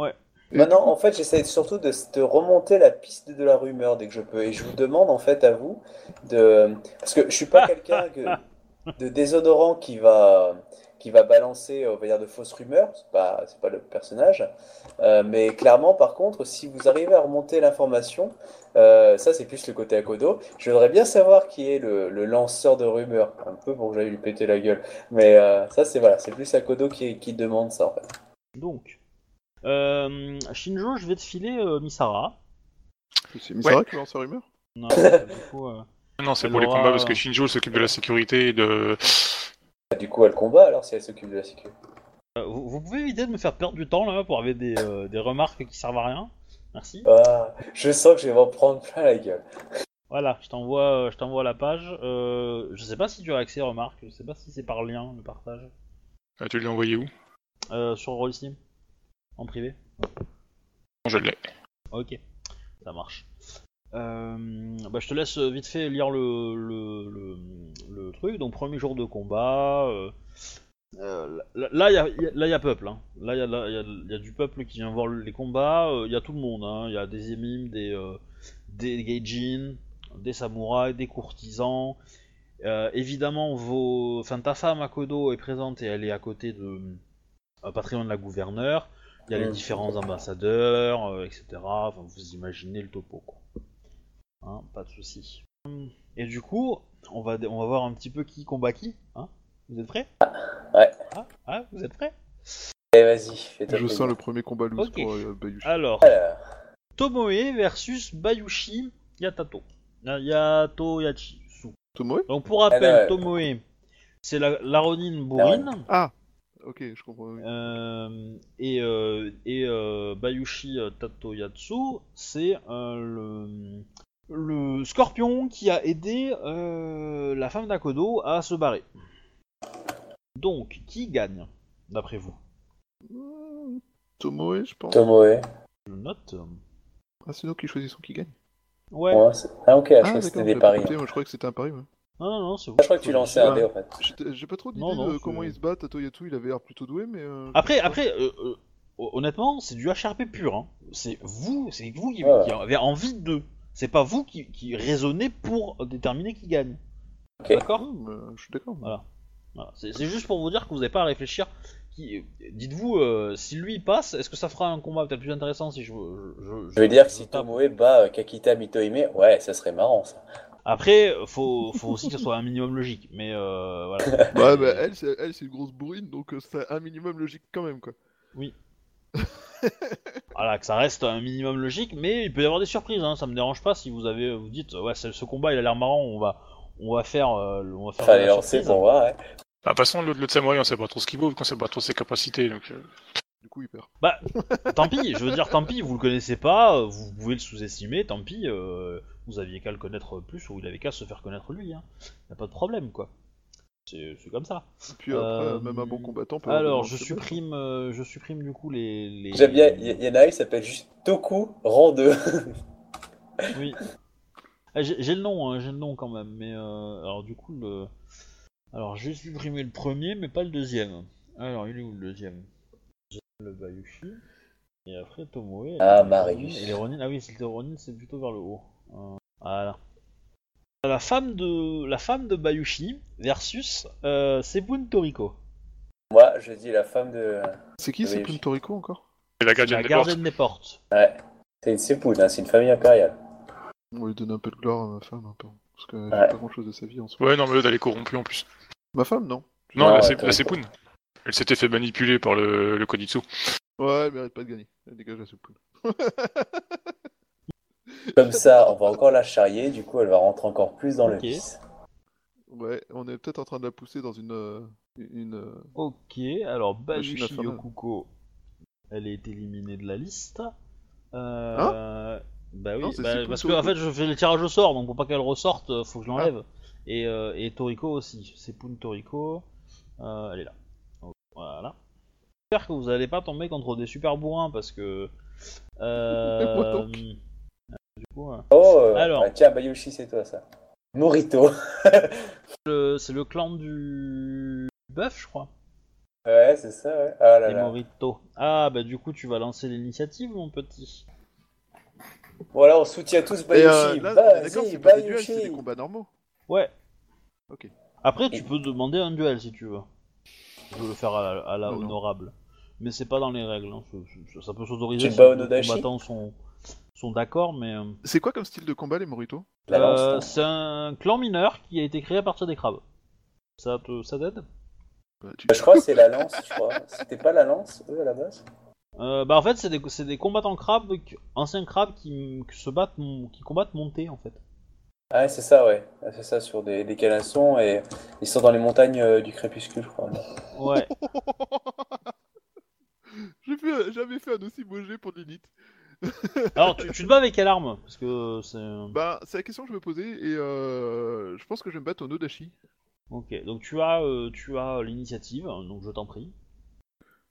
Et Maintenant, en fait, j'essaie surtout de, de remonter la piste de la rumeur dès que je peux. Et je vous demande, en fait, à vous, de... Parce que je suis pas quelqu'un que- de déshonorant qui va, qui va balancer, on va dire, de fausses rumeurs. C'est pas, c'est pas le personnage. Euh, mais clairement, par contre, si vous arrivez à remonter l'information, euh, ça, c'est plus le côté Akodo. Je voudrais bien savoir qui est le, le lanceur de rumeurs. Un peu pour que j'aille lui péter la gueule. Mais euh, ça, c'est voilà, c'est plus Akodo qui, qui demande ça, en fait. Donc, euh, Shinjo, je vais te filer euh, Misara. C'est Misara qui lance sa rumeur Non, du coup, euh, Non, c'est pour les combats parce que Shinjo s'occupe de la sécurité et de. Du coup, elle combat alors si elle s'occupe de la sécurité. euh, vous, vous pouvez éviter de me faire perdre du temps là pour avoir des, euh, des remarques qui servent à rien. Merci. Ah, je sens que je vais m'en prendre plein la gueule. Voilà, je t'envoie, je t'envoie la page. Euh, je sais pas si tu as accès aux remarques. Je sais pas si c'est par lien le partage. Ah, tu l'as envoyé où? Euh, sur Rollsteam, en privé. Je l'ai. Ok, ça marche. Euh, bah, je te laisse vite fait lire le, le, le, le truc. Donc, premier jour de combat. euh, euh, là, il y a, y a- là, y a peuple. Hein. Là, il y, a- là, y, a, y a du peuple qui vient voir les combats. Il y a tout le monde. hein. Il y a des émimes, des, euh, des gaijin, des samouraïs, des courtisans. Euh, évidemment, vos... enfin, ta femme Akodo est présente et elle est à côté de euh, loin de la gouverneure. Il y a les différents ambassadeurs, euh, etc. Enfin, vous imaginez le topo, quoi. Hein, pas de souci. Et du coup, on va, on va voir un petit peu qui combat qui. Hein vous êtes prêts? Ouais. Ah, ah, vous êtes prêts? Allez, vas-y, Je sens le premier combat loose Ok. pour euh, Bayushi. Alors, Alors, Tomoe versus Bayushi Yatato. Euh, Yato Yachisu. Tomoe? Donc pour rappel, Alors, Tomoe, c'est la, la Ronin Bourine. Ah Ok, je comprends. oui. Euh, et euh, et euh, Bayushi Tatoyatsu, c'est euh, le, le scorpion qui a aidé euh, la femme d'Akodo à se barrer. Donc, qui gagne, d'après vous? Hmm, Tomoe, je pense. Tomoe. Je note. Ah, c'est nous qui choisissons qui gagne. Ouais. Ouais, c'est- ah, ok, je Ah, crois que d'accord, c'était j'avais des pas paris. compris, moi je croyais que c'était un pari. ouais. Non, non, non, c'est vous. Ah, je crois que tu lançais un dé en fait. J'ai pas trop d'idées Non, non, de comment il se bat. Tatoyatu, il avait l'air plutôt doué, mais. euh, Après, après, euh, euh, honnêtement, c'est du HRP pur. Hein. C'est vous, c'est vous qui, Ouais. qui avez envie de. C'est pas vous qui, qui raisonnez pour déterminer qui gagne. Ok. D'accord? Je suis d'accord. Voilà. Voilà. C'est c'est juste pour vous dire que vous n'avez pas à réfléchir. Qui... Dites-vous, euh, si lui passe, est-ce que ça fera un combat peut-être plus intéressant si je. Je, Je veux dire que si Tomoe bat euh, Kakita Mitohime, ouais, ça serait marrant ça. Après, faut, faut aussi que ce soit un minimum logique. Mais euh, voilà. Ouais, bah elle, c'est elle, c'est une grosse bourrine, donc euh, c'est un minimum logique quand même, quoi. Voilà, que ça reste un minimum logique, mais il peut y avoir des surprises. Hein. Ça me dérange pas si vous avez, vous dites, ouais, ce, ce combat il a l'air marrant, on va, on va faire, euh, on va faire. Fallait lancer pour voir, ouais. Bah, De toute façon, l'autre l'autre samouraï, on sait pas trop ce qu'il vaut, on sait pas trop ses capacités. Donc, euh, Du coup, il perd. Tant pis, je veux dire, tant pis, vous le connaissez pas, vous pouvez le sous-estimer, tant pis. euh, vous aviez qu'à le connaître plus ou il avait qu'à se faire connaître lui. Hein. Y a pas de problème quoi. C'est c'est comme ça. Et puis après, Euh, même un bon combattant peut Alors je supprime, euh, je supprime du coup les. les... J'aime bien, il y, il y en a un qui s'appelle juste Toku, rang 2. Oui. Ah, j'ai le nom, hein, j'ai le nom quand même, mais euh, alors du coup le. Alors j'ai supprimé le premier, mais pas le deuxième. Alors il est où le deuxième? J'ai Le Bayushi. Et après Tomoe. Ah, Marius. Et les Ronin, ah oui, c'est les Ronin, c'est plutôt vers le haut. Euh, voilà. La femme de la femme de Bayushi versus euh, Sebun Toriko. Moi, je dis la femme de. C'est qui oui. Punto Rico encore? C'est la gardienne La des portes. gardienne des portes. Ouais. C'est une Sepoun, hein, c'est une famille impériale. On va lui donner un peu de gloire à ma femme, un peu. Parce qu'elle fait Ouais. pas grand chose de sa vie en ce moment. Ouais, non, mais l'autre, elle est corrompue en plus. Ma femme, non Non, Non, la, ouais, la. Elle s'était fait manipuler par le, le Koditsu. Ouais, elle mérite pas de gagner. Elle dégage la soupe. Comme ça, on va encore la charrier, du coup, elle va rentrer encore plus dans le vice. Ouais, on est peut-être en train de la pousser dans une. euh, une euh, Ok, alors Bayushi infernale. Okuko, elle est éliminée de la liste. Euh, bah oui, Non, c'est bah, parce que Toriko. en fait je fais le tirage au sort, donc pour pas qu'elle ressorte, faut que je l'enlève. Et, euh, et Toriko aussi, Sepun Toriko, euh, elle est là. Donc, voilà. J'espère que vous allez pas tomber contre des super bourrins parce que. Euh. Du coup, euh, Oh, euh, Alors. bah, tiens, Bayushi, c'est toi ça. Morito. c'est le clan du bœuf, je crois. ouais, c'est ça, ouais. Ah là Et là. Morito. Ah bah du coup tu vas lancer l'initiative, mon petit. Voilà, on soutient tous Bayushi. euh, d'accord, c'est pas des duels, c'est des combats normaux. Ouais. Ok. Après, tu peux demander un duel si tu veux. Tu veux le faire à la, à la Non, non. honorable. Mais c'est pas dans les règles. hein. Ça, ça- ça peut s'autoriser si les combattants sont, sont d'accord, mais. euh, C'est quoi comme style de combat, les Morito La lance, euh, hein. c'est un clan mineur qui a été créé à partir des crabes. Ça te, ça t'aide? Bah, tu- Je crois que c'est la lance, je crois. C'était pas la lance, eux, à la base? Euh, Bah en fait, c'est des, c'est des combattants crabes, qui- anciens crabes qui, qui se battent, mon- qui combattent montés en fait. Ah, c'est ça, ouais. Ah, C'est ça, sur des, des calassons, et ils sont dans les montagnes euh, du crépuscule, je crois. Ouais. J'ai fait- jamais fait un aussi beau jet pour l'élite. Alors, tu, tu te bats avec quelle arme? Parce que c'est. Bah, c'est la question que je me posais, et euh, je pense que je vais me battre au Nodashi. Ok, donc tu as, euh, tu as l'initiative, donc je t'en prie.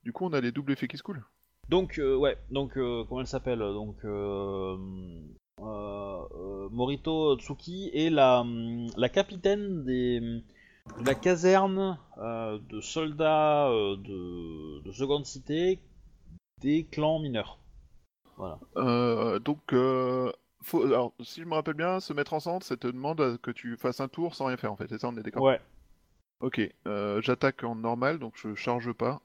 Du coup, on a les doubles effets qui se coulent. Donc euh, ouais, donc comment elle s'appelle? Donc Morito Tsuki est la, la capitaine des, de la caserne de soldats de, de seconde cité des clans mineurs. Voilà. Euh, donc, euh, faut, alors, si je me rappelle bien, se mettre en centre, ça te demande que tu fasses un tour sans rien faire en fait. C'est ça, on est d'accord? Ouais. Ok, euh, j'attaque en normal, donc je charge pas.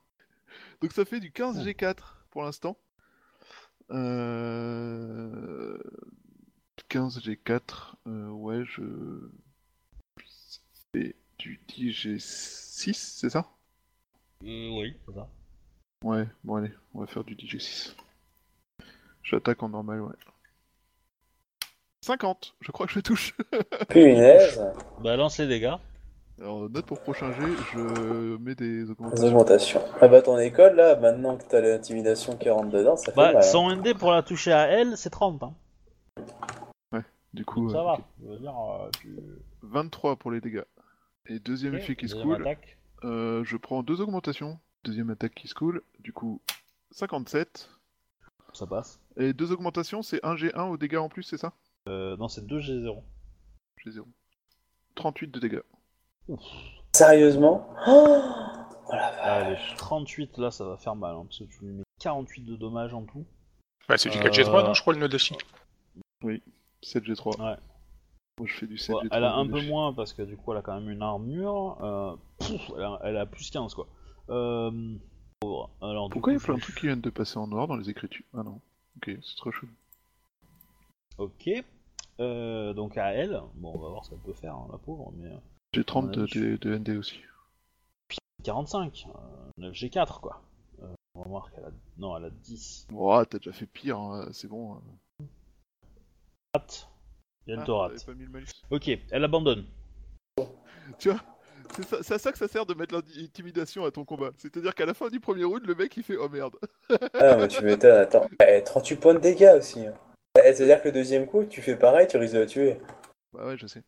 Donc ça fait du 15 G4 pour l'instant. Euh... 15 G4, euh, ouais, je... Fait du 10 G6, c'est ça? Euh, oui, c'est ça. Ouais, bon allez, on va faire du 10 G6. J'attaque en normal, ouais. 50, je crois que je touche. Punaise. Bah lance les dégâts. Alors, note pour prochain jet, je mets des augmentations. augmentations. Ah bah ton école, là, maintenant que t'as l'intimidation qui rentre dedans, ça fait Bah mal. hein. son ND pour la toucher à elle, c'est 30. Hein. Du coup, Donc ça euh, va. Je veux dire, euh, tu... 23 pour les dégâts. Et deuxième effet qui se coule, euh, je prends deux augmentations. Deuxième attaque qui se coule, du coup 57. Ça passe. Et deux augmentations, c'est 1 G1 aux dégâts en plus, c'est ça? Euh, non, c'est 2 G0. J'ai 0. 38 de dégâts. Sérieusement? Oh Ah, les 38 là, ça va faire mal, hein, parce que tu lui mets 48 de dommages en tout. Bah, c'est du Euh, 4G3, non, je crois, le Nodashi 7 G3. Ouais. Moi je fais du 7 Ouais, G3. elle a un de peu moins parce que du coup elle a quand même une armure. Euh, elle, a, elle a plus 15 quoi. Euh, pauvre. Alors, du Pourquoi il y a plein de trucs qui viennent de passer en noir dans les écritures? Ah non. Ok, c'est trop chaud. Ok. Euh, donc à elle, bon on va voir ce qu'elle peut faire, hein, la pauvre, mais euh, J'ai 30 de, de- de ND aussi. 45, euh, 9G4 quoi. Euh, on va voir qu'elle a. Non, elle a 10. Oh, t'as déjà fait pire, hein, c'est bon. hein. Rate. Viens Ah, t'avais pas mis le malus. Ok, elle abandonne. Tu vois? C'est ça- à ça que ça sert de mettre l'intimidation à ton combat. C'est-à-dire qu'à la fin du premier round, le mec il fait oh merde. Ah, mais tu m'étonnes, attends. Eh, 38 points de dégâts aussi. hein. Eh, C'est-à-dire que le deuxième coup, tu fais pareil, tu risques de la tuer. Bah ouais, je sais.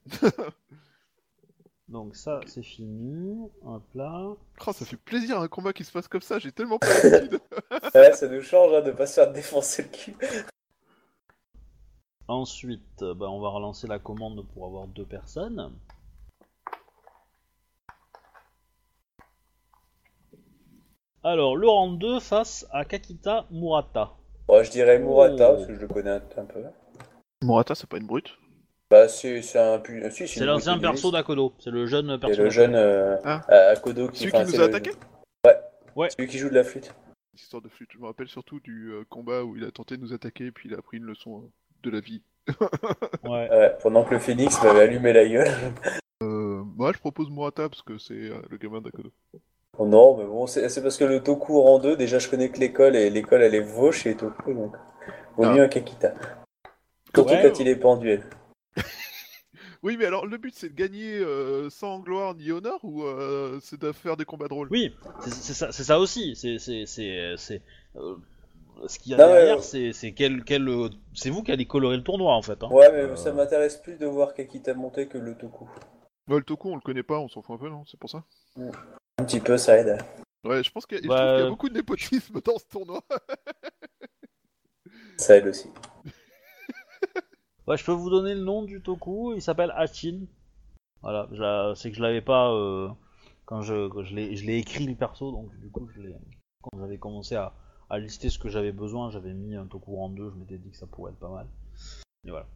Donc ça, c'est fini. Hop là. Oh, ça fait plaisir un combat qui se passe comme ça, j'ai tellement pas l'habitude. Ouais, ça nous change hein, de pas se faire défoncer le cul. Ensuite, bah, on va relancer la commande pour avoir deux personnes. Alors, le rang 2 face à Kakita Murata. Bon, je dirais Murata, Oh. parce que je le connais un, un peu. Morata, c'est pas une brute. Bah, c'est c'est un. pu- si, C'est une l'ancien perso d'Akodo. C'est le jeune C'est perso. le d'Akodo. jeune euh, Ah. Akodo qui. Celui enfin, qui c'est nous a le- attaqué Celui qui joue de la flûte. Histoire de flûte. Je me rappelle surtout du euh, combat où il a tenté de nous attaquer, puis il a pris une leçon euh, de la vie. Ouais. Ouais, pendant que le phénix m'avait allumé la gueule. Euh, moi, je propose Morata parce que c'est euh, le gamin d'Akodo. Oh non, mais bon, c'est parce que le Toku rang 2, déjà je connais que l'école, et l'école elle est vauche et Toku, donc. Vaut Ah. mieux un Kakita. Surtout Ouais. quand il est pas en duel. Oui, mais alors le but c'est de gagner euh, sans gloire ni honneur ou euh, c'est de faire des combats drôles? Oui, c'est ça, aussi. C'est c'est c'est c'est euh, ce qu'il y a Non, derrière, ouais. c'est c'est quel quel c'est vous qui allez colorer le tournoi en fait. hein. Ouais, mais Euh, ça m'intéresse plus de voir Kakita monter que le Toku. Ouais, le Toku, on le connaît pas, on s'en fout un peu, non C'est pour ça Un petit peu, ça aide. Ouais, je pense qu'il y, a- Bah, y a beaucoup de népotisme dans ce tournoi. Ça aide aussi. Ouais, je peux vous donner le nom du Toku. Il s'appelle Hachin. Voilà, c'est que je l'avais pas euh, quand je quand je l'ai je l'ai écrit le perso, donc du coup je l'ai quand j'avais commencé à, à lister ce que j'avais besoin, j'avais mis un Toku en deux. Je m'étais dit que ça pourrait être pas mal. Et voilà.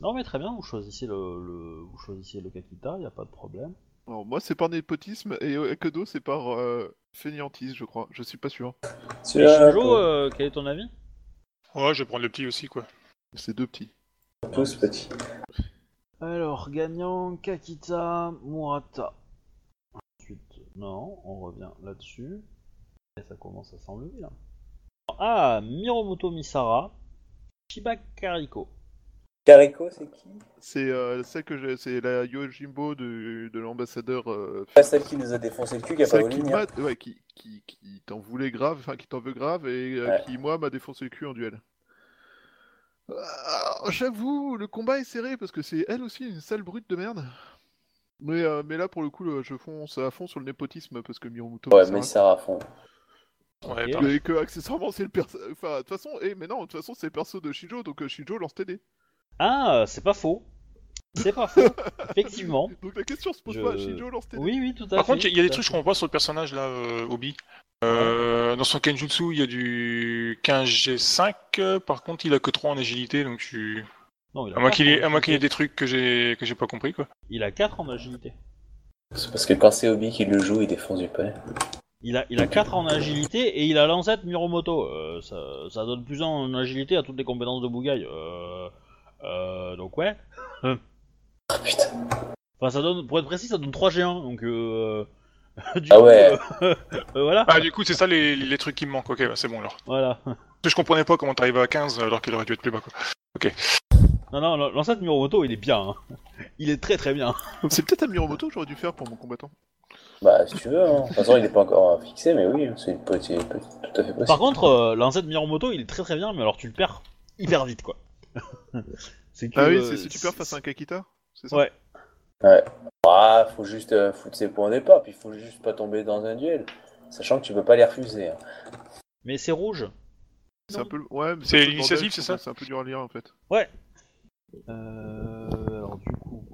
Non mais très bien, vous choisissez le, le- vous choisissez le Kakita, y a pas de problème. Alors, moi, c'est par népotisme et euh, Akodo, c'est par euh, fainéantise, je crois. Je suis pas sûr. Et Celui-là, Shinjo, euh, quel est ton avis? Ouais, je vais prendre le petit aussi, quoi. C'est deux petits. tous petits. Alors, gagnant, Kakita, Murata. Ensuite, non, on revient là-dessus. Et ça commence à s'enlever là. Ah, Miromoto Misara, Shiba Kariko. Kariko, c'est qui C'est euh, celle que j'ai, c'est la Yojimbo de, de l'ambassadeur. Euh, Pas celle qui nous a défoncé le cul, qui a pas celle voulu qui, venir. ouais, qui, qui, qui t'en voulait grave, enfin qui t'en veut grave et euh, Ouais. qui moi m'a défoncé le cul en duel. Alors, J'avoue, le combat est serré parce que c'est elle aussi une sale brute de merde. Mais, euh, mais là pour le coup, je fonce à fond sur le népotisme parce que Miromoto. Ouais, mais ça à fond. Ouais. Et que accessoirement c'est le perso. Enfin, de toute façon, eh, mais non, de toute façon c'est le perso de Shinjo, donc Shinjo lance TD. Ah, c'est pas faux. C'est pas faux, effectivement. Donc la question se pose Je- pas, Shinjo lance TD. Oui, oui, tout à Par fait. contre, il y a des trucs que je fait. comprends pas sur le personnage là, euh, Obi. Euh, dans son Kenjutsu, il y a du 15G5. euh, Par contre, il a que 3 en agilité, donc je suis. Non, il a À moins qu'il ait, y ait agilité. des trucs que j'ai que j'ai pas compris quoi. Il a 4 en agilité. C'est parce que quand c'est Obi qui le joue, il défonce du palais. Il a, il a 4 en agilité et il a l'ancêtre Miromoto. Euh, ça, ça donne plus en agilité à toutes les compétences de Bougaï. Euh, euh, donc ouais. Ah putain. Enfin, ça donne, pour être précis, ça donne 3 G1. Donc euh, du Ah coup, ouais. euh, euh, voilà. Ah, du coup, c'est ça les, les trucs qui me manquent. Ok, bah, c'est bon alors. Voilà. Parce que je comprenais pas comment t'arrivais à 15 alors qu'il aurait dû être plus bas quoi. Non, non, l'ancêtre Miromoto, il est bien. hein. Il est très très bien. C'est peut-être un Miromoto que j'aurais dû faire pour mon combattant. Bah, si tu veux, hein. De toute façon, il est pas encore euh, fixé, mais oui, c'est une petite- tout à fait possible. Par contre, euh, l'ancêtre Miromoto, il est très très bien, mais alors tu le perds hyper vite, quoi. C'est que, Ah oui, euh, c'est si tu perds face à un Kakita C'est ça Ouais. Ah, faut juste euh, foutre ses points au départ, puis il faut juste pas tomber dans un duel. Sachant que tu peux pas les refuser. hein. Mais c'est rouge. C'est un peu. Ouais, mais C'est un peu le l'initiative, bordel, c'est ça C'est un peu dur à lire en fait. Euh, alors du coup,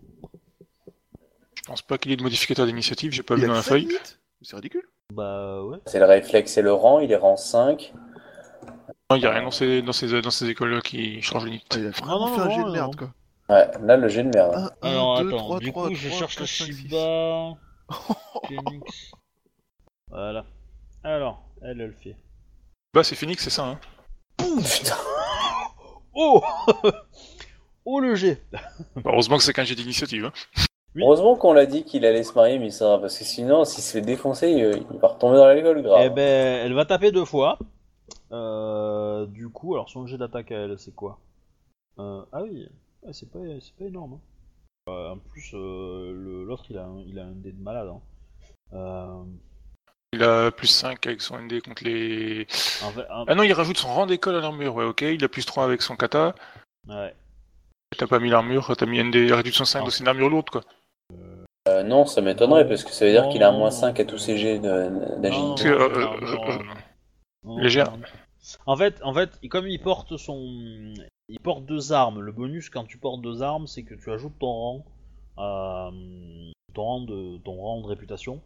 Je pense pas qu'il y ait de modificateur d'initiative, j'ai pas vu dans la feuille. C'est ridicule. bah ouais. C'est le réflexe et le rang, il est rang 5. Non, il y a rien dans ces, dans ces, dans ces écoles-là qui change les limites. Ah, il a vraiment non, fait un non, jet de merde quoi. Ouais, là, le jet de merde. hein. 1, Alors 2, attends, 3, du 3, coup, je 3, cherche 4, le 5, 6. Shiba. Phoenix. Voilà. Alors, elle, elle fait. Bah, c'est Phoenix, c'est ça, hein. Putain. Oh Oh le G Bah, heureusement que c'est qu'un jet d'initiative. Hein. Oui. Heureusement qu'on l'a dit qu'il allait se marier, Misara, parce que sinon, s'il se fait défoncer, il, il va retomber dans l'alcool grave. Eh ben, elle va taper deux fois. Euh, du coup, alors son jet d'attaque à elle, c'est quoi euh, Ah oui, Ouais, c'est pas, c'est pas énorme. hein. Euh, en plus, euh, le- l'autre, il, a un- il a un dé de malade. hein. Euh, Il a plus 5 avec son ND contre les. en fait, en- Ah non, il rajoute son rang d'école à l'armure, ouais, ok. Il a plus 3 avec son kata. Ouais. T'as pas mis l'armure, t'as mis une des réductions 5 Ah. dans une armure lourde quoi. Euh, non, ça m'étonnerait parce que ça veut dire qu'il a un moins 5 à tous ses jets d'agilité. Légère. En fait, en fait, comme il porte son, il porte deux armes. Le bonus quand tu portes deux armes, c'est que tu ajoutes ton rang, à, ton rang de, ton rang de réputation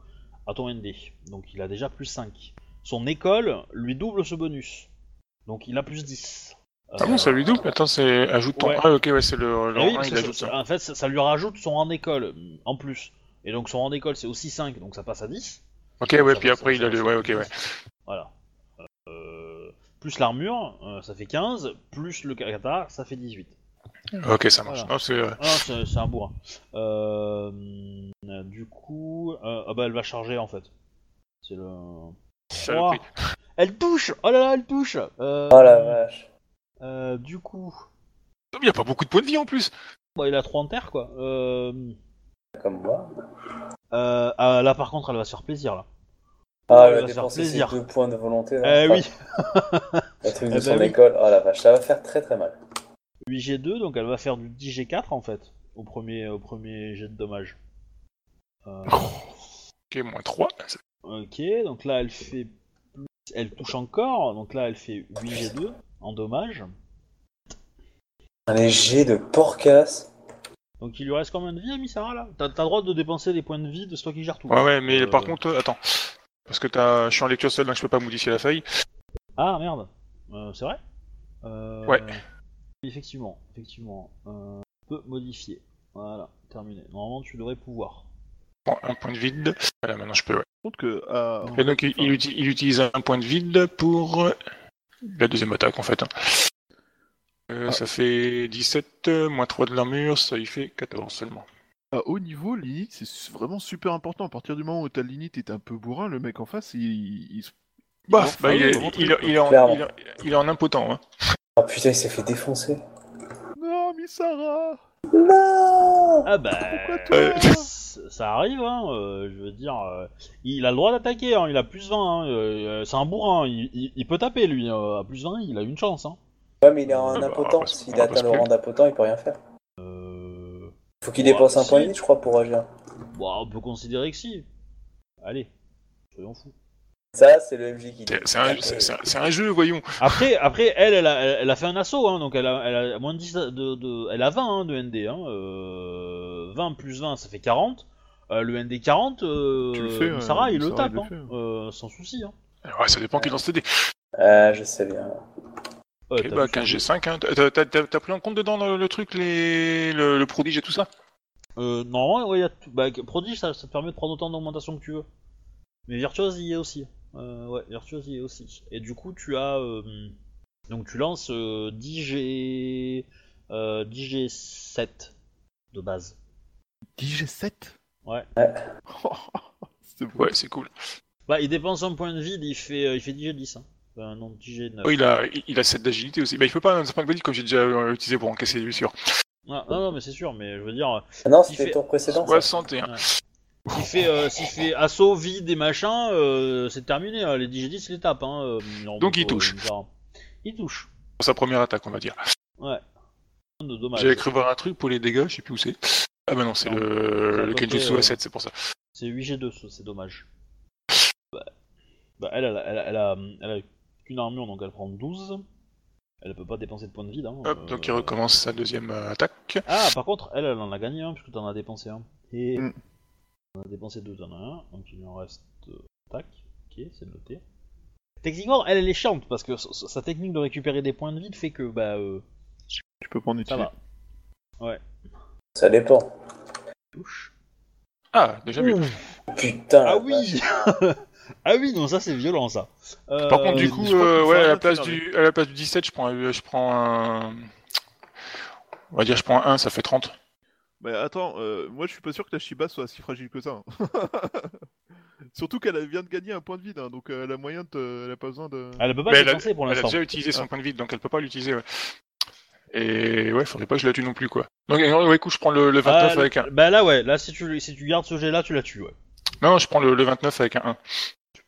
à ton ND. Donc il a déjà plus 5. Son école lui double ce bonus. Donc il a plus 10. Ah bon, ça lui double? Attends, c'est ajoute ton. ouais. Ah, ok, ouais, c'est le, le oui, rang, il ajoute ça- en fait, ça, ça lui rajoute son rang d'école euh, en plus. Et donc son rang d'école c'est aussi 5, donc ça passe à 10. Ok, ouais, puis après il a le. Ouais, ok, ouais. 10. Voilà. Plus l'armure, euh, ça fait 15, plus le kata, ça fait 18. Ok, ça marche. Voilà. C'est. euh, Ah, c'est c'est un bourrin. Euh, du coup, euh, ah bah elle va charger en fait. C'est le. Oh, elle touche Oh là là, elle touche Euh, Oh la vache. euh, Du coup, Il y a pas beaucoup de points de vie en plus. bon, il a 3 en terre quoi. Euh, Comme moi. euh, ah, là par contre, elle va se faire plaisir là. Ah, elle elle va ses plaisir. deux points de volonté. là. Eh Enfin, oui Le truc de Eh ben son oui. école. Oh la vache, ça va faire très très mal. 8G2, donc elle va faire du 10G4 en fait, au premier, au premier jet de dommage. Euh, Ok, moins 3. ok, donc là elle fait plus, elle touche encore, donc là elle fait 8G2 en dommage. Un léger de porcasse. Donc il lui reste combien de vie, Amisara là? T'as t'as le droit de dépenser des points de vie de ce toi qui gère tout. Ouais, ouais, mais Euh, par contre, euh, attends. Parce que t'as... je suis en lecture seule, donc je peux pas modifier la feuille. Ah merde, Euh, c'est vrai? Euh, Ouais. Effectivement, effectivement. Euh, peut modifier. Voilà, terminé. Normalement tu devrais pouvoir. Bon, un point de vide. Voilà, maintenant je peux, ouais. Que. Et donc il, il uti- il utilise un point de vide pour la deuxième attaque en fait. Euh, Ah. Ça fait 17, euh, moins 3 de l'armure, ça y fait 14 seulement. À haut niveau, l'init, c'est vraiment super important. À partir du moment où ta l'init est un peu bourrin, le mec en face, il. il, se- Bah, bah, est, il, il en, il, est, impotent. Hein. Oh putain, il s'est fait défoncer. Non, Misara Non Ah bah. Pourquoi toi Euh, Ça arrive, hein. euh, je veux dire, euh, il a le droit d'attaquer, hein, il a plus 20. hein, euh, c'est un bourrin, il, il- il peut taper lui. euh, à plus 20, il a une chance. Hein. Ouais, mais il est en Ah bah, impotent. S'il atteint le rang d'impotent, il peut rien faire. Euh... Faut qu'il Ouais, dépense un si. point de vie, je crois, pour agir. Bon, on peut considérer que si. Allez, soyons fous. Ça, c'est le MJ qui dit. C'est un, c'est- c'est un- c'est un jeu, voyons. Après, après elle, elle a, elle, elle a fait un assaut, hein, donc elle a, elle a moins de 10 de, de- Elle a 20 hein, de ND. Hein, euh, 20 plus 20, ça fait 40. Euh, le ND 40, euh, Tu le fais, ouais, Sarah, il le Sarah, tape, il le hein, fait, euh, sans souci. Hein. Ouais, ça dépend qui lance tes dés. Ah, je sais bien. Ouais, Ok, t'as bah vu son 15G5, hein. T'as- pris en compte dedans le, le truc, les, le, le prodige et tout ça? Euh, normalement, ouais, y a tout. Bah, Prodige, ça, ça te permet de prendre autant d'augmentation que tu veux. Mais Virtuose y est aussi. Euh, ouais, Virtuose y est aussi. Et du coup, tu as. euh, donc, tu lances euh, 10G. Euh, 10G7 de base. 10G7 Ouais. C'est. Ouais, c'est cool. Bah, il dépense un point de vide, il fait, euh, il fait 10G10. Hein. Non, 10G9. Oh, il, a, il- a 7 d'agilité aussi. Bah, il peut pas un point de comme j'ai déjà euh, utilisé pour encaisser, lui, sûr. Ah, non, non, mais c'est sûr, mais je veux dire, Ah non, Il c'était fait- tour précédent. ça. 61. s'il fait, euh, fait assaut, vide et machin, euh, c'est terminé. hein. Les 10G10, il les tape. Hein, euh, non, Donc, il touche. bizarre. Il touche. Pour sa première attaque, on va dire. Ouais. J'avais cru voir un truc pour les dégâts, je sais plus où c'est. Ah bah non, c'est Non. Le, le Kenjutsu à 7, c'est pour ça. C'est 8G2, ça, c'est dommage. Bah, bah, elle, elle, a- elle, a- elle a, elle a qu'une armure, donc elle prend 12. Elle peut pas dépenser de points de vide. Hein, Hop, euh, donc il recommence sa deuxième euh, attaque. Ah, par contre, elle, elle en a gagné un, puisque t'en as dépensé un. Et. Mm. On a dépensé deux, t'en as un, donc il en reste. euh, Tac, ok, c'est noté. Techniquement, elle, elle est chiante, parce que sa, technique de récupérer des points de vide fait que, bah, euh, Tu peux prendre ça utile. va. Ça dépend. Touche. Ah, déjà vu. Putain. Ah oui Ah oui, non, ça c'est violent, ça. Euh, Par contre, du je coup, euh, ouais, à la, place du, à la place du 17, je prends, un- je prends un. On va dire, je prends un 1, ça fait 30. Mais attends, euh, moi je suis pas sûr que la Shiba soit si fragile que ça. hein. Surtout qu'elle vient de gagner un point de vide, hein, donc euh, elle a moyen de. te- Elle a pas besoin de. Elle peut pas Mais le elle a- pour Elle a l'instant. déjà utilisé son Ah. point de vide, donc elle peut pas l'utiliser. Ouais. Et ouais, faudrait pas que je la tue non plus, quoi. Donc, euh, ouais, écoute, je prends le, le 29 Ah, avec un. Bah là, ouais, là, si tu, si tu gardes ce jet là, tu la tues, ouais. Non, je prends le, le 29 avec un 1.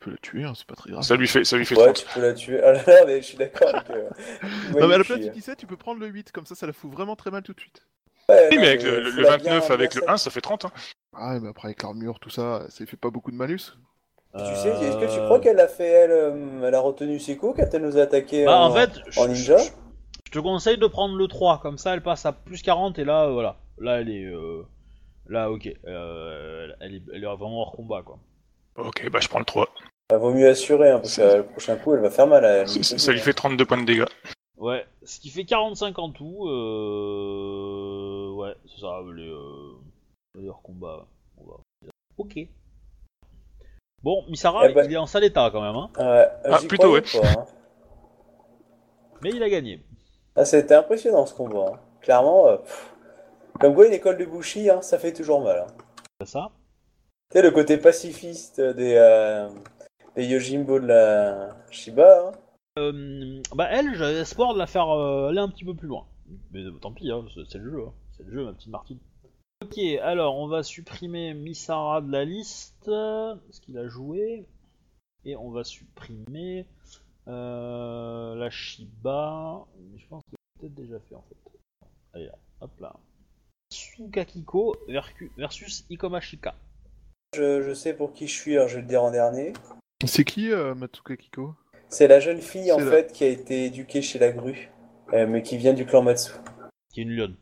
Peux la tuer, hein, c'est pas très grave. Ça lui fait, ça lui fait Ouais, 30. tu peux la tuer. Ah là là, mais je suis d'accord avec. euh, Non, mais à la place du suis- 17, tu peux prendre le 8, comme ça, ça la fout vraiment très mal tout de suite. Ouais, Oui, non, mais avec le, le faut la 29 bien- avec le set. 1, ça fait 30. Hein. Ah, mais après, avec l'armure, tout ça, ça fait pas beaucoup de malus. Tu sais, est-ce que tu Euh, crois qu'elle a fait, elle, euh, elle a retenu ses coups quand elle nous a attaqué Bah, en, en fait, je, en ninja je- je te conseille de prendre le 3, comme ça elle passe à plus 40 et là, euh, voilà. Là, elle est. euh, Là, ok. Euh, elle, est, elle est vraiment hors combat, quoi. Ok, bah je prends le 3. Bah, vaut mieux assurer, hein, parce que euh, le prochain coup, elle va faire mal à elle. Ça, ça lui fait 32 points de dégâts. Ouais, ce qui fait 45 en tout. Euh... Ouais, c'est ça, les, euh... hors combat. On va... Ok. Bon, Misara, Eh ben- il est en sale état quand même, hein. Ouais, Ah, plutôt, pas, hein. Mais il a gagné. Ah, c'était impressionnant ce combat. hein. Clairement, euh, comme quoi une école de Bushi, hein, ça fait toujours mal. hein. C'est ça sais, le côté pacifiste des, euh, des Yojimbo de la Shiba. hein. Euh, Bah, elle, j'avais espoir de la faire euh, aller un petit peu plus loin. Mais euh, tant pis, hein, c'est le jeu. hein. C'est le jeu, ma petite Martine. Ok, alors on va supprimer Misara de la liste, ce qu'il a joué. Et on va supprimer la Shiba. Je pense que c'est peut-être déjà fait en fait. Allez hop là. Sukakiko vercu- versus Ikomashika. Je, je sais pour qui je suis, alors je vais le dire en dernier. C'est qui, euh, Matsuka Kiko? C'est la jeune fille en la- fait qui a été éduquée chez la grue, euh, mais qui vient du clan Matsu. Qui est une lionne.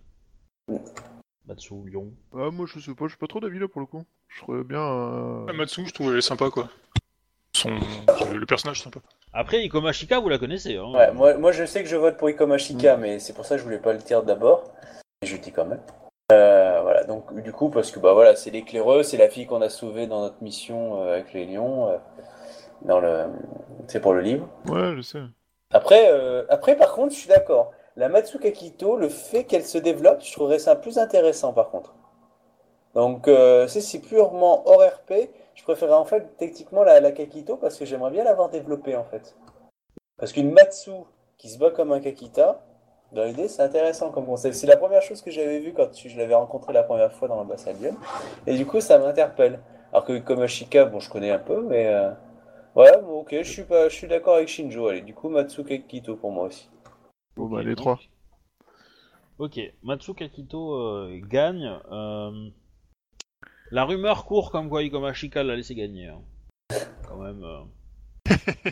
Matsu, lion. Ah, moi, je sais pas, je suis pas trop d'avis là pour le coup. Je serais bien. euh, Ah, Matsu, je trouve elle est sympa quoi. Son... Le personnage sympa. Après, Ikomashika, vous la connaissez. Hein. Ouais, moi, moi je sais que je vote pour Ikomashika, mais c'est pour ça que je voulais pas le dire d'abord. Je le dis quand même. Euh, voilà, donc du coup, parce que bah voilà, c'est l'éclaireux, c'est la fille qu'on a sauvée dans notre mission euh, avec les lions, euh, dans le, c'est pour le livre. Ouais, je sais. Après, après, par contre, je suis d'accord. La Matsuka Kito, le fait qu'elle se développe, je trouverais ça plus intéressant, par contre. Donc, c'est c'est purement hors RP. Je préférerais en fait techniquement la, la Kakito parce que j'aimerais bien l'avoir développée en fait. Parce qu'une Matsu qui se bat comme un Kakita, dans l'idée, c'est intéressant comme concept. C'est la première chose que j'avais vue quand je l'avais rencontré la première fois dans l'ambassade Lyon. Et du coup, ça m'interpelle. Alors que Komashika, bon, je connais un peu, mais euh, ouais, bon, ok, je suis pas, je suis d'accord avec Shinjo. Allez, du coup, Matsuka Kito pour moi aussi. Bon, Ok, bah, les trois. Ok, Matsuka Kito euh, gagne. euh, La rumeur court comme quoi Ikomashika l'a laissé gagner. hein. Quand même. euh,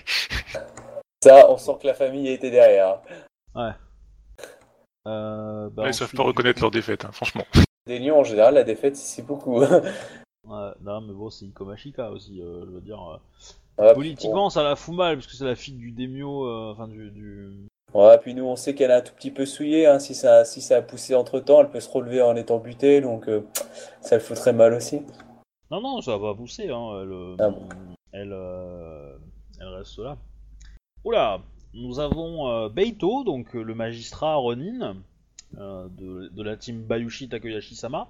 Ça, on sent que la famille était derrière. Euh, bah, Là, ils savent pas reconnaître leur défaite, hein, franchement. Des lions, en général, la défaite, c'est beaucoup. Ouais, non, mais bon, c'est Ikomashika aussi, euh, je veux dire. euh, Ouais, Politiquement, ça la fout mal parce que c'est la fille du Demio, euh, enfin du. du... Ouais, puis nous, on sait qu'elle est un tout petit peu souillée. Hein. Si, ça, si ça a poussé entre temps, elle peut se relever en étant butée, donc euh, ça le foutrait mal aussi. Non, non, ça va pousser, hein. Elle, Ah bon. elle, euh, elle reste là. Oula, nous avons euh, Beito, donc euh, le magistrat Ronin euh, de, de la team Bayushi Takoyashi-sama.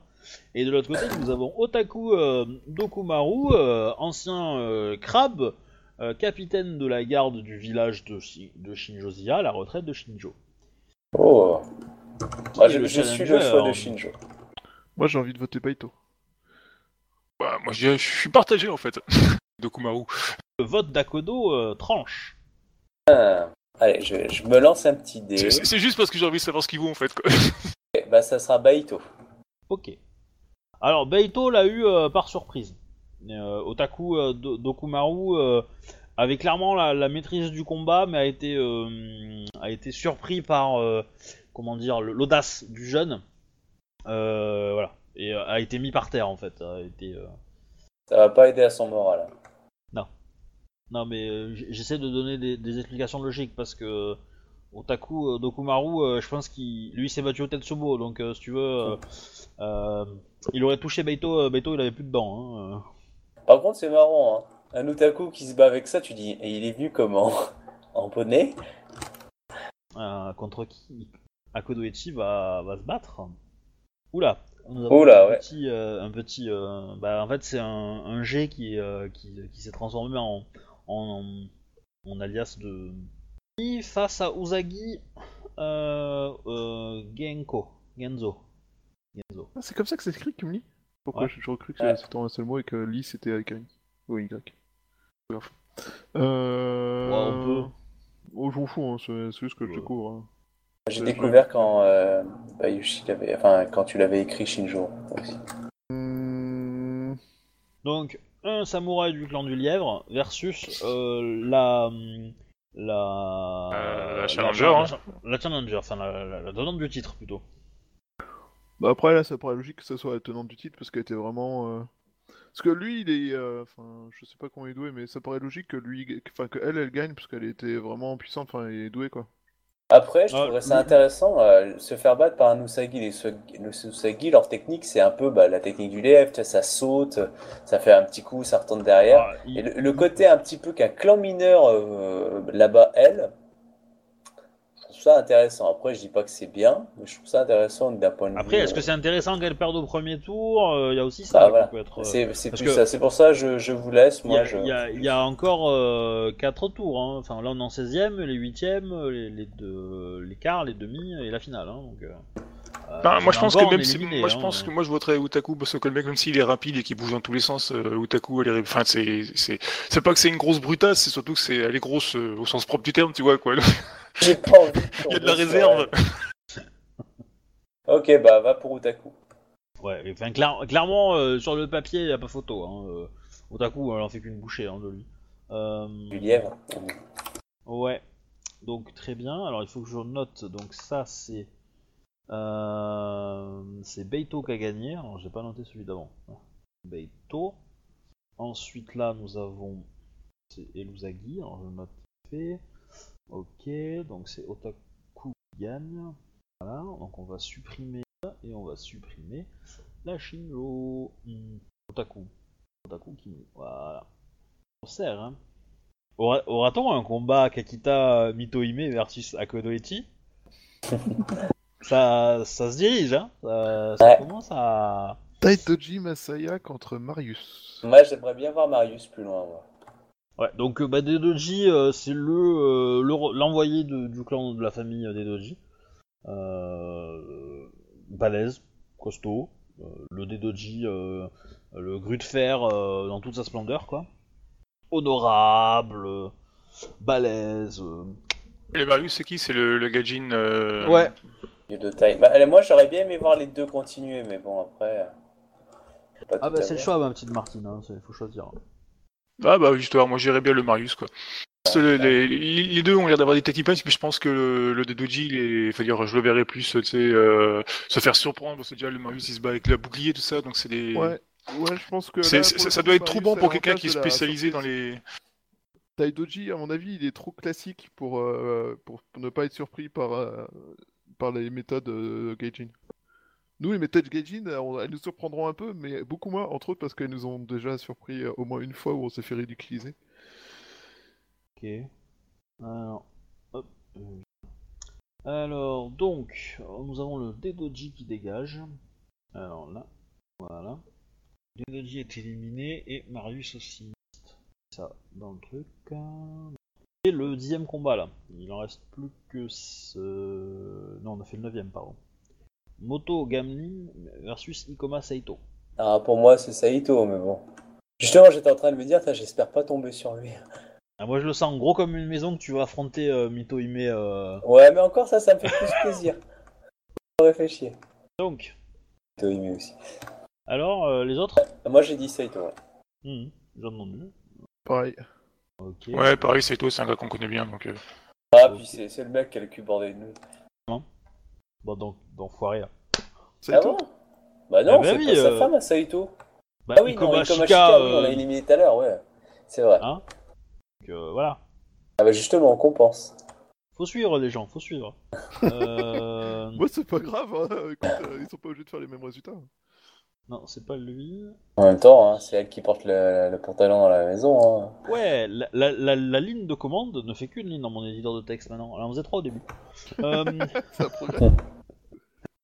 Et de l'autre côté, nous avons Otaku euh, Dokumaru, euh, ancien euh, crabe, euh, capitaine de la garde du village de, de Shinjozia, la retraite de Shinjo. Oh. Est je, suis le choix de. Shinjo. Moi, j'ai envie de voter Baito. Bah, moi, je, suis partagé en fait. De Kumaru. Le vote d'Akodo euh, tranche. Ah. Allez, je, je me lance un petit dé. C'est- juste parce que j'ai envie de savoir ce qu'il vaut en fait. Quoi. Bah, ça sera Baito. Ok. Alors, Beito l'a eu euh, par surprise. Euh, Otaku euh, Do- Dokumaru euh, avait clairement la, la maîtrise du combat, mais a été, euh, a été surpris par euh, comment dire l'audace du jeune. Euh, voilà. Et euh, a été mis par terre en fait. A été, euh, Ça va pas aider à son moral. hein. Non, mais euh, j'essaie de donner des, des explications logiques parce que Otaku euh, Dokumaru, euh, je pense qu'il lui s'est battu au Tetsubo, donc euh, si tu veux, euh, euh, il aurait touché Beito, euh, Beito il avait plus de dents. Hein, euh. Par contre, c'est marrant. Hein. Un otaku qui se bat avec ça, tu dis, et il est venu comment En poney Euh, contre qui? Akodoichi va, va se battre. Oula nous avons Oula, un ouais. petit, euh, un petit euh, bah, en fait c'est un, un G qui, euh, qui, qui s'est transformé en, en, en alias de face à Uzagi euh, euh, Genko Genzo Genzo Ah, c'est comme ça que c'est écrit, Kumli Pourquoi Ouais. j'ai toujours cru que Ouais. c'était en un seul mot et que Lee c'était avec un I ou Y Euh... Ouais, on peut. Oh, je m'en fous, hein, c'est c'est juste que je Ouais. découvre. hein. J'ai Je- découvert quand euh, Bayushi l'avait, enfin quand tu l'avais écrit Shinjo aussi. Hmm, Donc, un samouraï du clan du lièvre versus euh, la. La. Euh, la challenger, hein. La, la challenger, enfin la, la, la tenante du titre plutôt. Bah après là, ça paraît logique que ce soit la tenante du titre parce qu'elle était vraiment. euh, Parce que lui, il est, euh, enfin, je sais pas comment il est doué, mais ça paraît logique que lui, enfin que elle, elle gagne parce qu'elle était vraiment puissante, enfin, elle est douée quoi. Après, je Ah, trouverais ça intéressant, euh, se faire battre par un Usagi. Les Usagi, le Usagi, leur technique, c'est un peu bah, la technique du sais, ça saute, ça fait un petit coup, ça retourne derrière. Ah, il- Et le, le côté un petit peu qu'un clan mineur euh, là-bas, elle, ça intéressant. Après, je dis pas que c'est bien, mais je trouve ça intéressant d'un point de vue. Après, est-ce que euh, c'est intéressant qu'elle perde au premier tour? Il y a aussi ça bah, qui voilà. peut être. euh, C'est c'est parce plus que- ça. C'est pour ça que je, je vous laisse. Il y, je... il y a- il y a encore 4 tours. hein. Enfin, là, on est en 16ème, les 8ème, les, les, deux, les quarts, les demi et la finale. hein. Donc, euh, euh, Enfin, moi je pense que même si, éliminé, moi je hein. pense que moi je voterais Utaku parce que le mec même s'il est rapide et qu'il bouge dans tous les sens, euh, Utaku elle est, enfin c'est c'est c'est pas que c'est une grosse brutasse, c'est surtout que c'est elle est grosse euh, au sens propre du terme, tu vois quoi. J'ai pas envie. Il y a de la réserve. Ok, bah va pour Utaku. Ouais, enfin, clair- clairement, euh, sur le papier, il n'y a pas photo. Hein. Euh, Otaku, elle en fait qu'une bouchée hein, de lui. Euh, Du lièvre. Ouais. Donc très bien. Alors il faut que je note. Donc ça c'est euh, c'est Beito qui a gagné. Alors j'ai pas noté celui d'avant. Beito. Ensuite là nous avons c'est Eluzagi. Alors je note fait. Ok. Donc c'est Otaku qui gagne. Voilà. Donc on va supprimer ça et on va supprimer la Shinjo. Hmm, Otaku. Otaku qui voilà. On sert hein. Aura- Aura-t-on un combat Kakita Mitohime versus Akodoichi? Ça, ça se dirige, hein ça, ça Ouais. commence à... Taitoji Masaya contre Marius. Moi, j'aimerais bien voir Marius plus loin. moi. Ouais, donc euh, bah, Dedoji, euh, c'est le euh, le l'envoyé de- du clan de la famille Dedoji. Euh, balèze, costaud, euh, le Dedoji, euh, le grue de fer euh, dans toute sa splendeur, quoi. Honorable, balèze... euh, Et Marius c'est qui? C'est le, le Gajin. euh, Ouais, de taille. Bah, allez, moi, j'aurais bien aimé voir les deux continuer, mais bon, après. ah bah c'est le choix, ma petite Martine, hein, il faut choisir. Ah bah justement, moi j'irais bien le Marius quoi. Les, deux ont l'air d'avoir des punch, mais je pense que le, le Dedoji, il est, faut dire, je le verrais plus, euh, se faire surprendre, parce que déjà le Marius il se bat avec la bouclier tout ça, donc c'est des. Ouais, ouais, je pense que. C'est- là, c'est- ça, le doit être trop bon pour quelqu'un qui est la spécialisé dans les. Taidoji, à mon avis, il est trop classique pour, euh, pour, ne pas être surpris par, euh, par les méthodes Gaijin. Nous, les méthodes Gaijin, euh, elles nous surprendront un peu, mais beaucoup moins, entre autres parce qu'elles nous ont déjà surpris euh, au moins une fois où on s'est fait ridiculiser. Ok. Alors, hop. euh, Alors, donc, nous avons le Dedoji qui dégage. Alors là, voilà. Dedoji est éliminé et Marius aussi. Ça, dans le truc. Et le dixième combat là. Il en reste plus que ce. Non, on a fait le neuvième, pardon. Moto Gamlin versus Ikoma Saito. Ah, pour moi, c'est Saito, mais bon. Justement, j'étais en train de me dire, j'espère pas tomber sur lui. Ah, moi je le sens gros comme une maison que tu vas affronter euh, Mito Hime. euh. Ouais, mais encore ça, ça me fait plus plaisir. Faut réfléchir. Donc, Tohime aussi. alors, euh, les autres? Moi, j'ai dit Saito, ouais. Hmm, J'ai entendu. Pareil. Ouais, pareil, Saito, c'est un gars qu'on connaît bien, donc. euh, Ah, puis c'est c'est le mec qui a le cul bordé de nous. Bon, donc, d'enfoiré là. C'est Ah tout. bon? Bah non, Ah bah c'est oui, pas sa euh, femme, à Saito. Bah, Ah oui, Ikoma non, Ikoma Shika, Shika, oui, on l'a euh, éliminé tout à l'heure, ouais. C'est vrai. hein? Donc, euh, voilà. Ah bah justement, on compense. Faut suivre les gens, faut suivre. euh... Moi, c'est pas grave, hein. Écoute, euh, ils sont pas obligés de faire les mêmes résultats. Non, c'est pas lui. En même temps, hein, c'est elle qui porte le, le pantalon dans la maison. Hein. Ouais, la, la, la, la ligne de commande ne fait qu'une ligne dans mon éditeur de texte maintenant. Elle en faisait trois au début. Euh.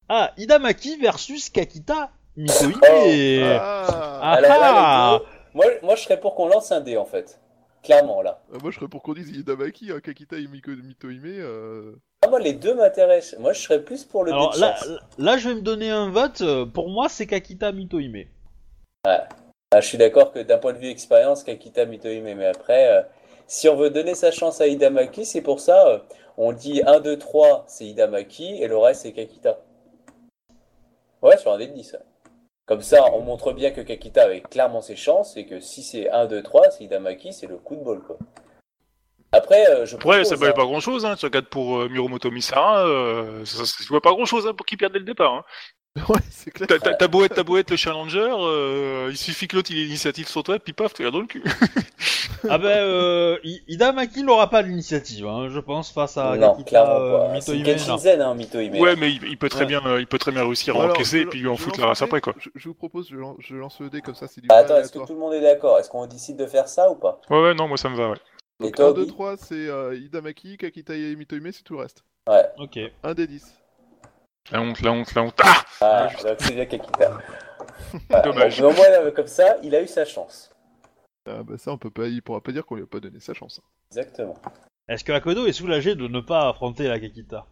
Ah, Idamaki versus Kakita Mitohime. Ah, Ah ah deux, moi, moi, je serais pour qu'on lance un dé, en fait. Clairement, là. Euh, Moi, je serais pour qu'on dise Idamaki, hein, Kakita et Miko Mitohime. Euh... Ah, moi, les deux m'intéressent. Moi, je serais plus pour le Alors là, je vais me donner un vote. euh, Pour moi, c'est Kakita Mitohime. Ah, je suis d'accord que d'un point de vue expérience, Kakita Mitohime, mais après, euh, si on veut donner sa chance à Hidamaki, c'est pour ça, euh, on dit 1, 2, 3, c'est Hidamaki, et le reste, c'est Kakita. Ouais, sur un des 10. ouais. Comme ça, on montre bien que Kakita avait clairement ses chances, et que si c'est 1, 2, 3, c'est Hidamaki, c'est le coup de bol, quoi. Après, euh, je Ouais, propose, ça valait hein. pas grand chose, hein. Tu regardes pour euh, Miromoto Misara, euh, ça, ça, tu vois pas grand chose hein, pour qu'il perde dès le départ. Hein. Ouais, c'est clair. T'as- beau être, t'as beau être le challenger, euh, il suffit que l'autre il ait l'initiative sur toi, puis paf, tu l'as dans le cul. Ah ben, euh, I- Idamaki n'aura pas l'initiative, hein, je pense, face à Non, clairement euh, Mitohime, hein, Mitohime. ouais, mais il, il peut très Ouais. bien, euh, il peut très bien réussir à Alors, encaisser je- et puis lui en foutre la race après quoi. Je, je vous propose, je lance, je lance le dé comme ça, c'est du Ah, attends, est-ce que tout le monde est d'accord? Est-ce qu'on décide de faire ça ou pas? Ouais, ouais, non, moi ça me va, ouais. Et Donc toi, 1, 2, Obi 3, c'est euh, Hidamaki, Kakita et Mitohime, c'est tout le reste. Ouais. Ok. 1 des 10. La honte, la honte, la honte. Ah Ah, juste. donc c'est bien Kakita. Voilà, Dommage. au moins, comme ça, il a eu sa chance. Ah bah ça, on peut pas, il pourra pas dire qu'on lui a pas donné sa chance. Exactement. Est-ce que Akodo est soulagé de ne pas affronter la Kakita?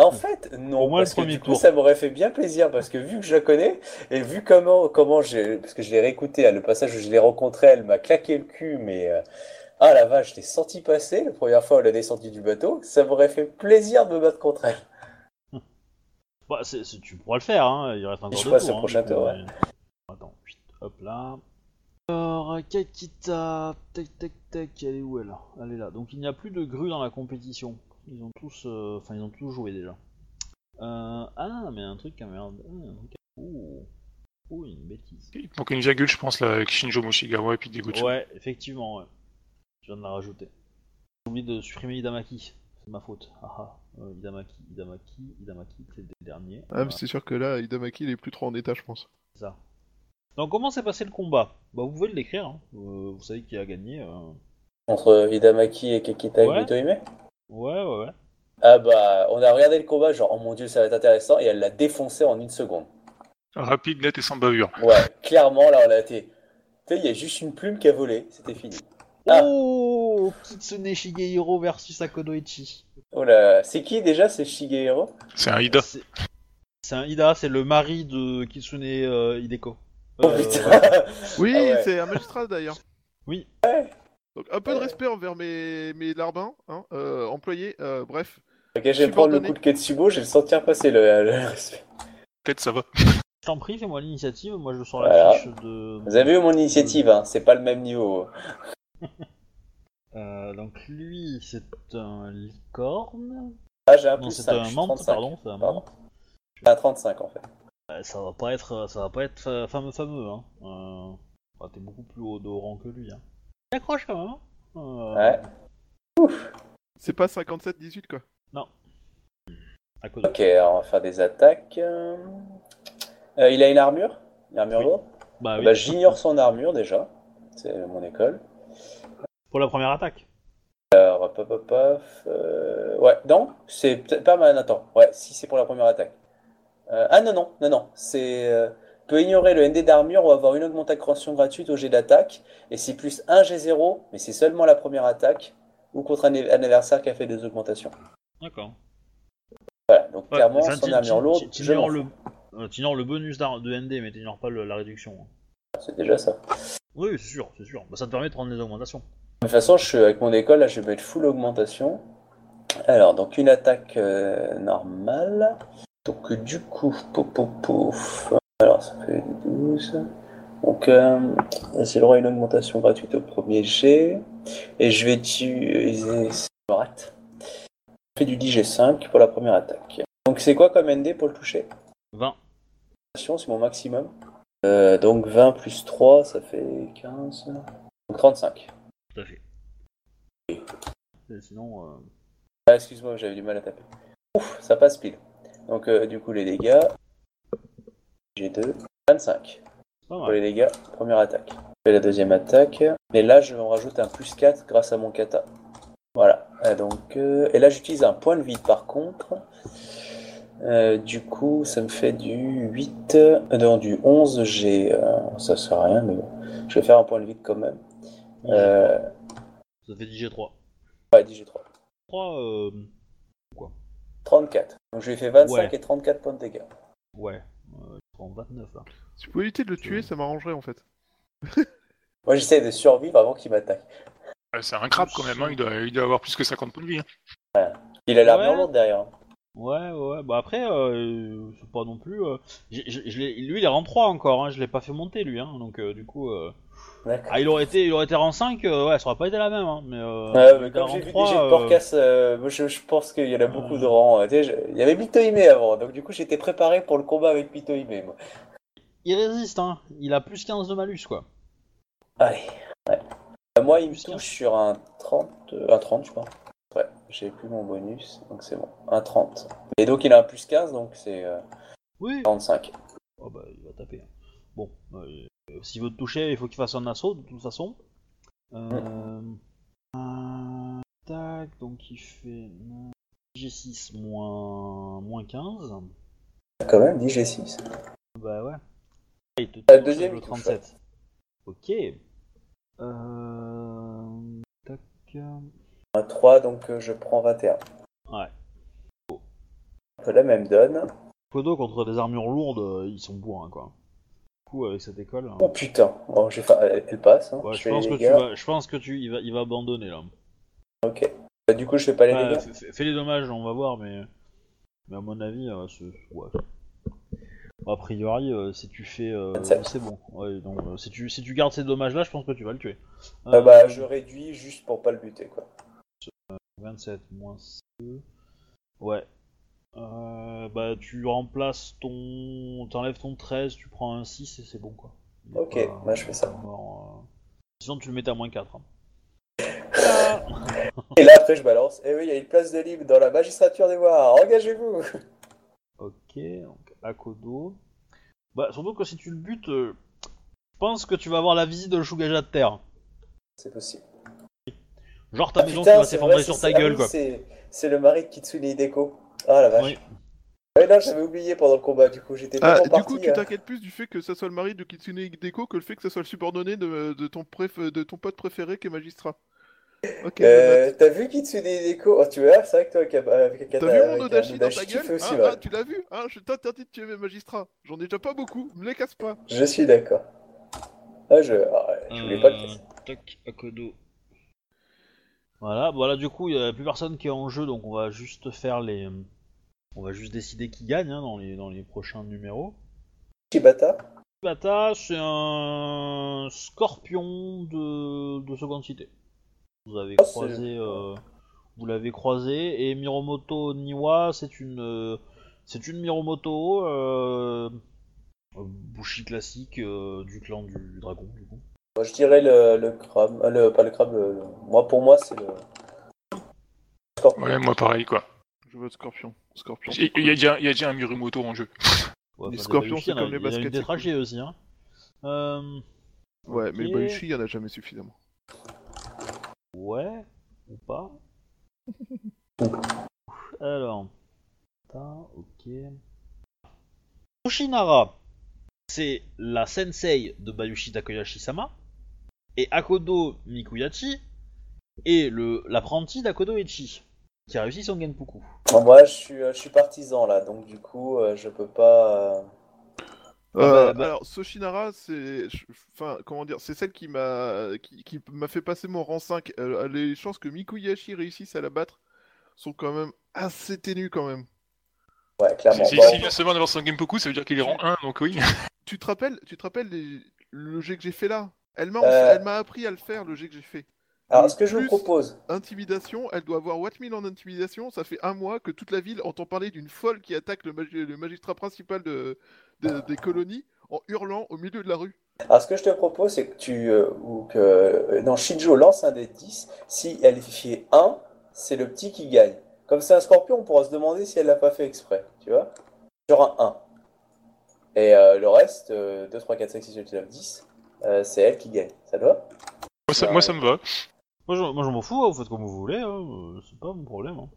En fait, non, Au moins le parce que premier du coup, tour. ça m'aurait fait bien plaisir, parce que vu que je la connais, et vu comment, comment j'ai, parce que je l'ai réécouté, hein, le passage où je l'ai rencontrée, elle m'a claqué le cul, mais, euh, ah la vache, je l'ai senti passer, la première fois où elle a descendu du bateau, ça m'aurait fait plaisir de me battre contre elle. Bah, c'est- c'est- tu pourras le faire, hein. il reste encore Je deux passe tours. au hein, prochain du coup, tour, ouais. mais- Attends, chut, hop là. Alors, Kakita, tac tac tac, elle est où elle? Elle est là. Donc il n'y a plus de grue dans la compétition. Ils ont tous, euh, enfin ils ont tous joué déjà. Euh, ah, mais un truc à merde. Ah, un truc à- Ouh. Ouh, une bêtise. Il manque une virgule, je pense, là, avec Shinjo Moshigawa et puis Deguchi. Ouais, effectivement, ouais. Je viens de la rajouter. J'ai oublié de supprimer Idamaki. C'est ma faute. Ah ah. Euh, Idamaki, Idamaki, Idamaki, c'est le dernier. Ah, mais c'est sûr que là, Hidamaki, il est plus trop en état, je pense. C'est ça. Donc comment s'est passé le combat? Bah vous pouvez l'écrire, hein. Euh, vous savez qui a gagné. euh. Entre Hidamaki et Kakita Ouais. et Mitohime Ouais, ouais, ouais. Ah bah, on a regardé le combat, genre, oh mon dieu, ça va être intéressant, et elle l'a défoncé en une seconde. Rapide, net et sans bavure. Ouais, clairement, là, on a été... Tu sais, il y a juste une plume qui a volé, c'était fini. Ah. Oh Kitsune Shigehiro versus Akodoichi. Oh là, c'est qui déjà, c'est Shigehiro? C'est un Ida. C'est c'est un Ida, c'est le mari de Kitsune euh, Hideko. Oh Euh, putain Oui, Ah ouais. c'est un magistrat d'ailleurs. Oui. Donc un peu de respect envers mes, mes larbins, hein, euh, employés, euh, bref. Ok, je vais prendre le coup de Ketsubo, je vais le sentir passer le, le respect. Peut-être ça va. Je t'en prie, fais-moi l'initiative, moi je sors la fiche de... Vous avez vu mon initiative, hein, c'est pas le même niveau. Euh, donc lui, c'est un licorne. Ah, j'ai un Non, plus c'est 5, un suis 35. pardon, c'est un Pardon. un 35 en fait. Euh, ça va pas être, ça va pas être euh, fameux fameux, hein. Euh, bah, T'es beaucoup plus haut de rang que lui, hein. T'accroches quand même, hein. Euh, Ouais. C'est pas 57-18 quoi. à cause de- Ok, alors on va faire des attaques. Euh, il a une armure? Une armure Oui. lourde Bah oui, Bah, J'ignore son armure déjà. C'est mon école. Pour la première attaque. Alors, hop, hop, euh, Ouais, non, c'est peut-être pas mal. Attends, ouais, si c'est pour la première attaque. Euh, ah non, non, non, non. C'est. euh, peut ignorer le ND d'armure ou avoir une augmentation gratuite au jet d'attaque. Et c'est plus 1 G0, mais c'est seulement la première attaque. Ou contre un, un adversaire qui a fait des augmentations. D'accord. Voilà, donc Ouais, clairement, son armure lourde, fous. le, euh, le bonus de ND, mais t'ignores pas le- la réduction. hein. C'est déjà ça. Oui, c'est sûr, c'est sûr. Bah, ça te permet de prendre des augmentations. De toute façon, je suis avec mon école, là, je vais mettre full augmentation. Alors, donc une attaque euh, normale. Donc, euh, du coup, pouf, pouf, pouf. Alors, ça fait 12. Donc, euh, j'ai le droit à une augmentation gratuite au premier G. Et je vais utiliser. Je rate. Je fais du 10G5 pour la première attaque. Donc, c'est quoi comme ND pour le toucher? 20. C'est mon maximum. Euh, donc, 20 plus 3, ça fait 15. Donc, 35. Tout à fait. Et sinon, euh, Ah, excuse-moi, j'avais du mal à taper. Ouf, ça passe pile. Donc, euh, du coup, les dégâts. G2. 25 c'est pas pour mal. les dégâts. Première attaque. Je fais la deuxième attaque. Et là, je vais en rajouter un plus 4 grâce à mon kata. Voilà. Ah, donc, euh, et là, j'utilise un point de vide par contre. Euh, du coup, ça me fait du 8. euh, non, du 11 G. euh, ça sert à rien, mais bon. Je vais faire un point de vide quand même. Euh, Ça fait 10G3. ouais, 10G3. 3, euh... 34. Donc, je lui ai fait 25 Ouais. et 34 points de dégâts. Ouais. Euh, il prend 29 là. Si vous pouvez éviter de le tuer, ça m'arrangerait en fait. Moi, j'essaie de survivre avant qu'il m'attaque. Ouais, C'est un crabe quand même, hein, il, doit, il doit avoir plus que 50 points de vie. hein. Il a l'armure Ouais. lourde derrière. Ouais, ouais, bah après, euh, c'est pas non plus. euh, je lui, il est rang 3 encore, hein, je l'ai pas fait monter lui, hein, donc euh, du coup. Euh. Ah, il aurait été, il aurait été rang 5, euh, ouais, ça aurait pas été la même, hein, mais. Euh, Ouais, mais comme j'ai vu 3, des jets de euh, Porcas, euh, moi, je, je pense qu'il y en a beaucoup de rangs. euh, tu sais, je- Il y avait Mitohime avant, donc du coup j'étais préparé pour le combat avec Mitohime. Moi. Il résiste, hein, il a plus 15 de malus, quoi. Allez. Ouais. Euh, Moi, il me touche sur un 30, euh, un 30, je crois. Ouais, j'ai plus mon bonus, donc c'est bon. Un 30. Et donc il a un plus 15, donc c'est euh, Oui. 45. Oh bah, il va taper. hein. Bon, euh, s'il veut te toucher, il faut qu'il fasse un assaut, de toute façon. Euh... un- Tac, donc il fait G6 moins, moins 15. Quand même, 10 G6. Bah ouais. Il te Ah, touche deuxième, le il touche, 37. Ok. Euh... Tac. Un 3, donc euh, je prends 21. Ouais. Un peu la même donne. Kodo contre des armures lourdes, euh, ils sont bourrins quoi. Coup, avec cette école. hein. Oh putain, bon, j'ai fa- elle, passe. Hein. Ouais, je pense que tu vas, je pense que tu, il va, il va abandonner là. Ok. Bah, du coup, je fais pas les Ouais, dégâts. fais, les dommages, on va voir, mais, mais à mon avis, euh, ouais. A priori, euh, si tu fais, euh, 27. c'est bon. Ouais, donc, euh, si tu, si tu gardes ces dommages-là, je pense que tu vas le tuer. Ah bah, je réduis juste pour pas le buter, quoi. 27 moins 2. Ouais. Euh, bah, tu remplaces ton. T'enlèves ton 13, tu prends un 6 et c'est bon quoi. Ok, pas- bah, je fais ça. euh. Sinon, tu le mettais à moins 4. hein. Ah Et là, après, je balance. Et oui, il y a une place de libre dans la magistrature des voirs. Engagez-vous ok, donc Akodo. Bah, surtout que si tu le butes, euh, je pense que tu vas avoir la visite de Shugaja de terre. C'est possible. Genre ta Ah, maison putain, qui va s'effondrer sur ta ah gueule oui, quoi. c'est- C'est le mari de Kitsune Hideko. Ah la vache. Oui. Ouais, non, j'avais oublié pendant le combat, du coup, j'étais Ah, du parti. coup, tu hein. t'inquiètes plus du fait que ça soit le mari de Kitsune Hideko que le fait que ça soit le subordonné de, de ton, préf... de ton pote préféré qui est magistrat. Ok, Euh. T'as vu Kitsune Hideko? Oh, tu vois, c'est vrai que toi, avec un- avec T'as vu mon Odachi dans ta gueule? aussi Hein, mal. hein, Tu l'as vu? Hein, Je t'interdis de tuer mes magistrats. J'en ai déjà pas beaucoup, me les casse pas. Je suis d'accord. Ah, je... ah, je voulais pas le casser. Euh, Tac, Akodo. Voilà, voilà, du coup, il n'y a plus personne qui est en jeu, donc on va juste faire les. On va juste décider qui gagne hein, dans, les, dans les prochains numéros. Shibata Bata, c'est un scorpion de, de seconde cité. Vous avez Ah, croisé, euh, vous l'avez croisé, et Miromoto Niwa, c'est une, euh, c'est une Miromoto, euh, Bushi classique euh, du clan du dragon, du coup. Moi, je dirais le, le crabe. euh, le, pas le crabe, le- le- moi, pour moi, c'est le. Scorpion. Ouais, moi pareil quoi. Je veux Scorpion. Scorpion. Il y, a déjà- il y a déjà un Mirumoto en jeu. Ouais, Les scorpions, c'est il y en a- comme les Il y a baskets, trachées aussi, hein. Euh, Ouais, mais ok. Bayushi, il y en a jamais suffisamment. Ouais, ou pas. Alors. Putain, ok. Toshinara, c'est la sensei de Bayushi Takoyashi-sama. Et Akodo Mikuyachi est le l'apprenti d'Akodo Echi, qui a réussi son Genpuku. Bon, moi, je suis, euh, je suis partisan là, donc du coup, euh, je peux pas. euh, Euh, bah, bah. Alors, Soshinara, c'est, enfin, comment dire, c'est celle qui m'a, qui, qui m'a fait passer mon rang 5. Euh, les chances que Mikuyashi réussisse à la battre sont quand même assez ténues quand même. Ouais, clairement. Si, si, vient seulement d'avoir son Genpoku, ça veut dire qu'il est rang 1, donc oui. Tu te rappelles, tu te rappelles les- le jet que j'ai fait là? Elle m'a, Euh. elle m'a appris à le faire le jet que j'ai fait. Alors, ce que je vous propose, Intimidation, elle doit avoir What 1000 en intimidation. Ça fait un mois que toute la ville entend parler d'une folle qui attaque le, magi- le magistrat principal de, de- des colonies en hurlant au milieu de la rue. alors, ce que je te propose, c'est que tu. euh, ou que. euh, non, Shinjo lance un des 10. Si elle fait 1, c'est le petit qui gagne. Comme c'est un scorpion, on pourra se demander si elle l'a pas fait exprès. Tu vois Genre un 1. Et euh, le reste, euh, 2, 3, 4, 5, 6, 7, 8, 9, 10, euh, c'est elle qui gagne. Ça te va? Moi ça, moi, ça me va. Moi, je, moi, je m'en fous, hein, vous faites comme vous voulez, hein, euh, c'est pas mon problème. hein.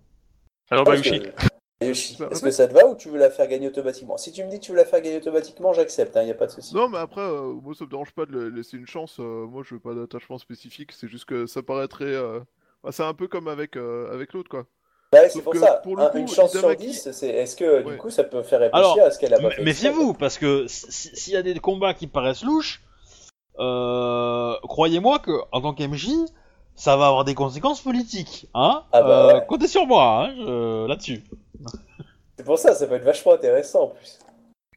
Alors Parce Bayushi. que- Yoshi, Bah, est-ce ouais. que ça te va ou tu veux la faire gagner automatiquement? Si tu me dis que tu veux la faire gagner automatiquement, j'accepte, il n'y a pas de souci. Non, mais après, euh, moi ça me dérange pas de laisser une chance. euh, moi je veux pas d'attachement spécifique. C'est juste que ça paraîtrait. euh, bah, c'est un peu comme avec, euh, avec l'autre quoi. Bah ouais, c'est pour que, ça, pour le un- coup, une chance sur Hidamaki- 10, c'est... est-ce que Ouais. du coup ça peut faire réfléchir Alors, à ce qu'elle a pas fait Méfiez-vous, parce que si- s'il y a des combats qui paraissent louches, euh, croyez-moi que en tant qu'MJ, ça va avoir des conséquences politiques, hein Ah bah Euh. Comptez sur moi, hein, je- là-dessus. C'est pour ça, ça peut être vachement intéressant en plus.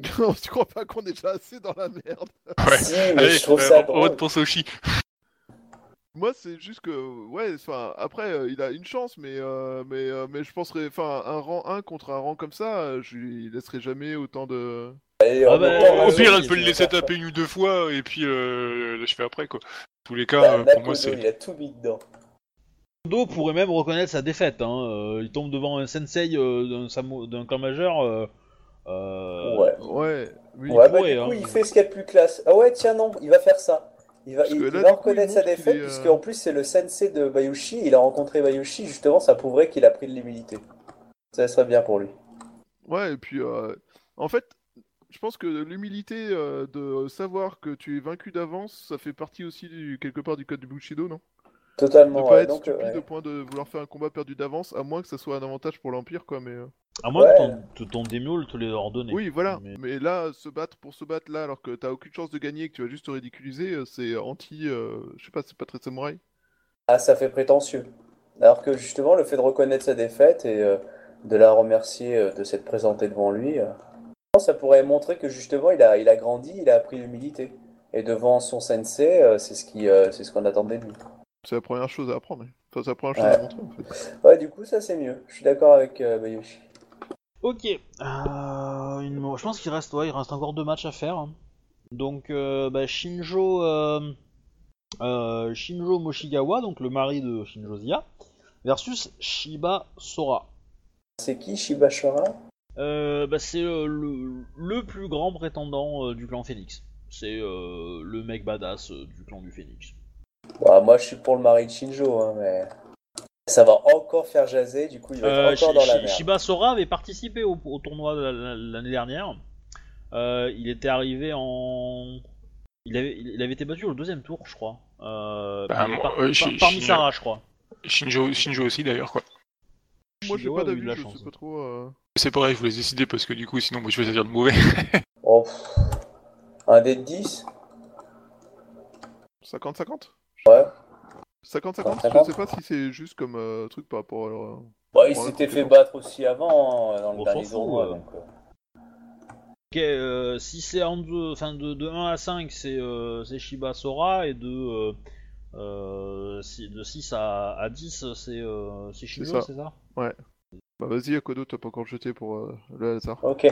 tu crois pas qu'on est déjà assez dans la merde Ouais. Si, mais Allez, je trouve euh, ça on- on va drôle. te penser au chi. Moi, c'est juste que, ouais, enfin, après, euh, il a une chance, mais, euh, mais, euh, mais je penserais, enfin, un rang 1 contre un rang comme ça, je lui laisserai jamais autant de. Ah bah, Au pire, il elle peut le laisser taper une ou deux fois, et puis euh, je fais après, quoi. En tous les cas, Bah, euh, pour moi, c'est. il a tout mis dedans. Do pourrait même reconnaître sa défaite. Hein. euh, il tombe devant un sensei euh, d'un clan majeur. euh, Ouais. Ouais, oui. Ouais, bah, pourrait, du coup, hein. il fait ce qu'il y a de plus classe. Ah ouais, tiens, non, il va faire ça. Il va, il, il coup, reconnaître il sa défaite, est, euh, puisqu'en plus, c'est le sensei de Bayushi. Il a rencontré Bayushi, justement, ça prouverait qu'il a pris de l'humilité. Ça serait bien pour lui. Ouais, et puis, euh, en fait, je pense que l'humilité euh, de savoir que tu es vaincu d'avance, ça fait partie aussi, du, quelque part, du code du Bushido, non? De Totalement. pas ouais, être donc, stupide ouais. au point de vouloir faire un combat perdu d'avance, à moins que ça soit un avantage pour l'Empire, quoi, mais... euh, À moins Ouais. que ton, ton te l'ait ordonné. Oui, voilà. Mais- Mais... là, se battre pour se battre là, alors que t'as aucune chance de gagner et que tu vas juste te ridiculiser, euh, c'est anti... euh, Je sais pas, c'est pas très samouraï. Ah, ça fait prétentieux. Alors que justement, le fait de reconnaître sa défaite et euh, de la remercier euh, de s'être présenté devant lui, euh, ça pourrait montrer que justement, il a, il a grandi, il a appris l'humilité. Et devant son sensei, euh, c'est ce qui, euh, c'est ce qu'on attendait de lui. C'est la première chose à apprendre. Enfin, c'est la première chose Ouais. à montrer, en fait. Ouais, du coup, ça c'est mieux. Je suis d'accord avec euh, Bayushi. Ok. Euh, une- Je pense qu'il reste, ouais, il reste encore deux matchs à faire. hein. Donc, euh, bah, Shinjo, euh, euh, Shinjo Moshigawa, donc le mari de Shinjo Zia, versus Shiba Sora. C'est qui Shibashara Euh, bah, c'est euh, le, le plus grand prétendant euh, du clan Phoenix. C'est euh, le mec badass euh, du clan du Phoenix. Bah, Moi, je suis pour le mari de Shinjo, hein, mais ça va encore faire jaser. Du coup, il va Euh, être encore dans la merde. Shiba Sora avait participé au, au tournoi de l'année dernière. Euh, il était arrivé en. Il avait, il avait été battu au deuxième tour, je crois. Euh, Bah, par, euh, par- Shi- par Shi- Misara, je crois. Shinjo, Shinjo aussi, d'ailleurs, quoi. Moi, j'ai pas d'avis, la je chance. sais pas trop... euh, C'est pareil, je voulais décider parce que du coup, sinon, moi, je vais dire de mauvais. Oh. Un dé de 10 50-50 Ouais. 50-50 Je 50. sais pas si c'est juste comme euh, truc par rapport à... leur- Bah, il s'était fait battre aussi avant, hein, dans le dernier tournoi. euh. donc, euh. Ok, euh, si c'est en deux, enfin de, de 1 à 5, c'est euh, c'est Shiba Sora, et de, euh, euh, si- de 6 à, à 10, c'est euh, c'est ça? Ça Bah vas-y, Akodo, t'as pas encore jeté pour euh, le hasard. Ok.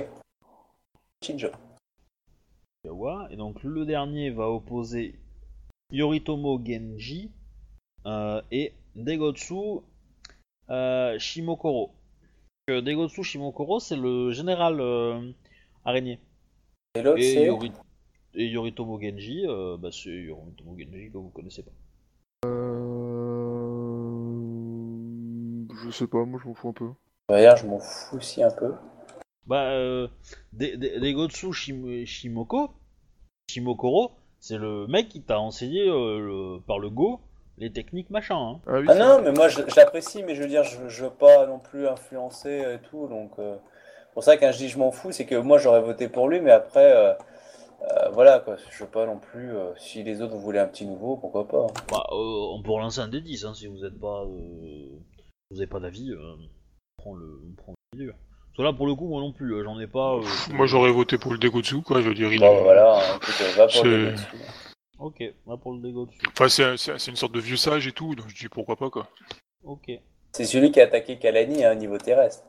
Shinjo. Yawa. Et donc le dernier va opposer Yoritomo Genji euh, et Degotsu euh, Shimokoro. Euh, Degotsu Shimokoro, c'est le général euh, araignée. Et l'autre, Et, c'est. Yori- et Yoritomo Genji, euh, bah, c'est Yoritomo Genji que vous connaissez pas. Euh... Je sais pas, moi je m'en fous un peu. D'ailleurs, je m'en fous aussi un peu. Bah, euh, De- De- Degotsu Shim- Shimoko, Shimokoro, c'est le mec qui t'a enseigné euh, le- par le Go les techniques machin. Hein. Ah oui, Ah non, mais moi, l'apprécie, mais je veux dire, je, je veux pas non plus influencer et tout. Donc, euh, pour ça, quand je dis je m'en fous, c'est que moi, j'aurais voté pour lui, mais après, euh, euh, voilà, quoi. Je veux pas non plus. euh, si les autres voulaient un petit nouveau, pourquoi pas. hein. Bah, euh, on peut relancer un des 10 hein, si vous êtes pas, euh, vous avez pas d'avis. euh, on prend le, on prend le milieu. Parce que là, pour le coup, moi non plus, euh, j'en ai pas. euh, Moi, j'aurais voté pour le Degotsu, quoi. Je veux dire, il Bon, est- bah, voilà, hein, écoute, euh, va pour C'est- le. Ok, va pour le Degotsu. Enfin, c'est c'est- c'est une sorte de vieux sage et tout, donc je dis pourquoi pas, quoi. Ok. C'est celui qui a attaqué Kalani hein, au niveau terrestre.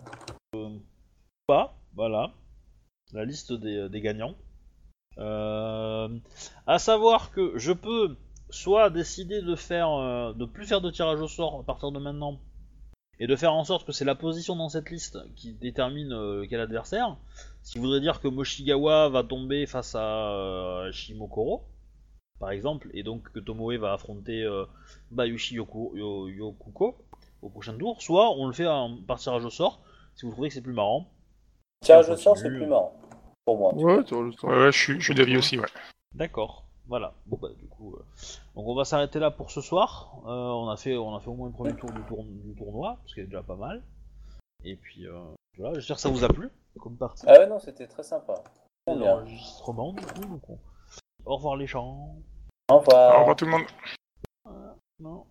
Pas, voilà. La liste des, des gagnants. Euh, à savoir que je peux soit décider de faire, euh, de plus faire de tirage au sort à partir de maintenant, et de faire en sorte que c'est la position dans cette liste qui détermine euh, quel adversaire. Ce qui voudrait dire que Moshigawa va tomber face à euh, Shimokoro, par exemple, et donc que Tomoe va affronter euh, Bayushi Yoku- Yo- Yokuko au prochain tour. Soit on le fait en- par tirage au sort, si vous trouvez que c'est plus marrant. Tirage au sort, c'est plus marrant. Pour moi. Ouais, je suis, je suis d'avis aussi, ouais. D'accord, voilà. Bon bah du coup, euh, donc on va s'arrêter là pour ce soir. Euh, on a fait, on a fait au moins le premier tour du, tour- du tournoi, ce qui est déjà pas mal. Et puis euh, voilà, j'espère que ça vous a plu comme partie. Ah ouais, non, c'était très sympa. L'enregistrement du coup. Donc on- Au revoir les gens. Au revoir. Au revoir tout le monde. Non.